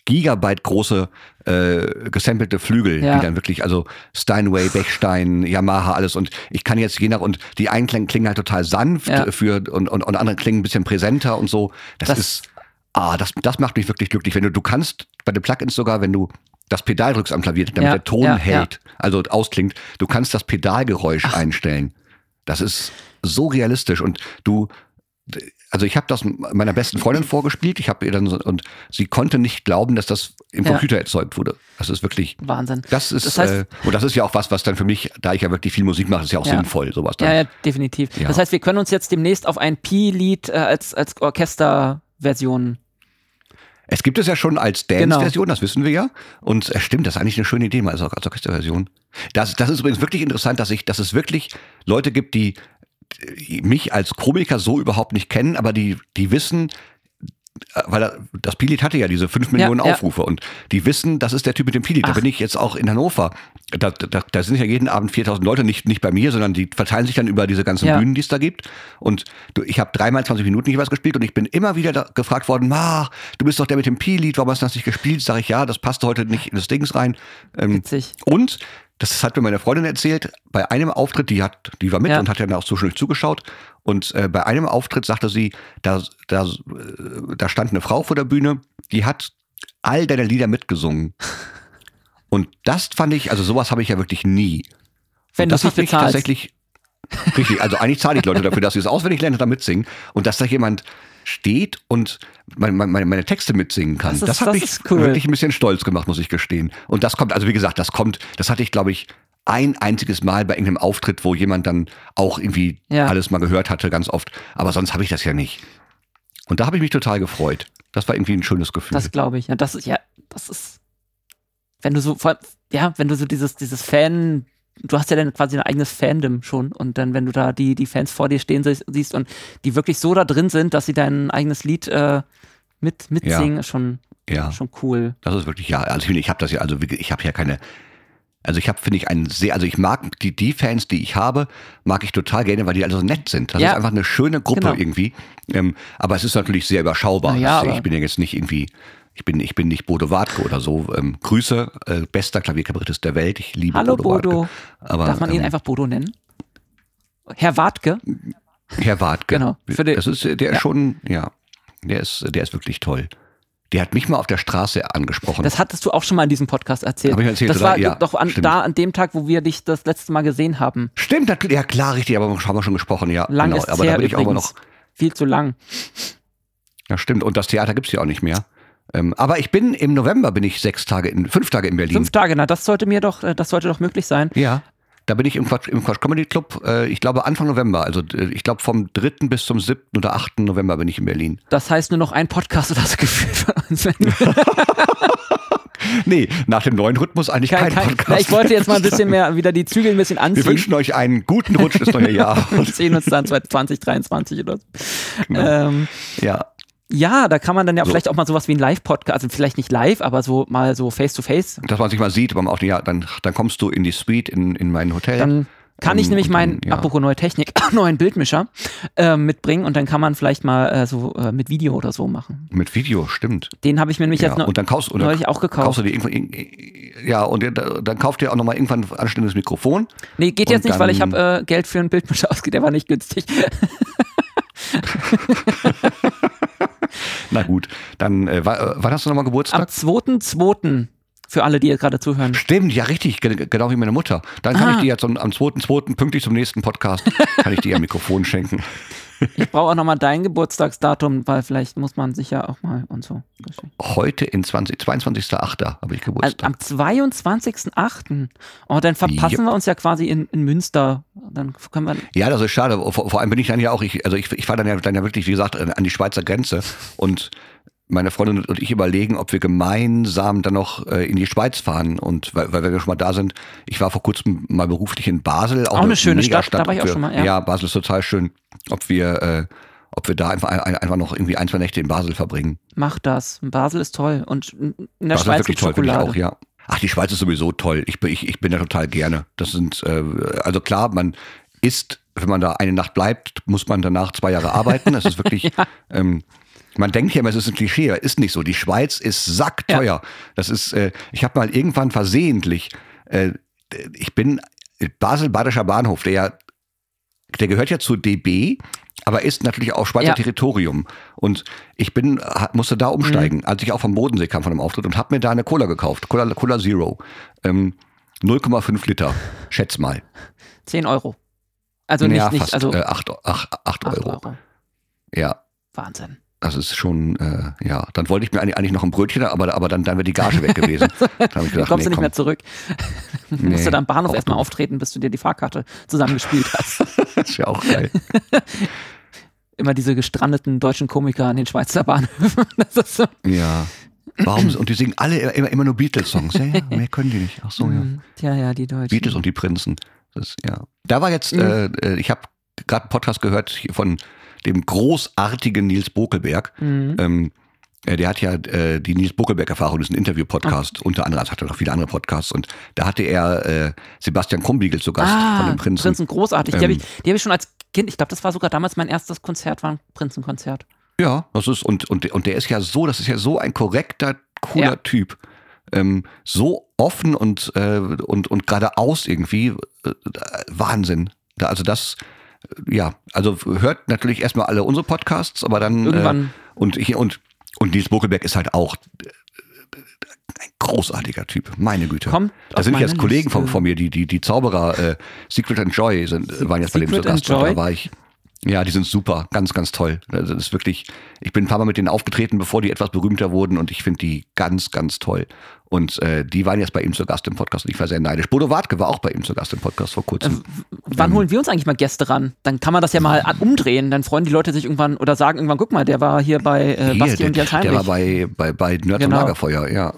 Gigabyte große äh, gesampelte Flügel, Ja. die dann wirklich, also Steinway, Bechstein, Yamaha, alles und ich kann jetzt je nach und die einen klingen, klingen halt total sanft Ja. für und, und, und andere klingen ein bisschen präsenter und so. Das, Das- ist, ah, das, das macht mich wirklich glücklich. Wenn du, du kannst bei den Plugins sogar, wenn du das Pedal drückst am Klavier, damit Ja, der Ton ja, hält, also ausklingt, du kannst das Pedalgeräusch einstellen. Das ist so realistisch und du, also ich habe das meiner besten Freundin vorgespielt, ich habe ihr dann so, und sie konnte nicht glauben, dass das im Ja. Computer erzeugt wurde. Das ist wirklich, Wahnsinn. das ist, Das heißt- äh, und das ist ja auch was, was dann für mich, da ich ja wirklich viel Musik mache, ist ja auch Ja. sinnvoll, sowas dann. Ja, ja, definitiv. Das heißt, wir können uns jetzt demnächst auf ein Pi-Lied äh, als, als Orchesterversion. Es gibt es ja schon als Genau. Dance-Version, das wissen wir ja. Und es stimmt, das ist eigentlich eine schöne Idee, mal als, als Orchesterversion. Das, das ist übrigens wirklich interessant, dass, ich, dass es wirklich Leute gibt, die mich als Komiker so überhaupt nicht kennen, aber die, die wissen, äh, weil das Pilit hatte ja diese 5 Millionen ja. Aufrufe und die wissen, das ist der Typ mit dem Pilit. Da Ach. bin ich jetzt auch in Hannover. Da, da, da sind ja jeden Abend 4000 Leute, nicht, nicht bei mir, sondern die verteilen sich dann über diese ganzen Ja. Bühnen, die es da gibt. Und du, ich habe dreimal 20 Minuten jeweils gespielt und ich bin immer wieder da gefragt worden, Ma, du bist doch der mit dem Pilit, warum hast du das nicht gespielt? Sag ich, ja, das passt heute nicht in das Dings rein. Ähm, Witzig. und das hat mir meine Freundin erzählt, bei einem Auftritt, die hat, die war mit Ja. und hat ja auch zwischendurch zugeschaut. Und äh, bei einem Auftritt sagte sie, da, da, äh, da stand eine Frau vor der Bühne, die hat all deine Lieder mitgesungen. <laughs> Und das fand ich, also sowas habe ich ja wirklich nie. Wenn Und du das hat nicht mich tatsächlich richtig. Also eigentlich zahle ich Leute dafür, dass sie es auswendig lernen und da mitsingen und dass da jemand steht und meine, meine, meine Texte mitsingen kann. Das ist- Das, hat das mich cool. wirklich ein bisschen stolz gemacht, muss ich gestehen. Und das kommt, also wie gesagt, das kommt, das hatte ich, glaube ich, ein einziges Mal bei irgendeinem Auftritt, wo jemand dann auch irgendwie Ja. alles mal gehört hatte, ganz oft. Aber sonst habe ich das ja nicht. Und da habe ich mich total gefreut. Das war irgendwie ein schönes Gefühl. Das glaube ich. Ja, das ist ja, das ist, wenn du so, vor- ja, wenn du so dieses, dieses Fan, du hast ja dann quasi ein eigenes Fandom schon und dann, wenn du da die, die Fans vor dir stehen sie- siehst und die wirklich so da drin sind, dass sie dein eigenes Lied äh, mit, mitsingen, ist schon, ja. schon cool. Das ist wirklich, ja, also ich, ich habe das ja, also ich habe ja keine, also ich habe, finde ich, einen sehr, also ich mag die, die Fans, die ich habe, mag ich total gerne, weil die alle so nett sind. Das Ja. ist einfach eine schöne Gruppe Genau. irgendwie. Ähm, aber es ist natürlich sehr überschaubar. Ja, Das- ich bin ja jetzt nicht irgendwie, ich bin, ich bin nicht Bodo Wartke oder so. Ähm, Grüße, äh, bester Klavierkabarettist der Welt. Ich liebe Hallo Bodo, Bodo. Aber, Darf man ihn ähm, einfach Bodo nennen? Herr Wartke? Herr Wartke. Genau. Für den- das ist, äh, der Ja. ist schon, ja, der ist, der ist wirklich toll. Der hat mich mal auf der Straße angesprochen. Das hattest du auch schon mal in diesem Podcast erzählt. Hab ich erzählt, das oder? war Ja, doch an, da an dem Tag, wo wir dich das letzte Mal gesehen haben. Stimmt, natürlich, ja klar, richtig, aber haben wir schon gesprochen, ja. Lang genau. ist aber da bin ich auch noch. Viel zu lang. Ja, stimmt. Und das Theater gibt's ja auch nicht mehr. Ähm, aber ich bin im November bin ich sechs Tage in, fünf Tage in Berlin. Fünf Tage, na, das sollte mir doch, äh, das sollte doch möglich sein. Ja. Da bin ich im Quatsch, im Quatsch Comedy Club, äh, ich glaube Anfang November. Also äh, ich glaube vom 3. bis zum 7. oder 8. November bin ich in Berlin. Das heißt nur noch ein Podcast oder so gefühlt von uns. <laughs> Nee, nach dem neuen Rhythmus eigentlich kein, Podcast. na, ich wollte jetzt mal ein bisschen <laughs> mehr, wieder die Zügel ein bisschen Wir anziehen. wünschen euch einen guten Rutsch ins <laughs> neue Jahr. Wir sehen uns dann 2023 oder so. Ähm, ja. Ja, da kann man dann ja So. vielleicht auch mal sowas wie ein Live-Podcast, also vielleicht nicht live, aber so mal so face-to-face. Dass man sich mal sieht beim Aufnehmen, ja, dann, dann kommst du in die Suite in, in mein Hotel. Dann kann ich Ähm, nämlich und meinen, ja. apropos neue Technik, <laughs> neuen Bildmischer äh, mitbringen und dann kann man vielleicht mal äh, so äh, mit Video oder so machen. mit Video, stimmt. Den habe ich mir nämlich Ja, jetzt noch und dann kaufst, dann neulich auch gekauft. kaufst du dir irgendwann, ja, und dann kauft ihr auch nochmal irgendwann ein anständiges Mikrofon. Nee, geht jetzt nicht, weil ich habe äh, Geld für einen Bildmischer <laughs> ausgegeben, der war nicht günstig. <laughs> <laughs> Na gut, dann, äh, äh, wann hast du nochmal Am Geburtstag? 2.2. für alle, die gerade zuhören. Stimmt, ja richtig, ge- genau wie meine Mutter. Dann kann Ah. ich dir jetzt am am 2.2. pünktlich zum nächsten Podcast, kann ich dir ein Mikrofon schenken. <laughs> Ich brauche auch nochmal dein Geburtstagsdatum, weil vielleicht muss man sich ja auch mal und so. Heute in 20, 22.08. habe ich Geburtstag. am 22.08. Oh, dann verpassen wir uns ja quasi in, in Münster. Dann können wir. Ja, das ist schade. Vor, vor allem bin ich dann ja auch, ich, also ich, ich fahre dann ja, dann ja wirklich, wie gesagt, an die Schweizer Grenze und meine Freundin und ich überlegen, ob wir gemeinsam dann noch äh, in die Schweiz fahren. Und weil, weil wir schon mal da sind, ich war vor kurzem mal beruflich in Basel. Auch eine schöne Megastadt, Stadt, da war ich auch wir, schon mal, ja. Ja, Basel ist total schön. Ob wir, äh, ob wir da einfach, ein- einfach noch irgendwie ein, zwei Nächte in Basel verbringen. Mach das. Basel ist toll. Und in der Basel ist Schweiz wirklich gibt toll, finde ich Schokolade. auch, ja. Ach, die Schweiz ist sowieso toll. Ich bin, ich, ich bin da total gerne. Das sind, äh, also klar, man isst, wenn man da eine Nacht bleibt, muss man danach zwei Jahre arbeiten. Das ist wirklich, <laughs> ähm, man denkt ja immer, es ist ein Klischee, aber ist nicht so. Die Schweiz ist sackteuer. Das ist, äh, ich habe mal irgendwann versehentlich, äh, ich bin Basel Badischer Bahnhof, der ja, der gehört ja zu DB, aber ist natürlich auch Schweizer Ja. Territorium. Und ich bin, musste da umsteigen, als ich auch vom Bodensee kam von einem Auftritt und habe mir da eine Cola gekauft, Cola, Cola Zero. Ähm, 0,5 Liter, schätz mal. 10 Euro. Also nicht, ja, nicht fast, also äh, 8, 8, 8 8 Euro. Euro. Ja, Wahnsinn. Das ist schon, äh, ja. Dann wollte ich mir eigentlich noch ein Brötchen, aber, aber dann, dann wäre die Gage weg gewesen. <laughs> Dann ich Dann gedacht, kommst du nee, nicht komm, mehr zurück. Nee, <laughs> musst du da am Bahnhof erstmal auftreten, bis du dir die Fahrkarte zusammengespielt hast. <laughs> das ist ja auch geil. Immer diese gestrandeten deutschen Komiker an den Schweizer Bahnhöfen. So. Ja. Warum? Und die singen alle immer, immer nur Beatles-Songs. Ja, ja, mehr können die nicht. Ach so, ja. Mm, Tja, ja, die Deutschen. Beatles und die Prinzen. Das, ja. Da war jetzt, Mhm. äh, äh, ich habe gerade einen Podcast gehört von dem großartigen Nils Bokelberg. Mhm. Ähm, äh, der hat ja äh, die Nils Bokelberg-Erfahrung, das ist ein Interview-Podcast, unter anderem, es hat er noch viele andere Podcasts. Und da hatte er äh, Sebastian Krumbiegel zu Gast ah, von den Prinzen. großartig. Die habe Ähm, ich, die hab ich schon als Kind, ich glaube, das war sogar damals mein erstes Konzert, war ein Prinzenkonzert. Ja, das ist, und, und, und der ist ja so, das ist ja so ein korrekter, cooler Ja. Typ. Ähm, so offen und, äh, und, und geradeaus irgendwie. Äh, Wahnsinn. Da, also das, ja, also hört natürlich erstmal alle unsere Podcasts, aber dann Irgendwann. Äh, und, ich, und, und Nils Buckelberg ist halt auch äh, ein großartiger Typ, meine Güte. Kommt da sind jetzt Kollegen von, von mir, die, die, die Zauberer äh, Secret and Joy sind, waren jetzt bei dem zu Gast. Da war ich. Ja, die sind super, ganz, ganz toll. Also Das ist wirklich, ich bin ein paar Mal mit denen aufgetreten, bevor die etwas berühmter wurden und ich finde die ganz, ganz toll. Und äh, die waren jetzt bei ihm zu Gast im Podcast und ich war sehr neidisch. Bodo Wartke war auch bei ihm zu Gast im Podcast vor kurzem. Wann holen wir uns eigentlich mal Gäste ran? Dann kann man das ja mal umdrehen. Dann freuen die Leute sich irgendwann oder sagen irgendwann, guck mal, der war hier bei äh, Hier, Basti der, und Jens Heinrich. der war bei, bei, bei Nerds Genau. und Lagerfeuer, ja.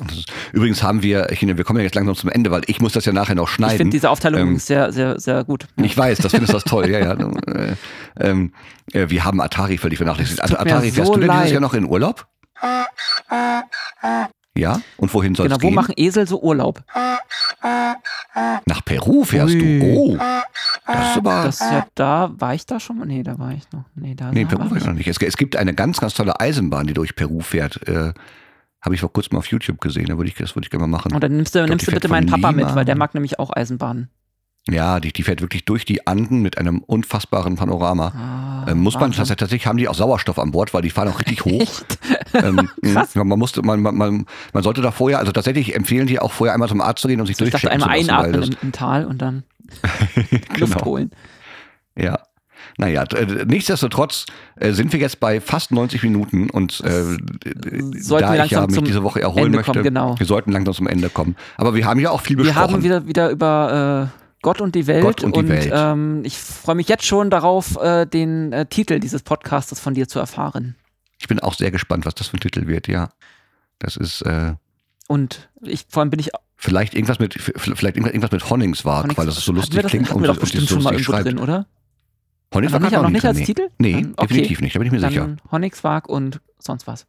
Übrigens haben wir, ich, wir kommen ja jetzt langsam zum Ende, weil ich muss das ja nachher noch schneiden. ich finde diese Aufteilung Ähm, sehr, sehr, sehr gut. Ich weiß, das findest du das toll, ja, ja. <laughs> Äh, ähm, äh, wir haben Atari völlig vernachlässigt. Mir Atari, fährst so du denn dieses. Jahr noch in Urlaub? Ja? Und wohin soll Genau, es wo gehen? machen Esel so Urlaub? Nach Peru fährst Ui. du. Oh, das ist aber... Das ist ja da, war ich da schon mal? Nee, da war ich noch. Nee, da nee, Peru war ich noch nicht. Es, es gibt eine ganz, ganz tolle Eisenbahn, die durch Peru fährt. Äh, Habe ich vor kurzem auf YouTube gesehen. Da würde ich, das würde ich gerne mal machen. Und dann nimmst du, glaub, nimmst du bitte meinen Papa Lima. mit, weil der mag nämlich auch Eisenbahnen. Ja, die, die fährt wirklich durch die Anden mit einem unfassbaren Panorama. Ah, Ähm, muss man Wahnsinn. tatsächlich haben die auch Sauerstoff an Bord, weil die fahren auch richtig hoch. <laughs> Ähm, <laughs> Krass. ja, man musste, man, man, man, man sollte da vorher, also tatsächlich empfehlen die auch vorher einmal zum Arzt zu gehen und sich Ich dachte durchchecken einmal lassen, weil einatmen im, im Tal und dann <laughs> Luft Genau. holen. das, ja. Naja, nichtsdestotrotz äh, sind wir jetzt bei fast 90 Minuten und äh, da wir ich ja mich diese Woche erholen Ende möchte, kommen, genau. wir sollten langsam zum Ende kommen. Aber wir haben ja auch viel Wir besprochen. haben wieder, wieder über äh, Gott und die Welt Gott und die Welt. Ähm, ich freue mich jetzt schon darauf, äh, den äh, Titel dieses Podcastes von dir zu erfahren. ich bin auch sehr gespannt, was das für ein Titel wird, ja. Das ist äh, Und ich, vor allem bin ich vielleicht irgendwas mit vielleicht irgendwas mit Honningswag, weil das so lustig das, klingt hatten wir doch und bestimmt so schon mal irgendwo schreibt. drin, oder? Honningswag noch nicht, hat noch nicht drin, als nee. Titel? Nee, Dann- okay. definitiv nicht, da bin ich mir sicher. Dann Honigwag und sonst was.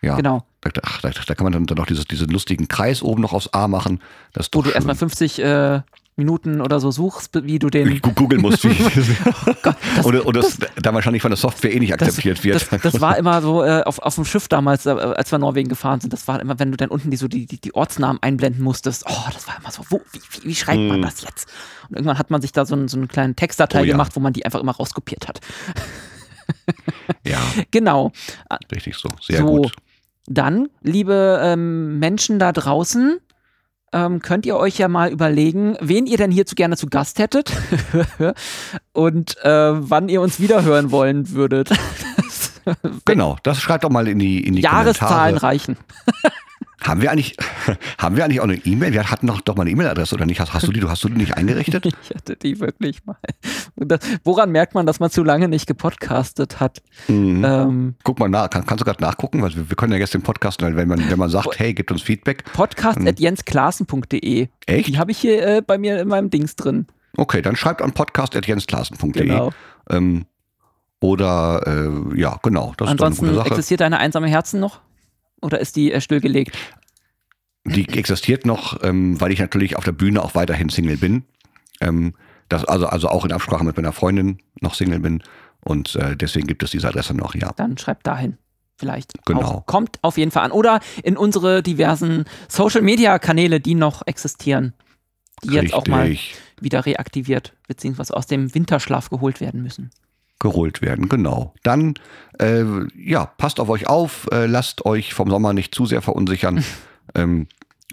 Ja. Genau. Da, ach, da, da kann man dann, dann noch dieses, diesen lustigen Kreis oben noch aufs A machen. Das ist Wo du erstmal schön. 50 äh, Minuten oder so suchst, wie du den. Googeln musst, wie. <laughs> oder oder das, da wahrscheinlich von der Software eh nicht akzeptiert wird. Das, das war immer so äh, auf, auf dem Schiff damals, äh, als wir Norwegen gefahren sind. Das war immer, wenn du dann unten die, so die, die, die Ortsnamen einblenden musstest. Oh, das war immer so, wo, wie, wie, wie schreibt man Mm. das jetzt? Und irgendwann hat man sich da so, einen- so einen kleinen Textdatei Oh ja. gemacht, wo man die einfach immer rauskopiert hat. ja, <laughs> Genau. richtig so. Sehr so, gut. dann, liebe ähm, Menschen da draußen, ähm, könnt ihr euch ja mal überlegen, wen ihr denn hierzu gerne zu Gast hättet <laughs> und äh, wann ihr uns wiederhören wollen würdet. <laughs> Genau, das schreibt doch mal in die, in die Jahreszahlen Kommentare. reichen. <laughs> Haben wir eigentlich, <laughs> haben wir eigentlich auch eine E-Mail? Wir hatten doch, doch mal eine E-Mail-Adresse oder nicht? Hast, hast du die, du hast du die nicht eingerichtet? <laughs> Ich hatte die wirklich mal. Das, woran merkt man, dass man zu lange nicht gepodcastet hat? Mhm. Ähm, Guck mal nach, kann, kannst du gerade nachgucken? Weil wir, wir können ja jetzt den Podcast, wenn man, wenn man sagt, hey, gibt uns Feedback. podcast.jensklaassen.de. Echt? Die habe ich hier äh, bei mir in meinem Dings drin. Okay, dann schreibt an podcast.jensklaassen.de. Genau. Ähm, oder, äh, ja, genau, das ist doch Ansonsten eine gute Sache. existiert deine einsame Herzen noch? Oder ist die äh, stillgelegt? Die existiert noch, ähm, weil ich natürlich auf der Bühne auch weiterhin Single bin. Ähm, das, also, also auch in Absprache mit meiner Freundin noch Single bin. Und äh, deswegen gibt es diese Adresse noch, ja. Dann schreibt dahin. Vielleicht. Genau. Auch. Kommt auf jeden Fall an. Oder in unsere diversen Social Media Kanäle, die noch existieren. Die jetzt auch mal Richtig. wieder reaktiviert, beziehungsweise aus dem Winterschlaf geholt werden müssen. Geholt werden, genau. Dann, äh, ja, passt auf euch auf, äh, lasst euch vom Sommer nicht zu sehr verunsichern. <laughs> ähm,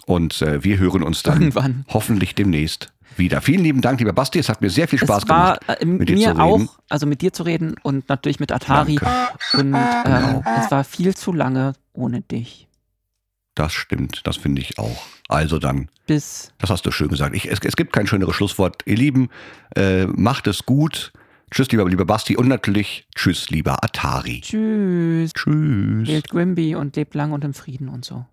und äh, wir hören uns dann Irgendwann. hoffentlich demnächst wieder. Vielen lieben Dank, lieber Basti. Es hat mir sehr viel Spaß es war gemacht. äh, mit dir mir zu reden. auch, also mit dir zu reden und natürlich mit Atari. Und ähm, Genau. es war viel zu lange ohne dich. Das stimmt, das finde ich auch. Also dann, Bis das hast du schön gesagt. Ich, es, es gibt kein schöneres Schlusswort. Ihr Lieben, äh, macht es gut. Tschüss, lieber, lieber Basti. Und natürlich tschüss, lieber Atari. Tschüss. Tschüss. Wählt Grimby und lebt lang und im Frieden und so.